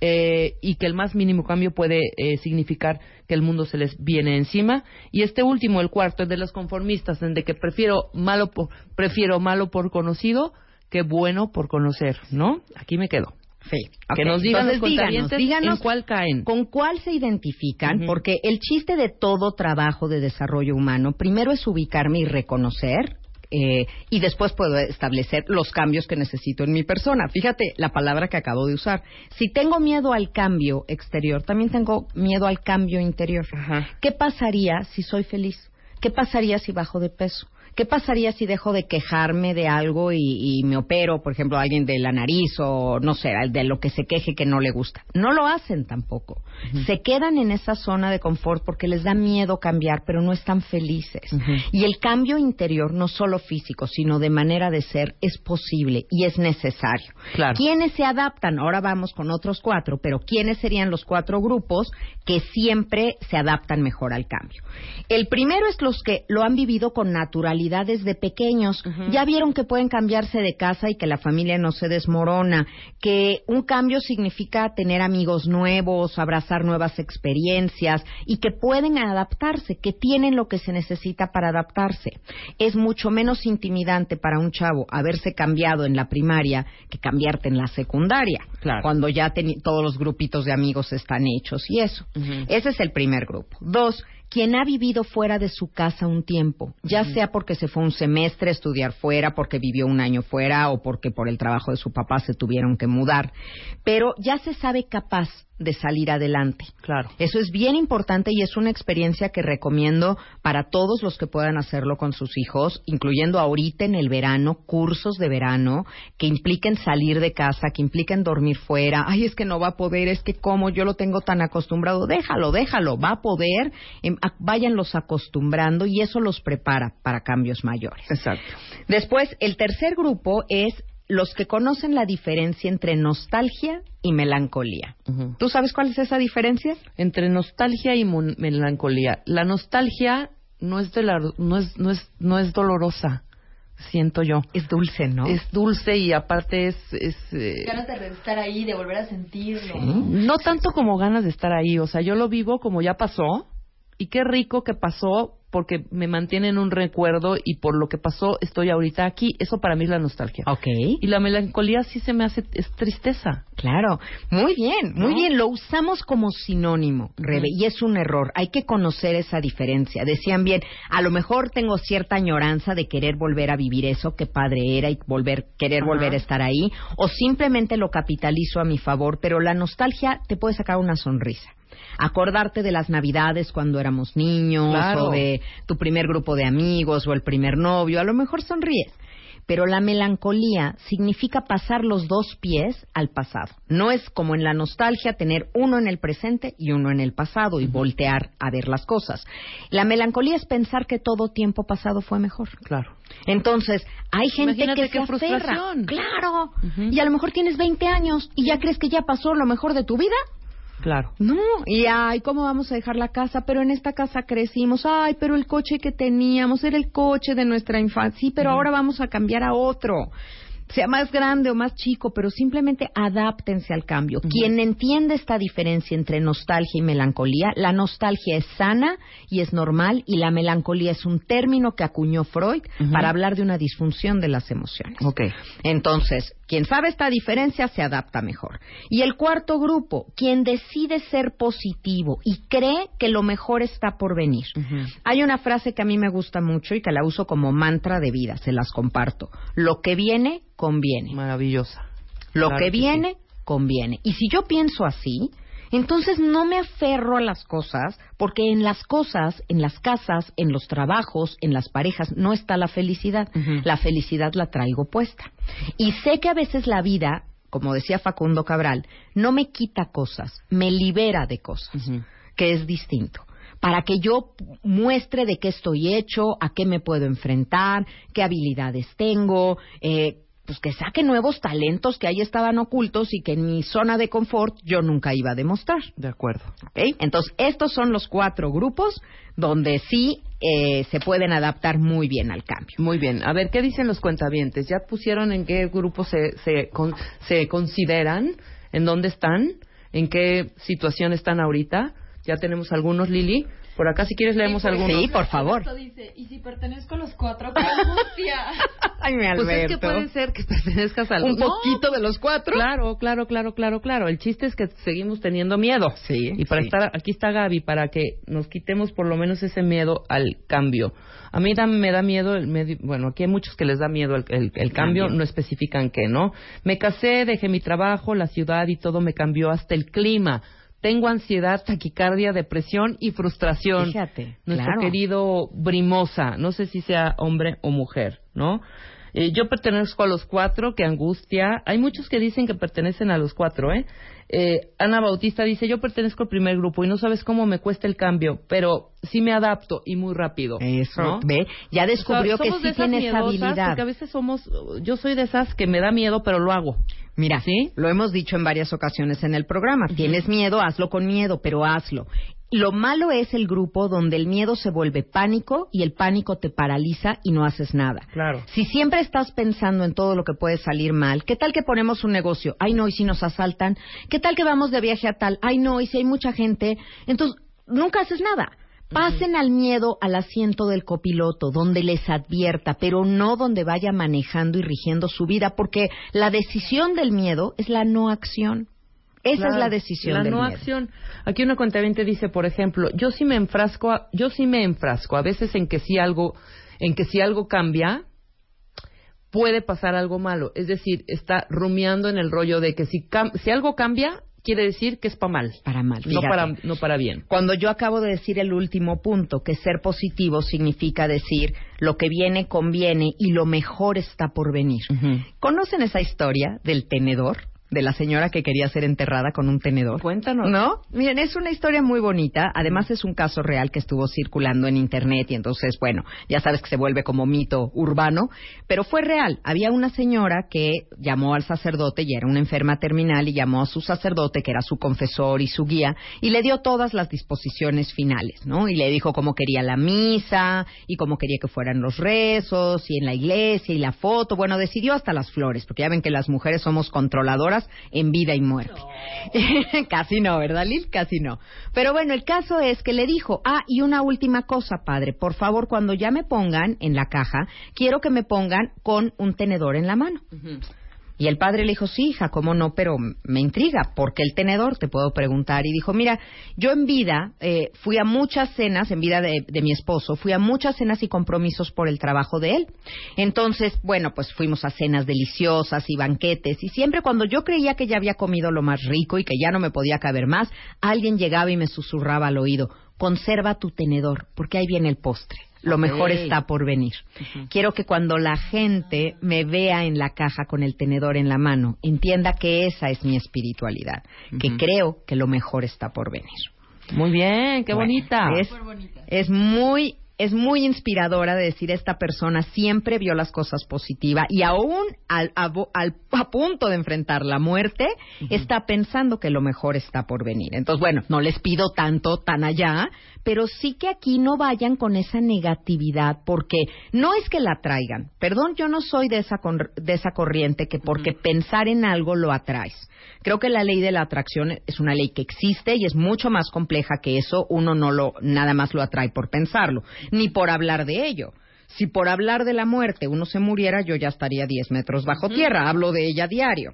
eh, y que el más mínimo cambio puede eh, significar que el mundo se les viene encima. Y este último, el cuarto, es de los conformistas, en de que prefiero malo por, prefiero malo por conocido que bueno por conocer, ¿no? Aquí me quedo. Sí. Que nos digan los entonces díganos, cuentavientes díganos en cuál caen. ¿Con cuál se identifican? Porque el chiste de todo trabajo de desarrollo humano, primero es ubicarme y reconocer. eh, y después puedo establecer los cambios que necesito en mi persona. Fíjate la palabra que acabo de usar. Si tengo miedo al cambio exterior, también tengo miedo al cambio interior. Ajá. ¿Qué pasaría si soy feliz? ¿Qué pasaría si bajo de peso? ¿Qué pasaría si dejo de quejarme de algo y, y me opero, por ejemplo, a alguien de la nariz o no sé, de lo que se queje que no le gusta? No lo hacen tampoco. Se quedan en esa zona de confort porque les da miedo cambiar, pero no están felices. Y el cambio interior, no solo físico, sino de manera de ser, es posible y es necesario. Claro. ¿Quiénes se adaptan? Ahora vamos con otros cuatro, pero ¿quiénes serían los cuatro grupos que siempre se adaptan mejor al cambio? El primero es los que lo han vivido con naturalidad desde pequeños. Ya vieron que pueden cambiarse de casa y que la familia no se desmorona, que un cambio significa tener amigos nuevos, abrazar nuevas experiencias y que pueden adaptarse, que tienen lo que se necesita para adaptarse. Es mucho menos intimidante para un chavo haberse cambiado en la primaria que cambiarte en la secundaria, Claro. cuando ya todos los grupitos de amigos están hechos y eso. Ese es el primer grupo. Dos, quien ha vivido fuera de su casa un tiempo, ya sea porque se fue un semestre a estudiar fuera, porque vivió un año fuera o porque por el trabajo de su papá se tuvieron que mudar, pero ya se sabe capaz de salir adelante. Claro. Eso es bien importante y es una experiencia que recomiendo para todos los que puedan hacerlo con sus hijos, incluyendo ahorita en el verano, cursos de verano que impliquen salir de casa, que impliquen dormir fuera. Ay, es que no va a poder, es que como yo lo tengo tan acostumbrado, déjalo, déjalo, va a poder, em, váyanlos acostumbrando y eso los prepara para cambios mayores. Exacto. Después, el tercer grupo es los que conocen la diferencia entre nostalgia y melancolía. Ujú. ¿Tú sabes cuál es esa diferencia? Entre nostalgia y melancolía. La nostalgia no es, de la, no es, no es, no es dolorosa, siento yo. Es dulce, ¿no? Es dulce y aparte es... es eh, Ganas de estar ahí, de volver a sentirlo. no tanto como ganas de estar ahí, o sea, yo lo vivo como ya pasó y qué rico que pasó porque me mantiene en un recuerdo y por lo que pasó estoy ahorita aquí. Eso para mí es la nostalgia. Ok. Y la melancolía sí se me hace, es tristeza. Claro, muy bien, muy ¿No? bien. Lo usamos como sinónimo, Rebe, y es un error. Hay que conocer esa diferencia. Decían bien, a lo mejor tengo cierta añoranza de querer volver a vivir eso, que padre era y volver, querer volver a estar ahí, o simplemente lo capitalizo a mi favor. Pero la nostalgia te puede sacar una sonrisa. Acordarte de las navidades cuando éramos niños, Claro. o de tu primer grupo de amigos, o el primer novio, a lo mejor sonríes. Pero la melancolía significa pasar los dos pies al pasado. No es como en la nostalgia tener uno en el presente y uno en el pasado y voltear a ver las cosas. La melancolía es pensar que todo tiempo pasado fue mejor. Claro. Entonces, hay gente Imagínate que qué se aferra. frustración. Claro. Y a lo mejor tienes 20 años y ya crees que ya pasó lo mejor de tu vida. Claro. No, y ay, ¿cómo vamos a dejar la casa? Pero en esta casa crecimos, ay, pero el coche que teníamos era el coche de nuestra infancia, sí, pero ahora vamos a cambiar a otro. Sea más grande o más chico, pero simplemente adáptense al cambio. Quien entiende esta diferencia entre nostalgia y melancolía, la nostalgia es sana y es normal, y la melancolía es un término que acuñó Freud para hablar de una disfunción de las emociones. Ok. Entonces, quien sabe esta diferencia se adapta mejor. Y el cuarto grupo, quien decide ser positivo y cree que lo mejor está por venir. Hay una frase que a mí me gusta mucho y que la uso como mantra de vida, se las comparto. Lo que viene, conviene. Maravillosa. Lo Claro que que viene, conviene. Y si yo pienso así, entonces no me aferro a las cosas, porque en las cosas, en las casas, en los trabajos, en las parejas, no está la felicidad. La felicidad la traigo puesta. Y sé que a veces la vida, como decía Facundo Cabral, no me quita cosas, me libera de cosas, que es distinto. para que yo muestre de qué estoy hecho, a qué me puedo enfrentar, qué habilidades tengo, eh, pues que saque nuevos talentos que ahí estaban ocultos y que en mi zona de confort yo nunca iba a demostrar. De acuerdo. ¿Ok? Entonces, estos son los cuatro grupos donde sí eh, se pueden adaptar muy bien al cambio. Muy bien. A ver, ¿qué dicen los cuentavientes? ¿Ya pusieron en qué grupo se, se, con- se consideran? ¿En dónde están? ¿En qué situación están ahorita? Ya tenemos algunos, Lili. Por acá, si quieres, leemos algunos. Sí, por favor. Esto dice, y si pertenezco a los cuatro, qué angustia. Ay, mi Pues es que Alberto. puede ser que pertenezcas a Un No, poquito de los cuatro. Claro, claro, claro, claro, claro. El chiste es que seguimos teniendo miedo. Sí. Y para sí. estar, aquí está Gaby, para que nos quitemos por lo menos ese miedo al cambio. A mí da- me da miedo, el medio, bueno, aquí hay muchos que les da miedo el, el- el cambio, Cambio. no especifican qué, ¿no? Me casé, dejé mi trabajo, la ciudad y todo me cambió, hasta el clima. Tengo ansiedad, taquicardia, depresión y frustración. Fíjate, Nuestro claro. querido Brimosa, no sé si sea hombre o mujer, ¿no? Eh, yo pertenezco a los cuatro, que angustia. Hay muchos que dicen que pertenecen a los cuatro, ¿eh? Eh, Ana Bautista dice, yo pertenezco al primer grupo y no sabes cómo me cuesta el cambio, pero sí me adapto y muy rápido. Eso, ¿no? ve, ya descubrió O sea, que sí tiene esa habilidad. Porque a veces somos, yo soy de esas que me da miedo, pero lo hago. Mira, lo hemos dicho en varias ocasiones en el programa. Tienes miedo, hazlo con miedo, pero hazlo. Lo malo es el grupo donde el miedo se vuelve pánico y el pánico te paraliza y no haces nada. Claro. Si siempre estás pensando en todo lo que puede salir mal, ¿qué tal que ponemos un negocio? Ay, no, y si nos asaltan. ¿Qué tal que vamos de viaje a tal? Ay, no, y si hay mucha gente. Entonces, nunca haces nada. Pasen al miedo al asiento del copiloto, donde les advierta, pero no donde vaya manejando y rigiendo su vida, porque la decisión del miedo es la no acción. Esa Claro, es la decisión la del no miedo. acción. Aquí una cuentaviente dice, por ejemplo, yo sí me enfrasco, a- yo sí me enfrasco a veces en que si algo, en que si algo cambia, puede pasar algo malo. Es decir, está rumiando en el rollo de que si, si algo cambia, quiere decir que es para mal. Para mal, No fíjate. para, no para bien. Cuando yo acabo de decir el último punto, que ser positivo significa decir lo que viene conviene y lo mejor está por venir. ¿Conocen esa historia del tenedor? De la señora que quería ser enterrada con un tenedor. Cuéntanos. ¿No? Miren, es una historia muy bonita. Además, es un caso real que estuvo circulando en Internet y entonces, bueno, ya sabes que se vuelve como mito urbano. Pero fue real. Había una señora que llamó al sacerdote y era una enferma terminal y llamó a su sacerdote, que era su confesor y su guía, y le dio todas las disposiciones finales, ¿no? Y le dijo cómo quería la misa y cómo quería que fueran los rezos y en la iglesia y la foto. Bueno, decidió hasta las flores, porque ya ven que las mujeres somos controladoras en vida y muerte. Casi no, ¿verdad, Lil? Casi no. Pero bueno, el caso es que le dijo, ah, y una última cosa, padre, por favor, cuando ya me pongan en la caja, quiero que me pongan con un tenedor en la mano. Y el padre le dijo, sí, hija, cómo no, pero me intriga, ¿por qué el tenedor? Te puedo preguntar. Y dijo, mira, yo en vida eh, fui a muchas cenas, en vida de, de mi esposo, fui a muchas cenas y compromisos por el trabajo de él. Entonces, bueno, pues fuimos a cenas deliciosas y banquetes, y siempre cuando yo creía que ya había comido lo más rico y que ya no me podía caber más, alguien llegaba y me susurraba al oído, conserva tu tenedor, porque ahí viene el postre. Lo mejor está por venir. Quiero que cuando la gente me vea en la caja con el tenedor en la mano, entienda que esa es mi espiritualidad, que creo que lo mejor está por venir. Muy bien, qué Bueno, bonita. Es, es muy es muy inspiradora de decir esta persona siempre vio las cosas positivas y aún al, a, al- a punto de enfrentar la muerte está pensando que lo mejor está por venir. Entonces, bueno, no les pido tanto tan allá, pero sí que aquí no vayan con esa negatividad porque no es que la traigan. Perdón, yo no soy de esa con- de esa corriente que porque pensar en algo lo atraes. Creo que la ley de la atracción es una ley que existe y es mucho más compleja que eso. Uno no lo nada más lo atrae por pensarlo, ni por hablar de ello. Si por hablar de la muerte uno se muriera, yo ya estaría 10 metros bajo tierra. Hablo de ella diario.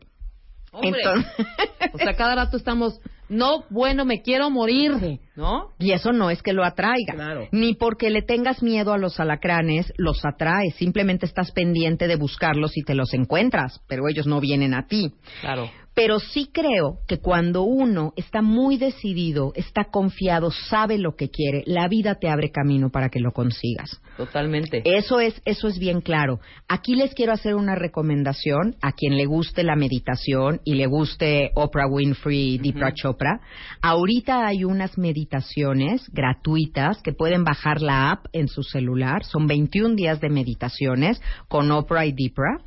Hombre. Entonces- O sea, cada rato estamos, no, bueno, me quiero morir, ¿no? Y eso no es que lo atraiga. Claro. Ni porque le tengas miedo a los alacranes, los atraes. Simplemente estás pendiente de buscarlos y te los encuentras, pero ellos no vienen a ti. Claro. Pero sí creo que cuando uno está muy decidido, está confiado, sabe lo que quiere, la vida te abre camino para que lo consigas. Totalmente. Eso es, eso es bien claro. Aquí les quiero hacer una recomendación a quien le guste la meditación y le guste Oprah Winfrey Deepak Chopra. Ahorita hay unas meditaciones gratuitas que pueden bajar la app en su celular. Son 21 días de meditaciones con Oprah y Deepak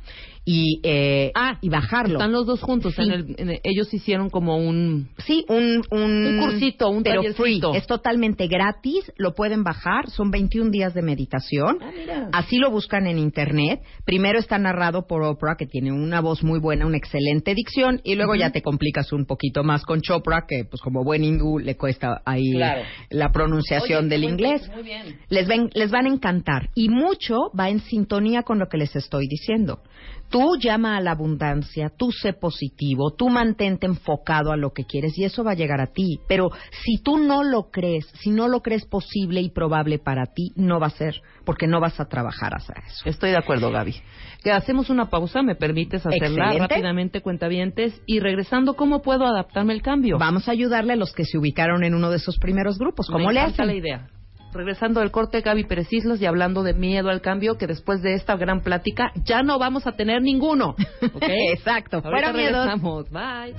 y eh, Ah, y bajarlo. Están los dos juntos. Sí. En el- en el- ellos hicieron como un... Sí, un, un, Un cursito, un pero free. tallercito. Es totalmente gratis, lo pueden bajar, son 21 días de meditación. Ah, mira. Así lo buscan en internet. Primero está narrado por Oprah, que tiene una voz muy buena, una excelente dicción, y luego ya te complicas un poquito más con Chopra, que pues como buen hindú le cuesta ahí Claro. la pronunciación Oye, del muy inglés. bien, Muy bien. Les, ven- les van a encantar. Y mucho va en sintonía con lo que les estoy diciendo. Tú llama a la abundancia, tú sé positivo, tú mantente enfocado a lo que quieres y eso va a llegar a ti. Pero si tú no lo crees, si no lo crees posible y probable para ti, no va a ser, porque no vas a trabajar hacia eso. Estoy de acuerdo, Gaby. Que hacemos una pausa, me permites hacerla Excelente. rápidamente, cuentavientes, y regresando, ¿cómo puedo adaptarme al cambio? Vamos a ayudarle a los que se ubicaron en uno de esos primeros grupos. ¿Cómo Me le hacen? la idea. Regresando del corte, Gaby Pérez Islas, y hablando de miedo al cambio, que después de esta gran plática ya no vamos a tener ninguno. Exacto. Ahorita regresamos. Bye.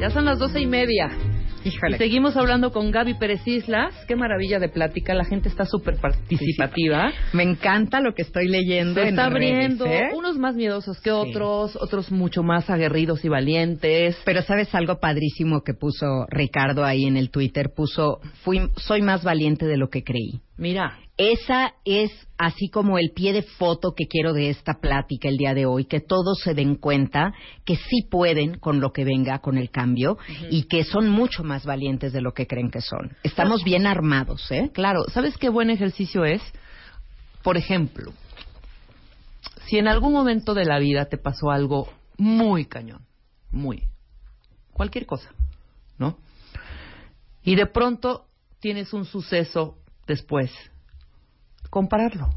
Ya son las doce y media. Híjole. Y seguimos hablando con Gaby Pérez Islas. Qué maravilla de plática. La gente está súper participativa. Me encanta lo que estoy leyendo. Se en está abriendo. ¿eh? Unos más miedosos que otros, otros mucho más aguerridos y valientes. Pero sabes algo padrísimo que puso Ricardo ahí en el Twitter, puso fui soy más valiente de lo que creí. Mira, Esa es así como el pie de foto que quiero de esta plática el día de hoy, que todos se den cuenta que sí pueden con lo que venga, con el cambio, y que son mucho más valientes de lo que creen que son. Estamos bien armados, ¿eh? claro, ¿sabes qué buen ejercicio es? Por ejemplo, si en algún momento de la vida te pasó algo muy cañón, muy, cualquier cosa, ¿no? Y de pronto tienes un suceso después, compararlo.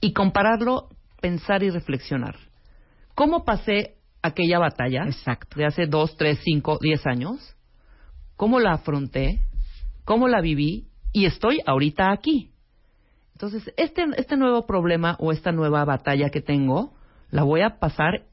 Y compararlo, pensar y reflexionar. ¿Cómo pasé aquella batalla Exacto. de hace dos, tres, cinco, diez años? ¿Cómo la afronté? ¿Cómo la viví? Y estoy ahorita aquí. Entonces, este, este nuevo problema o esta nueva batalla que tengo, la voy a pasar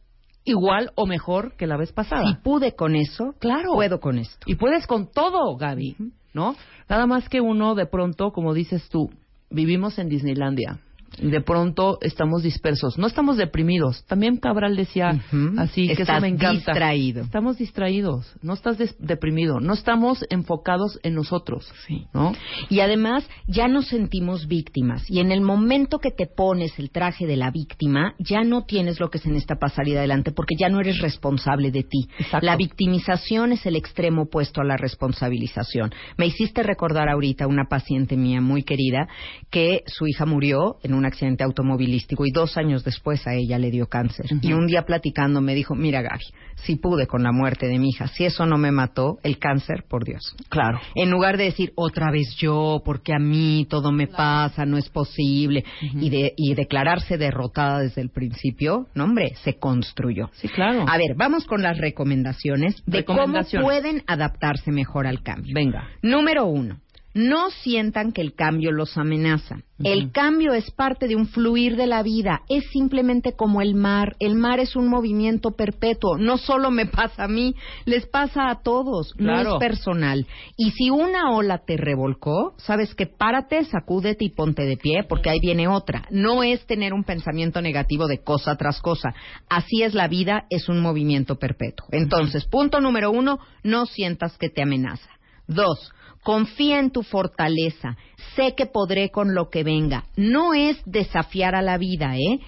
igual o mejor que la vez pasada. Si pude con eso, Claro. puedo con esto. Y puedes con todo, Gaby, ¿no? Nada más que uno de pronto, como dices tú, vivimos en Disneylandia. De pronto estamos dispersos. No estamos deprimidos. También Cabral decía así, que eso me encanta. distraído. Estamos distraídos. No estás deprimido. No estamos enfocados en nosotros. ¿No? Y además ya nos sentimos víctimas. Y en el momento que te pones el traje de la víctima, ya no tienes lo que se necesita para salir adelante porque ya no eres responsable de ti. Exacto. La victimización es el extremo opuesto a la responsabilización. Me hiciste recordar ahorita una paciente mía muy querida que su hija murió en un accidente automovilístico y dos años después a ella le dio cáncer. Y un día platicando me dijo, mira Gaby, si pude con la muerte de mi hija, si eso no me mató, el cáncer, por Dios. Claro. En lugar de decir otra vez yo, porque a mí todo me pasa, no es posible, y, de, y declararse derrotada desde el principio, no hombre, se construyó. Sí, claro. A ver, vamos con las recomendaciones de cómo pueden adaptarse mejor al cambio. Venga. Número uno, no sientan que el cambio los amenaza. El cambio es parte de un fluir de la vida, es simplemente como el mar. El mar es un movimiento perpetuo, no solo me pasa a mí, les pasa a todos, no es personal. Y si una ola te revolcó, sabes que párate, sacúdete y ponte de pie, porque ahí viene otra. No es tener un pensamiento negativo de cosa tras cosa. Así es la vida, es un movimiento perpetuo. Entonces, punto número uno, no sientas que te amenaza. Dos, confía en tu fortaleza. Sé que podré con lo que venga. No es desafiar a la vida, ¿eh?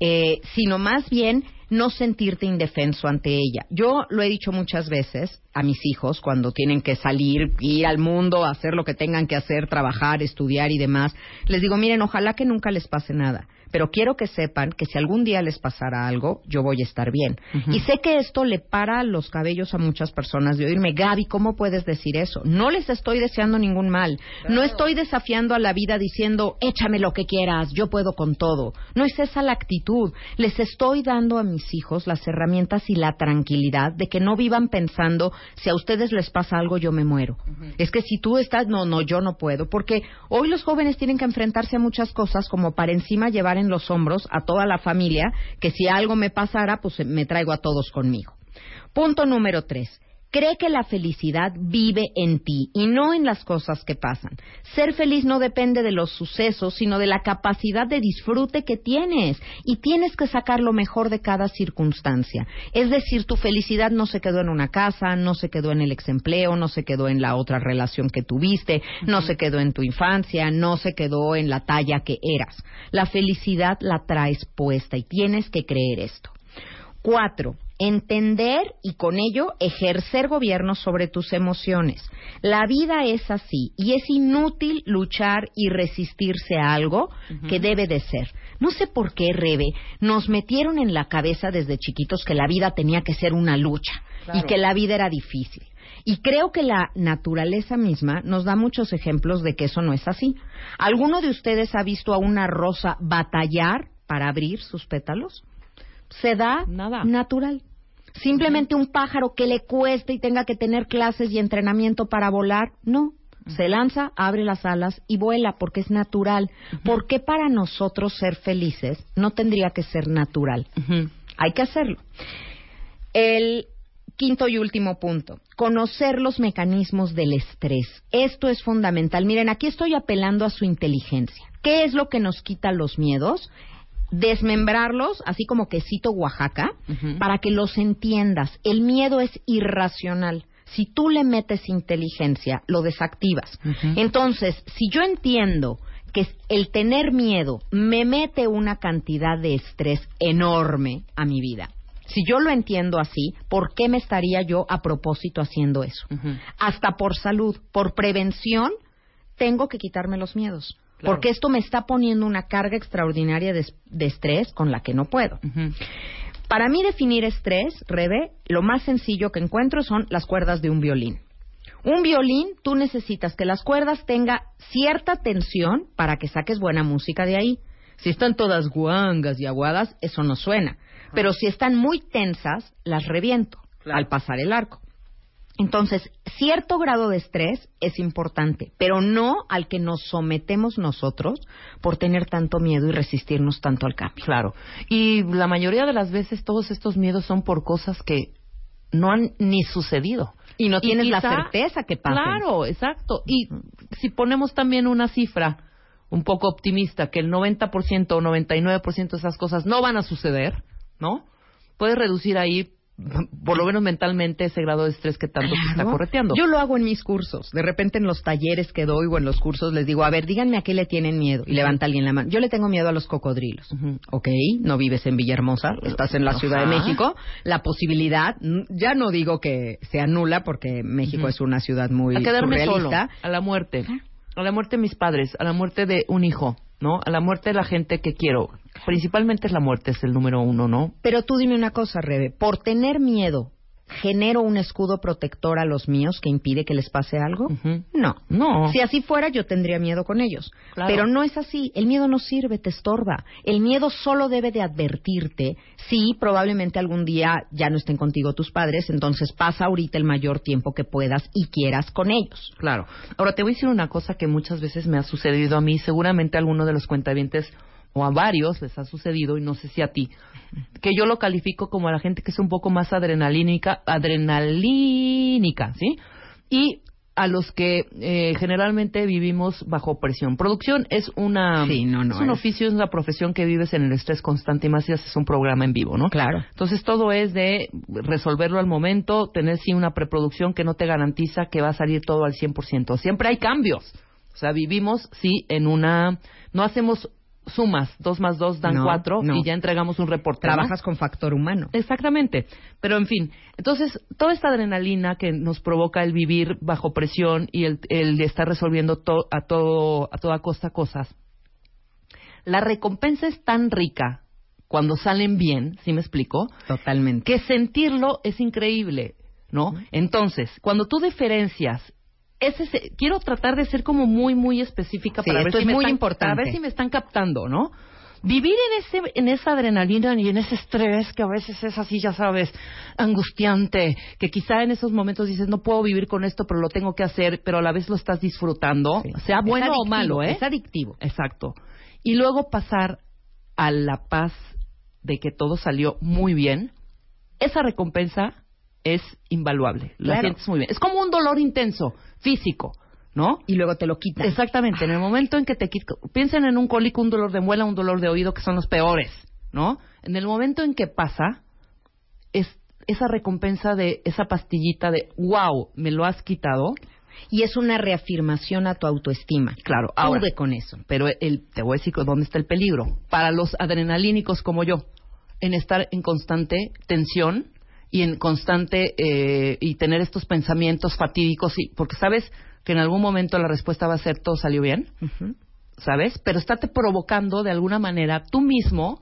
Eh, sino más bien no sentirte indefenso ante ella. Yo lo he dicho muchas veces a mis hijos cuando tienen que salir, ir al mundo, hacer lo que tengan que hacer, trabajar, estudiar y demás. Les digo, miren, ojalá que nunca les pase nada, pero quiero que sepan que si algún día les pasara algo, yo voy a estar bien. Y sé que esto le para los cabellos a muchas personas de oírme, Gaby, ¿cómo puedes decir eso? No les estoy deseando ningún mal. No estoy desafiando a la vida diciendo, échame lo que quieras, yo puedo con todo. No es esa la actitud. Les estoy dando a mis hijos las herramientas y la tranquilidad de que no vivan pensando, si a ustedes les pasa algo, yo me muero. Es que si tú estás, no, no, yo no puedo. Porque hoy los jóvenes tienen que enfrentarse a muchas cosas como para encima llevar en los hombros a toda la familia, que si algo me pasara, pues me traigo a todos conmigo. Punto número tres. Cree que la felicidad vive en ti y no en las cosas que pasan. Ser feliz no depende de los sucesos, sino de la capacidad de disfrute que tienes. Y tienes que sacar lo mejor de cada circunstancia. Es decir, tu felicidad no se quedó en una casa, no se quedó en el exempleo, no se quedó en la otra relación que tuviste, no se quedó en tu infancia, no se quedó en la talla que eras. La felicidad la traes puesta y tienes que creer esto. Cuatro, entender y con ello ejercer gobierno sobre tus emociones. La vida es así y es inútil luchar y resistirse a algo que debe de ser. No sé por qué, Rebe, nos metieron en la cabeza desde chiquitos que la vida tenía que ser una lucha y que la vida era difícil. Y creo que la naturaleza misma nos da muchos ejemplos de que eso no es así. ¿Alguno de ustedes ha visto a una rosa batallar para abrir sus pétalos? Se da natural. Simplemente un pájaro que le cueste y tenga que tener clases y entrenamiento para volar, no. Se lanza, abre las alas y vuela porque es natural. ¿Por qué para nosotros ser felices no tendría que ser natural? Hay que hacerlo. El quinto y último punto, conocer los mecanismos del estrés. Esto es fundamental. Miren, aquí estoy apelando a su inteligencia. ¿Qué es lo que nos quita los miedos? Desmembrarlos, así como quesito Oaxaca, para que los entiendas. El miedo es irracional. Si tú le metes inteligencia, lo desactivas. Entonces, si yo entiendo que el tener miedo me mete una cantidad de estrés enorme a mi vida, si yo lo entiendo así, ¿por qué me estaría yo a propósito haciendo eso? Hasta por salud, por prevención, tengo que quitarme los miedos. Claro. Porque esto me está poniendo una carga extraordinaria de, de estrés con la que no puedo. Para mí definir estrés, Rebe, lo más sencillo que encuentro son las cuerdas de un violín. Un violín, tú necesitas que las cuerdas tenga cierta tensión para que saques buena música de ahí. Si están todas guangas y aguadas, eso no suena. Pero si están muy tensas, las reviento al pasar el arco. Entonces, cierto grado de estrés es importante, pero no al que nos sometemos nosotros por tener tanto miedo y resistirnos tanto al cambio. Claro. Y la mayoría de las veces todos estos miedos son por cosas que no han ni sucedido. Y no tienes la quizá- certeza que pasen. Claro, exacto. Y si ponemos también una cifra un poco optimista, que el 90% o 99% de esas cosas no van a suceder, ¿no? Puedes reducir ahí, por lo menos mentalmente, ese grado de estrés que tanto te está correteando. Yo lo hago en mis cursos. De repente en los talleres que doy o en los cursos les digo, a ver, díganme a qué le tienen miedo. Y levanta alguien la mano. Yo le tengo miedo a los cocodrilos. Ok, no vives en Villahermosa, estás en la Ciudad de. México. La posibilidad, ya no digo que sea nula porque México es una ciudad muy a quedarme solo, a la muerte, a la muerte de mis padres, a la muerte de un hijo, ¿no? A la muerte de la gente que quiero. Principalmente es la muerte, es el número uno, ¿no? Pero tú dime una cosa, Rebe. Por tener miedo, ¿genero un escudo protector a los míos que impide que les pase algo? No. No. Si así fuera, yo tendría miedo con ellos. Claro. Pero no es así. El miedo no sirve, te estorba. El miedo solo debe de advertirte si probablemente algún día ya no estén contigo tus padres, entonces pasa ahorita el mayor tiempo que puedas y quieras con ellos. Claro. Ahora te voy a decir una cosa que muchas veces me ha sucedido a mí, seguramente alguno de los cuentavientes o a varios les ha sucedido y no sé si a ti, que yo lo califico como a la gente que es un poco más adrenalínica, adrenalínica, ¿sí? Y a los que eh, generalmente vivimos bajo presión. Producción es una Sí, no, no es un es. oficio, es una profesión que vives en el estrés constante y más si haces un programa en vivo, ¿no? Claro. Entonces todo es de resolverlo al momento, tener sí una preproducción que no te garantiza que va a salir todo al 100%. Siempre hay cambios. O sea, vivimos sí en una no hacemos sumas, dos más dos dan No, cuatro no. y ya entregamos un reporte. ¿no? Trabajas con factor humano. Exactamente. Pero en fin, entonces toda esta adrenalina que nos provoca el vivir bajo presión y el, estar resolviendo to- a todo a toda costa cosas la recompensa es tan rica cuando salen bien, ¿sí me explico? Totalmente. Que sentirlo es increíble, ¿no? Entonces, cuando tú diferencias ese, se- quiero tratar de ser como muy muy específica Sí, para ver esto si es me muy están, importante. para ver si me están captando, ¿no? Vivir en ese en esa adrenalina y en ese estrés que a veces es así, ya sabes, angustiante, que quizá en esos momentos dices, no puedo vivir con esto, pero lo tengo que hacer, pero a la vez lo estás disfrutando, sea bueno o malo, ¿eh? Es adictivo. Exacto. Y luego pasar a la paz de que todo salió muy bien, esa recompensa es invaluable. La Claro. sientes muy bien. Es como un dolor intenso, físico, ¿no? Y luego te lo quitan. Exactamente. En el momento en que te quitan, piensen en un cólico, un dolor de muela, un dolor de oído, que son los peores, ¿no? En el momento en que pasa, es esa recompensa de esa pastillita de, wow, me lo has quitado. Y es una reafirmación a tu autoestima. Claro, ahora, Pude con eso. Pero el, te voy a decir dónde está el peligro. Para los adrenalínicos como yo, en estar en constante tensión y en constante eh, y tener estos pensamientos fatídicos, y, porque sabes que en algún momento la respuesta va a ser todo salió bien, ¿sabes? Pero estate provocando de alguna manera tú mismo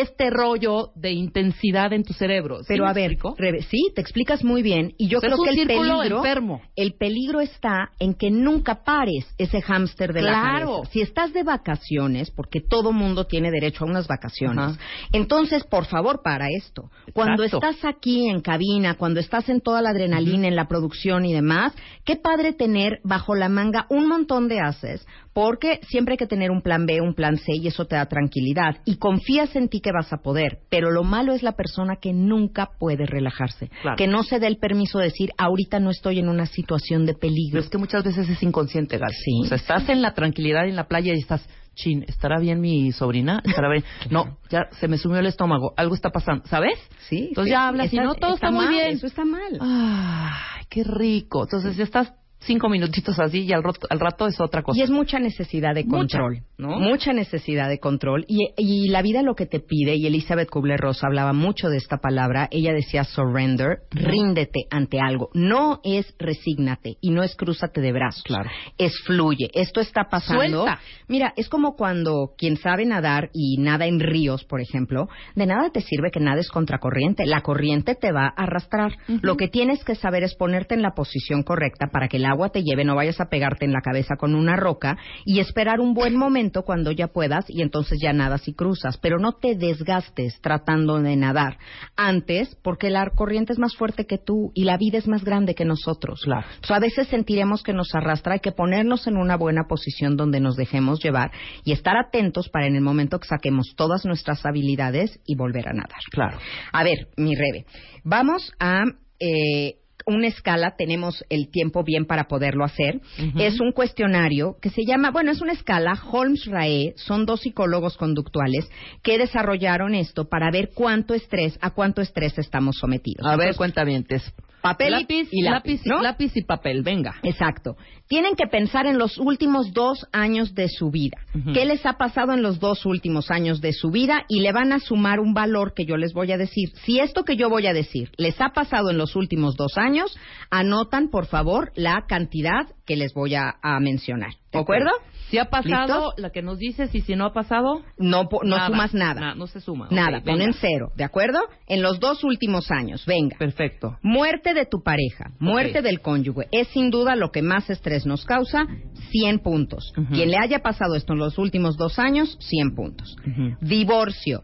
este rollo de intensidad en tu cerebro. ¿Sí Pero a ver? Rebe, sí, te explicas muy bien. Y yo O sea, creo es un que el peligro, enfermo. el peligro está en que nunca pares ese hámster de la Claro. cabeza. Si estás de vacaciones, porque todo mundo tiene derecho a unas vacaciones, Ajá. entonces por favor para esto. Cuando estás aquí en cabina, cuando estás en toda la adrenalina, en la producción y demás, qué padre tener bajo la manga un montón de haces, porque siempre hay que tener un plan B, un plan C y eso te da tranquilidad y confías en ti que vas a poder. Pero lo malo es la persona que nunca puede relajarse, Claro. que no se dé el permiso de decir ahorita no estoy en una situación de peligro. Pero es que muchas veces es inconsciente, Gal. Sí. O sea, estás en la tranquilidad en la playa y estás, chin, ¿estará bien mi sobrina? ¿Estará bien? No, ya se me sumió el estómago, algo está pasando, ¿sabes? Sí, Entonces sí, ya hablas y no, todo está, muy mal, bien. Eso está mal. Ay, qué rico. Entonces ya estás cinco minutitos así y al rato, al rato es otra cosa. Y es mucha necesidad de Mucha, control, ¿no? Mucha necesidad de control. Y, y la vida lo que te pide, y Elizabeth Kubler-Ross hablaba mucho de esta palabra, ella decía surrender, ríndete ante algo. No es resígnate y no es crúzate de brazos. Claro. Es fluye. Esto está pasando. Suelta. Mira, es como cuando quien sabe nadar y nada en ríos, por ejemplo, de nada te sirve que nades contracorriente. La corriente te va a arrastrar. Lo que tienes que saber es ponerte en la posición correcta para que el agua te lleve, no vayas a pegarte en la cabeza con una roca y esperar un buen momento cuando ya puedas y entonces ya nadas y cruzas. Pero no te desgastes tratando de nadar antes porque la corriente es más fuerte que tú y la vida es más grande que nosotros. Claro. O sea, a veces sentiremos que nos arrastra, hay que ponernos en una buena posición donde nos dejemos llevar y estar atentos para en el momento que saquemos todas nuestras habilidades y volver a nadar. Claro. A ver, mi Rebe, vamos a eh, una escala, tenemos el tiempo bien para poderlo hacer. Es un cuestionario que se llama, bueno, es una escala, Holmes-Rae, son dos psicólogos conductuales que desarrollaron esto para ver cuánto estrés, a cuánto estrés estamos sometidos. A ver, Entonces, cuéntamientes. Papel lápiz, y lápiz, ¿no? lápiz y papel, venga. Exacto. Tienen que pensar en los últimos dos años de su vida. ¿Qué les ha pasado en los dos últimos años de su vida? Y le van a sumar un valor que yo les voy a decir. Si esto que yo voy a decir les ha pasado en los últimos dos años, anotan, por favor, la cantidad que les voy a, a mencionar. ¿De acuerdo? Si ha pasado, ¿Listos? la que nos dices, y si no ha pasado, No, no Nada. sumas nada. Na- no se suma. Nada, ponen cero, ¿de acuerdo? En los dos últimos años, venga. Perfecto. Muerte de tu pareja, muerte del cónyuge, es sin duda lo que más estrés nos causa, 100 puntos. Quien le haya pasado esto en los últimos dos años, 100 puntos. Divorcio,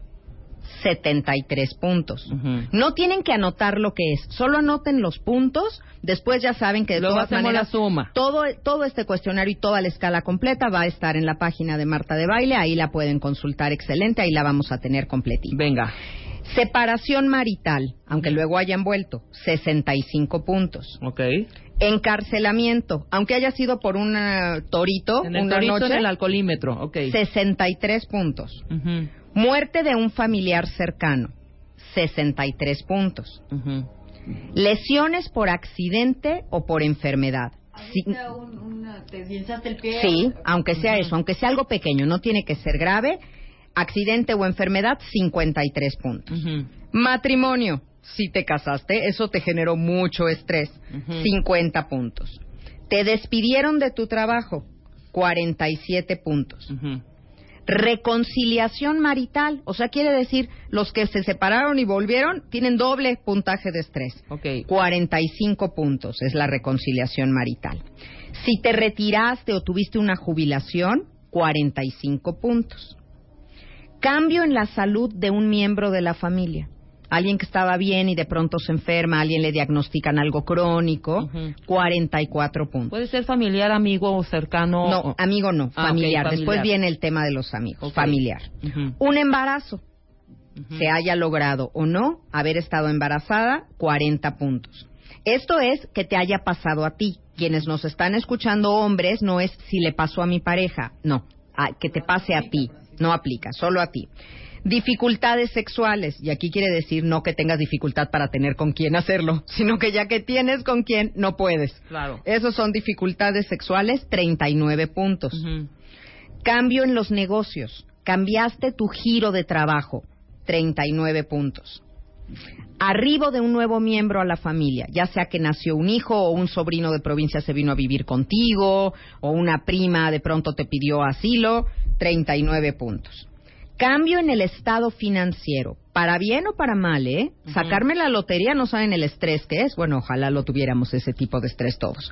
73 puntos. Ujú. No tienen que anotar lo que es, solo anoten los puntos, después ya saben que de Luego todas maneras la suma. todo, todo este cuestionario y toda la escala completa va a estar en la página de Marta de Baile, ahí la pueden consultar excelente, ahí la vamos a tener completita. Venga. Separación marital, aunque luego hayan vuelto, 65 puntos. Ok. Encarcelamiento, aunque haya sido por un torito, En el una torito, noche, en el alcoholímetro. Ok. 63 puntos. Ujú. Muerte de un familiar cercano, 63 puntos. Ujú. Lesiones por accidente o por enfermedad. Sí, Un- una- te guinzaste el pie. sí, aunque sea eso, aunque sea algo pequeño, no tiene que ser grave. Accidente o enfermedad, 53 puntos. Ujú. Matrimonio. Si te casaste, eso te generó mucho estrés. Ujú. 50 puntos. Te despidieron de tu trabajo. 47 puntos. Ujú. Reconciliación marital, o sea, quiere decir, los que se separaron y volvieron tienen doble puntaje de estrés. Ok. 45 puntos es la reconciliación marital. Si te retiraste o tuviste una jubilación, 45 puntos. Cambio en la salud de un miembro de la familia. Alguien que estaba bien y de pronto se enferma, alguien le diagnostican algo crónico, 44 puntos. Puede ser familiar, amigo o cercano. No, o- amigo no, Ah, familiar. Después viene el tema de los amigos, familiar. Un embarazo, se haya logrado o no haber estado embarazada, 40 puntos. Esto es que te haya pasado a ti. Quienes nos están escuchando hombres no es si le pasó a mi pareja, no, a- que te pase a ti, no aplica, solo a ti. Dificultades sexuales, y aquí quiere decir no que tengas dificultad para tener con quién hacerlo, sino que ya que tienes con quién, no puedes. Claro. Esos son dificultades sexuales, 39 puntos. Ujú. Cambio en los negocios. Cambiaste tu giro de trabajo. 39 puntos. Arribo de un nuevo miembro a la familia, ya sea que nació un hijo o un sobrino de provincia se vino a vivir contigo o una prima de pronto te pidió asilo, 39 puntos. Cambio en el estado financiero, para bien o para mal, ¿eh? Sacarme la lotería no saben el estrés que es. Bueno, ojalá lo tuviéramos ese tipo de estrés todos.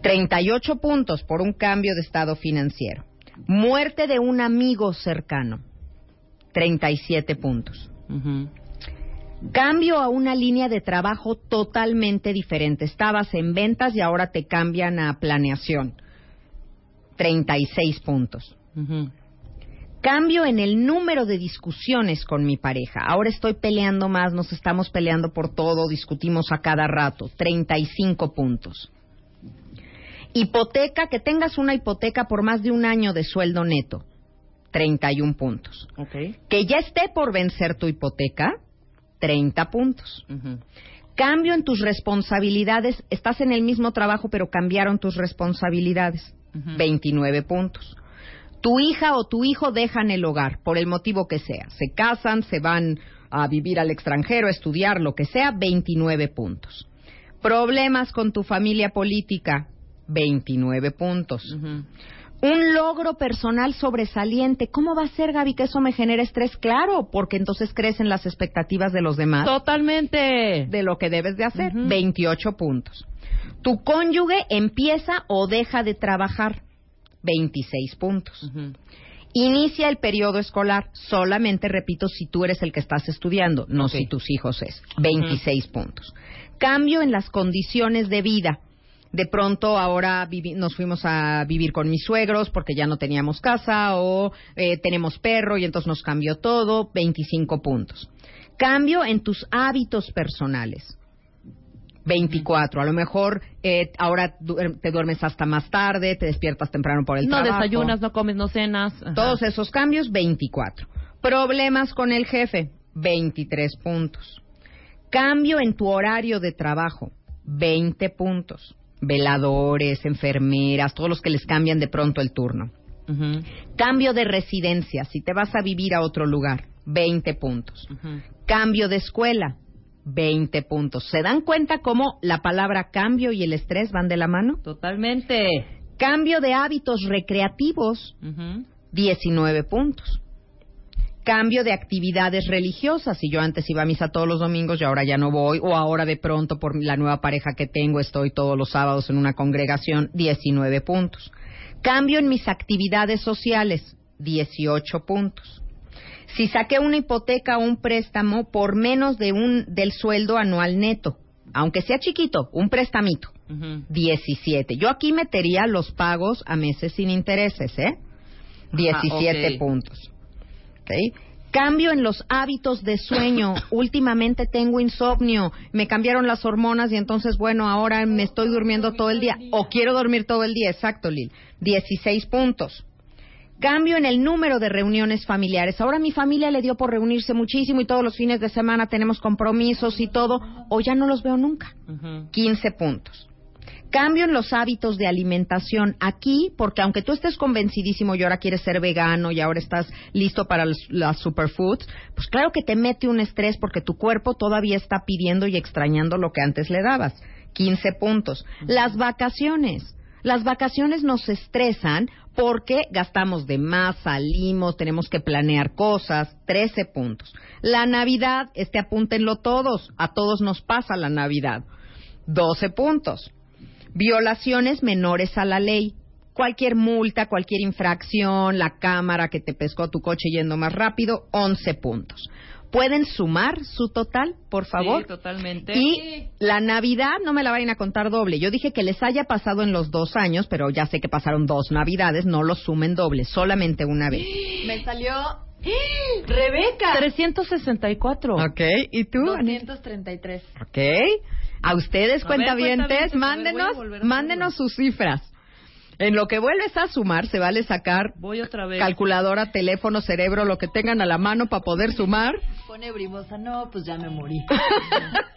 38 puntos por un cambio de estado financiero. Muerte de un amigo cercano. 37 puntos. Ujú. Cambio a una línea de trabajo totalmente diferente. Estabas en ventas y ahora te cambian a planeación. 36 puntos. Ujú. Cambio en el número de discusiones con mi pareja. Ahora estoy peleando más, nos estamos peleando por todo, discutimos a cada rato. 35 puntos. Hipoteca, que tengas una hipoteca por más de un año de sueldo neto. 31 puntos. Que ya esté por vencer tu hipoteca. 30 puntos. Cambio en tus responsabilidades. Estás en el mismo trabajo, pero cambiaron tus responsabilidades. 29 puntos. Tu hija o tu hijo dejan el hogar, por el motivo que sea. Se casan, se van a vivir al extranjero, a estudiar, lo que sea, 29 puntos. Problemas con tu familia política, 29 puntos. Un logro personal sobresaliente. ¿Cómo va a ser, Gaby, que eso me genere estrés? Claro, porque entonces crecen las expectativas de los demás Totalmente. de lo que debes de hacer. Ujú. 28 puntos. Tu cónyuge empieza o deja de trabajar. 26 puntos. Inicia el periodo escolar. Solamente, repito, si tú eres el que estás estudiando, no si tus hijos es. 26 puntos. Cambio en las condiciones de vida. De pronto ahora nos fuimos a vivir con mis suegros porque ya no teníamos casa o eh, tenemos perro y entonces nos cambió todo. 25 puntos. Cambio en tus hábitos personales. 24. A lo mejor eh, ahora du- te duermes hasta más tarde, te despiertas temprano por el No trabajo. desayunas, no comes, no cenas. Ajá. Todos esos cambios, 24. Problemas con el jefe, 23 puntos. Cambio en tu horario de trabajo, 20 puntos. Veladores, enfermeras, todos los que les cambian de pronto el turno. Cambio de residencia, si te vas a vivir a otro lugar, 20 puntos. Cambio de escuela, 20 puntos. ¿Se dan cuenta cómo la palabra cambio y el estrés van de la mano? Totalmente. Cambio de hábitos recreativos, Ujú. 19 puntos. Cambio de actividades religiosas. Si yo antes iba a misa todos los domingos y ahora ya no voy, o ahora de pronto por la nueva pareja que tengo estoy todos los sábados en una congregación, 19 puntos. Cambio en mis actividades sociales, 18 puntos. Si saqué una hipoteca o un préstamo por menos de un del sueldo anual neto, aunque sea chiquito, un prestamito, Ujú. 17. Yo aquí metería los pagos a meses sin intereses, ¿eh? 17 ok. puntos. ¿Ok? Cambio en los hábitos de sueño. Últimamente tengo insomnio. Me cambiaron las hormonas y entonces, bueno, ahora me estoy durmiendo todo el día. O quiero dormir todo el día. Exacto, Lil. 16 puntos. Cambio en el número de reuniones familiares. Ahora mi familia le dio por reunirse muchísimo y todos los fines de semana tenemos compromisos y todo. O ya no los veo nunca. Ujú. 15 puntos. Cambio en los hábitos de alimentación aquí, porque aunque tú estés convencidísimo y ahora quieres ser vegano y ahora estás listo para las superfoods, pues claro que te mete un estrés porque tu cuerpo todavía está pidiendo y extrañando lo que antes le dabas. 15 puntos. Las vacaciones. Las vacaciones nos estresan porque gastamos de más, salimos, tenemos que planear cosas. 13 puntos. La Navidad, este apúntenlo todos, a todos nos pasa la Navidad. 12 puntos. Violaciones menores a la ley. Cualquier multa, cualquier infracción, la cámara que te pescó tu coche yendo más rápido, 11 puntos. ¿Pueden sumar su total, por favor? Sí, totalmente. Y la Navidad no me la vayan a contar doble. Yo dije que les haya pasado en los dos años, pero ya sé que pasaron dos Navidades, no lo sumen doble, solamente una vez. Me salió Rebeca. 364. Ok, ¿y tú? 233. Ok. A ustedes, A cuentavientes, cuentavientes, a ver, a mándenos, mándenos sus cifras. En lo que vuelves a sumar, se vale sacar Voy otra vez. calculadora, teléfono, cerebro, lo que tengan a la mano para poder sumar. Pone brimosa, no, pues ya me morí.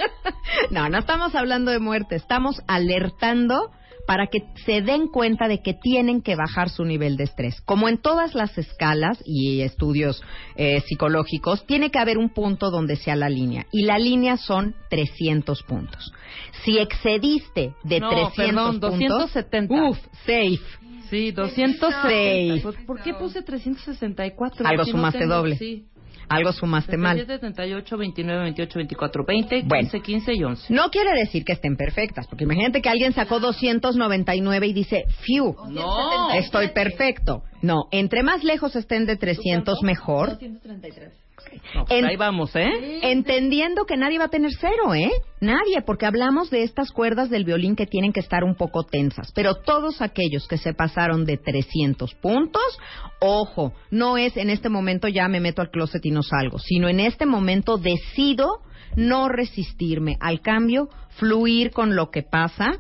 No, no estamos hablando de muerte, estamos alertando para que se den cuenta de que tienen que bajar su nivel de estrés. Como en todas las escalas y estudios eh, psicológicos, tiene que haber un punto donde sea la línea. Y la línea son 300 puntos. Si excediste de No, 300 perdón, puntos... 270. Uf, safe. Sí, 260. Safe. Pues, ¿Por qué puse 364? Algo Si no sumaste tengo- doble. Sí. Algo sumaste mal. 77, 78, 29, 28, 24, 20, Bueno. 15, 15 y 11. No quiere decir que estén perfectas, porque imagínate que alguien sacó 299 y dice, fiu, No. estoy perfecto. No, entre más lejos estén de 300, mejor. 233. No, pues En- ahí vamos, ¿eh? Entendiendo que nadie va a tener cero, ¿eh? Nadie, porque hablamos de estas cuerdas del violín que tienen que estar un poco tensas. Pero todos aquellos que se pasaron de 300 puntos, ojo, no es en este momento ya me meto al closet y no salgo, sino en este momento decido no resistirme al cambio, fluir con lo que pasa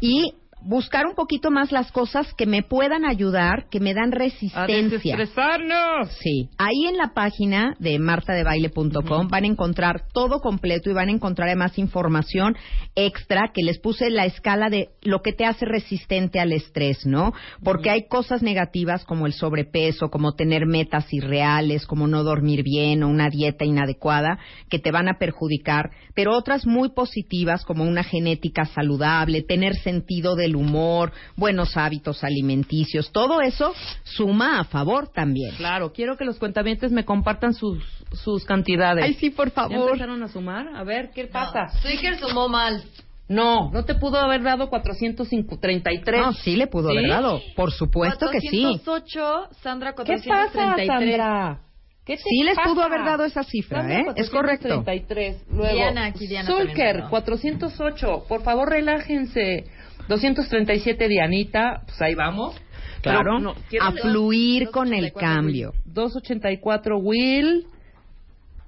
y buscar un poquito más las cosas que me puedan ayudar, que me dan A resistencia. desestresarnos. Sí, ahí en la página de martadebaile.com van a encontrar todo completo y van a encontrar además información extra que les puse la escala de lo que te hace resistente al estrés, ¿no? Porque hay cosas negativas como el sobrepeso, como tener metas irreales, como no dormir bien o una dieta inadecuada que te van a perjudicar, pero otras muy positivas como una genética saludable, tener sentido del humor, buenos hábitos alimenticios, todo eso suma a favor también. Claro, quiero que los cuentavientes me compartan sus, sus cantidades. Ay, sí, por ¿Ya favor. empezaron a sumar? A ver, ¿qué pasa? Seeker sumó mal. No, no te pudo haber dado 433. No, sí le pudo ¿Sí? haber dado. Por supuesto que sí. 408, Sandra ¿Qué pasa, 433. Sandra? ¿Qué te Sí les pasa? pudo haber dado esa cifra, Sandra, ¿eh? Es correcto. 433. Luego, Diana, aquí Diana Zulker, mandó. 408. Por favor, relájense. 237, Dianita. Pues ahí vamos. Claro, Pero, no, a fluir con el 284 cambio. 284, Will.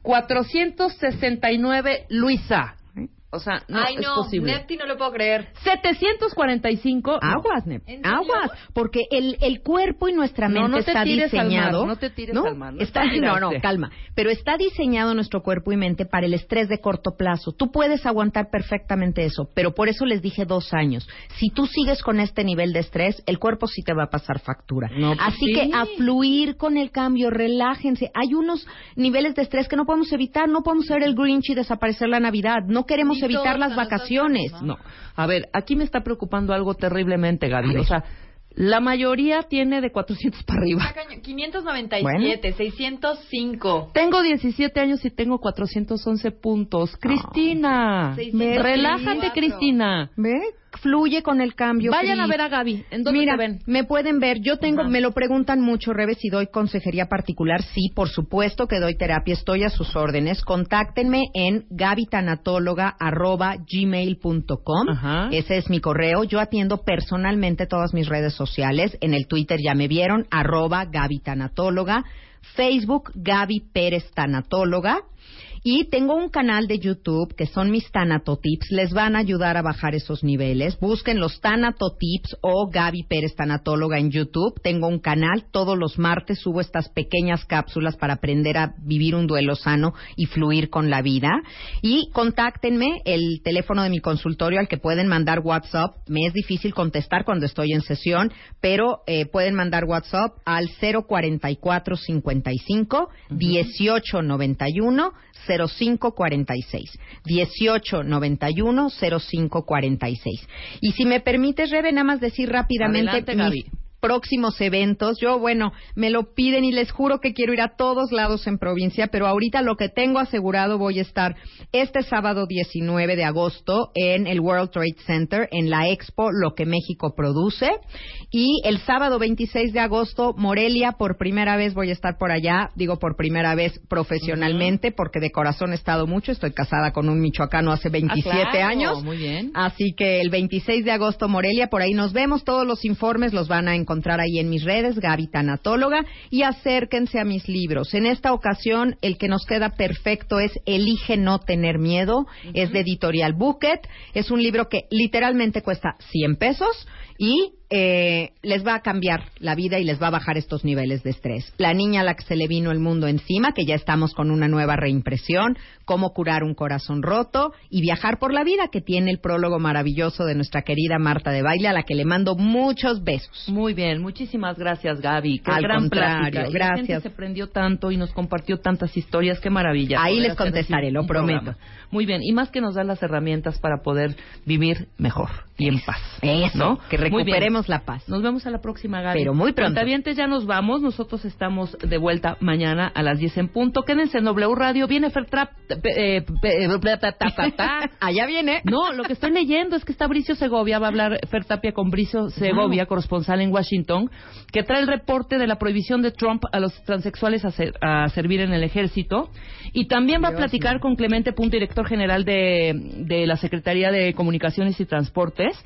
469, Luisa. O sea, no Ay, es no, posible. Nefti no lo puedo creer. 745. no. Aguas, Nep, ¿En serio? aguas, porque el, el cuerpo y nuestra No, mente no te está diseñado. mar, no te tires al mar, no está, no, no, calma. Pero está diseñado nuestro cuerpo y mente para el estrés de corto plazo. Tú puedes aguantar perfectamente eso, pero por eso les dije dos años. Si tú sigues con este nivel de estrés, el cuerpo sí te va a pasar factura. No, pues Así sí. que a fluir con el cambio, relájense. Hay unos niveles de estrés que no podemos evitar. No podemos ser el Grinch y desaparecer la Navidad. No queremos Evitar las vacaciones. No, a ver, aquí me está preocupando algo terriblemente, Gaby. O sea, la mayoría tiene de 400 para arriba. Está cañón. 597, 605. Tengo 17 años y tengo 411 puntos. Cristina, Seiscientos relájate. Cristina. ¿Ve? Fluye con el cambio. Vayan a ver a Gaby. ¿En dónde Mira, te ven? me pueden ver. Yo tengo, me lo preguntan mucho, Rebe, si doy consejería particular. Sí, por supuesto que doy terapia. Estoy a sus órdenes. Contáctenme en gabitanatóloga.gmail.com. Ese es mi correo. Yo atiendo personalmente todas mis redes sociales. En el Twitter ya me vieron, arroba gabitanatóloga. Facebook, Gaby Pérez Tanatóloga. Y tengo un canal de YouTube que son mis Tanatotips. Les van a ayudar a bajar esos niveles. Busquen los Tanatotips o Gaby Pérez Tanatóloga en YouTube. Tengo un canal. Todos los martes subo estas pequeñas cápsulas para aprender a vivir un duelo sano y fluir con la vida. Y contáctenme el teléfono de mi consultorio al que pueden mandar WhatsApp. Me es difícil contestar cuando estoy en sesión, pero eh, pueden mandar WhatsApp al 044 55 1891 0546. 1891 0546. Y si me permites, Rebe, nada más decir rápidamente Adelante, mis Gaby. Próximos eventos. Yo, bueno, me lo piden y les juro que quiero ir a todos lados en provincia, pero ahorita lo que tengo asegurado voy a estar este sábado 19 de agosto en el World Trade Center, en la Expo Lo que México produce. Y el sábado 26 de agosto, Morelia, por primera vez voy a estar por allá, digo por primera vez profesionalmente, porque de corazón he estado mucho, estoy casada con un michoacano hace 27 Ah, claro, años. Muy bien. Así que el 26 de agosto, Morelia, por ahí nos vemos. Todos los informes los van a encontrar ahí en mis redes, Gaby Tanatóloga, y acérquense a mis libros. En esta ocasión, el que nos queda perfecto es Elige no tener miedo. Es de editorial Bucket. Es un libro que literalmente cuesta 100 pesos y eh, les va a cambiar la vida y les va a bajar estos niveles de estrés. La niña a la que se le vino el mundo encima, que ya estamos con una nueva reimpresión, cómo curar un corazón roto y viajar por la vida, que tiene el prólogo maravilloso de nuestra querida Marta de Baile, a la que le mando muchos besos. Muy bien, muchísimas gracias Gaby. Qué Al gran contrario. Y la gente gracias. se prendió tanto y nos compartió tantas historias, qué maravilla. Ahí les contestaré, lo prometo. programa. Muy bien, y más que nos da las herramientas para poder vivir mejor y en paz. Eso, ¿no? que Muy la paz. Nos vemos a la próxima, Gaby. Pero muy pronto. Cuentavientes, ya nos vamos. Nosotros estamos de vuelta mañana a las 10 en punto. Quédense en W Radio. Viene Fertrap. eh, eh. Allá viene. No, lo que estoy leyendo es que está Bricio Segovia, va a hablar Fer Tapia con Bricio Segovia, corresponsal en Washington, que trae el reporte de la prohibición de Trump a los transexuales a, ser- a servir en el ejército. Y también va a platicar con Clemente Punto, director general de, de la Secretaría de Comunicaciones y Transportes,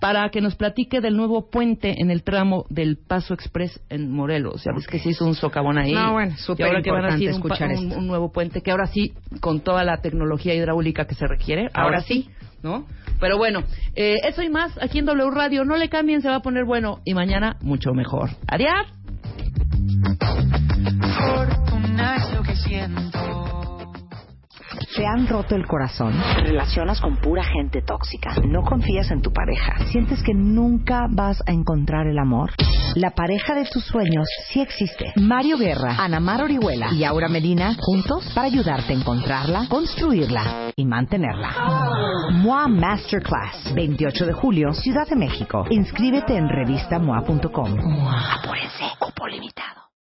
para que nos platique del nuevo puente en el tramo del Paso Express en Morelos. Ya ves que se hizo un socavón ahí. No, bueno, Y súper ahora que van a importante hacer escuchar un- esto. un nuevo puente, que ahora sí, con toda la tecnología hidráulica que se requiere, ahora sí, ¿no? Pero bueno, eh, eso y más aquí en W Radio. No le cambien, se va a poner bueno. Y mañana, mucho mejor. Adiós. Fortuna es lo que siento. ¿Te han roto el corazón? ¿Te relacionas con pura gente tóxica? ¿No confías en tu pareja? ¿Sientes que nunca vas a encontrar el amor? La pareja de tus sueños sí existe. Mario Guerra, Ana Mar Orihuela y Aura Medina juntos para ayudarte a encontrarla, construirla y mantenerla. MOA Masterclass, 28 de julio, Ciudad de México. Inscríbete en revistamoa.com. Apúrense, cupo limitado.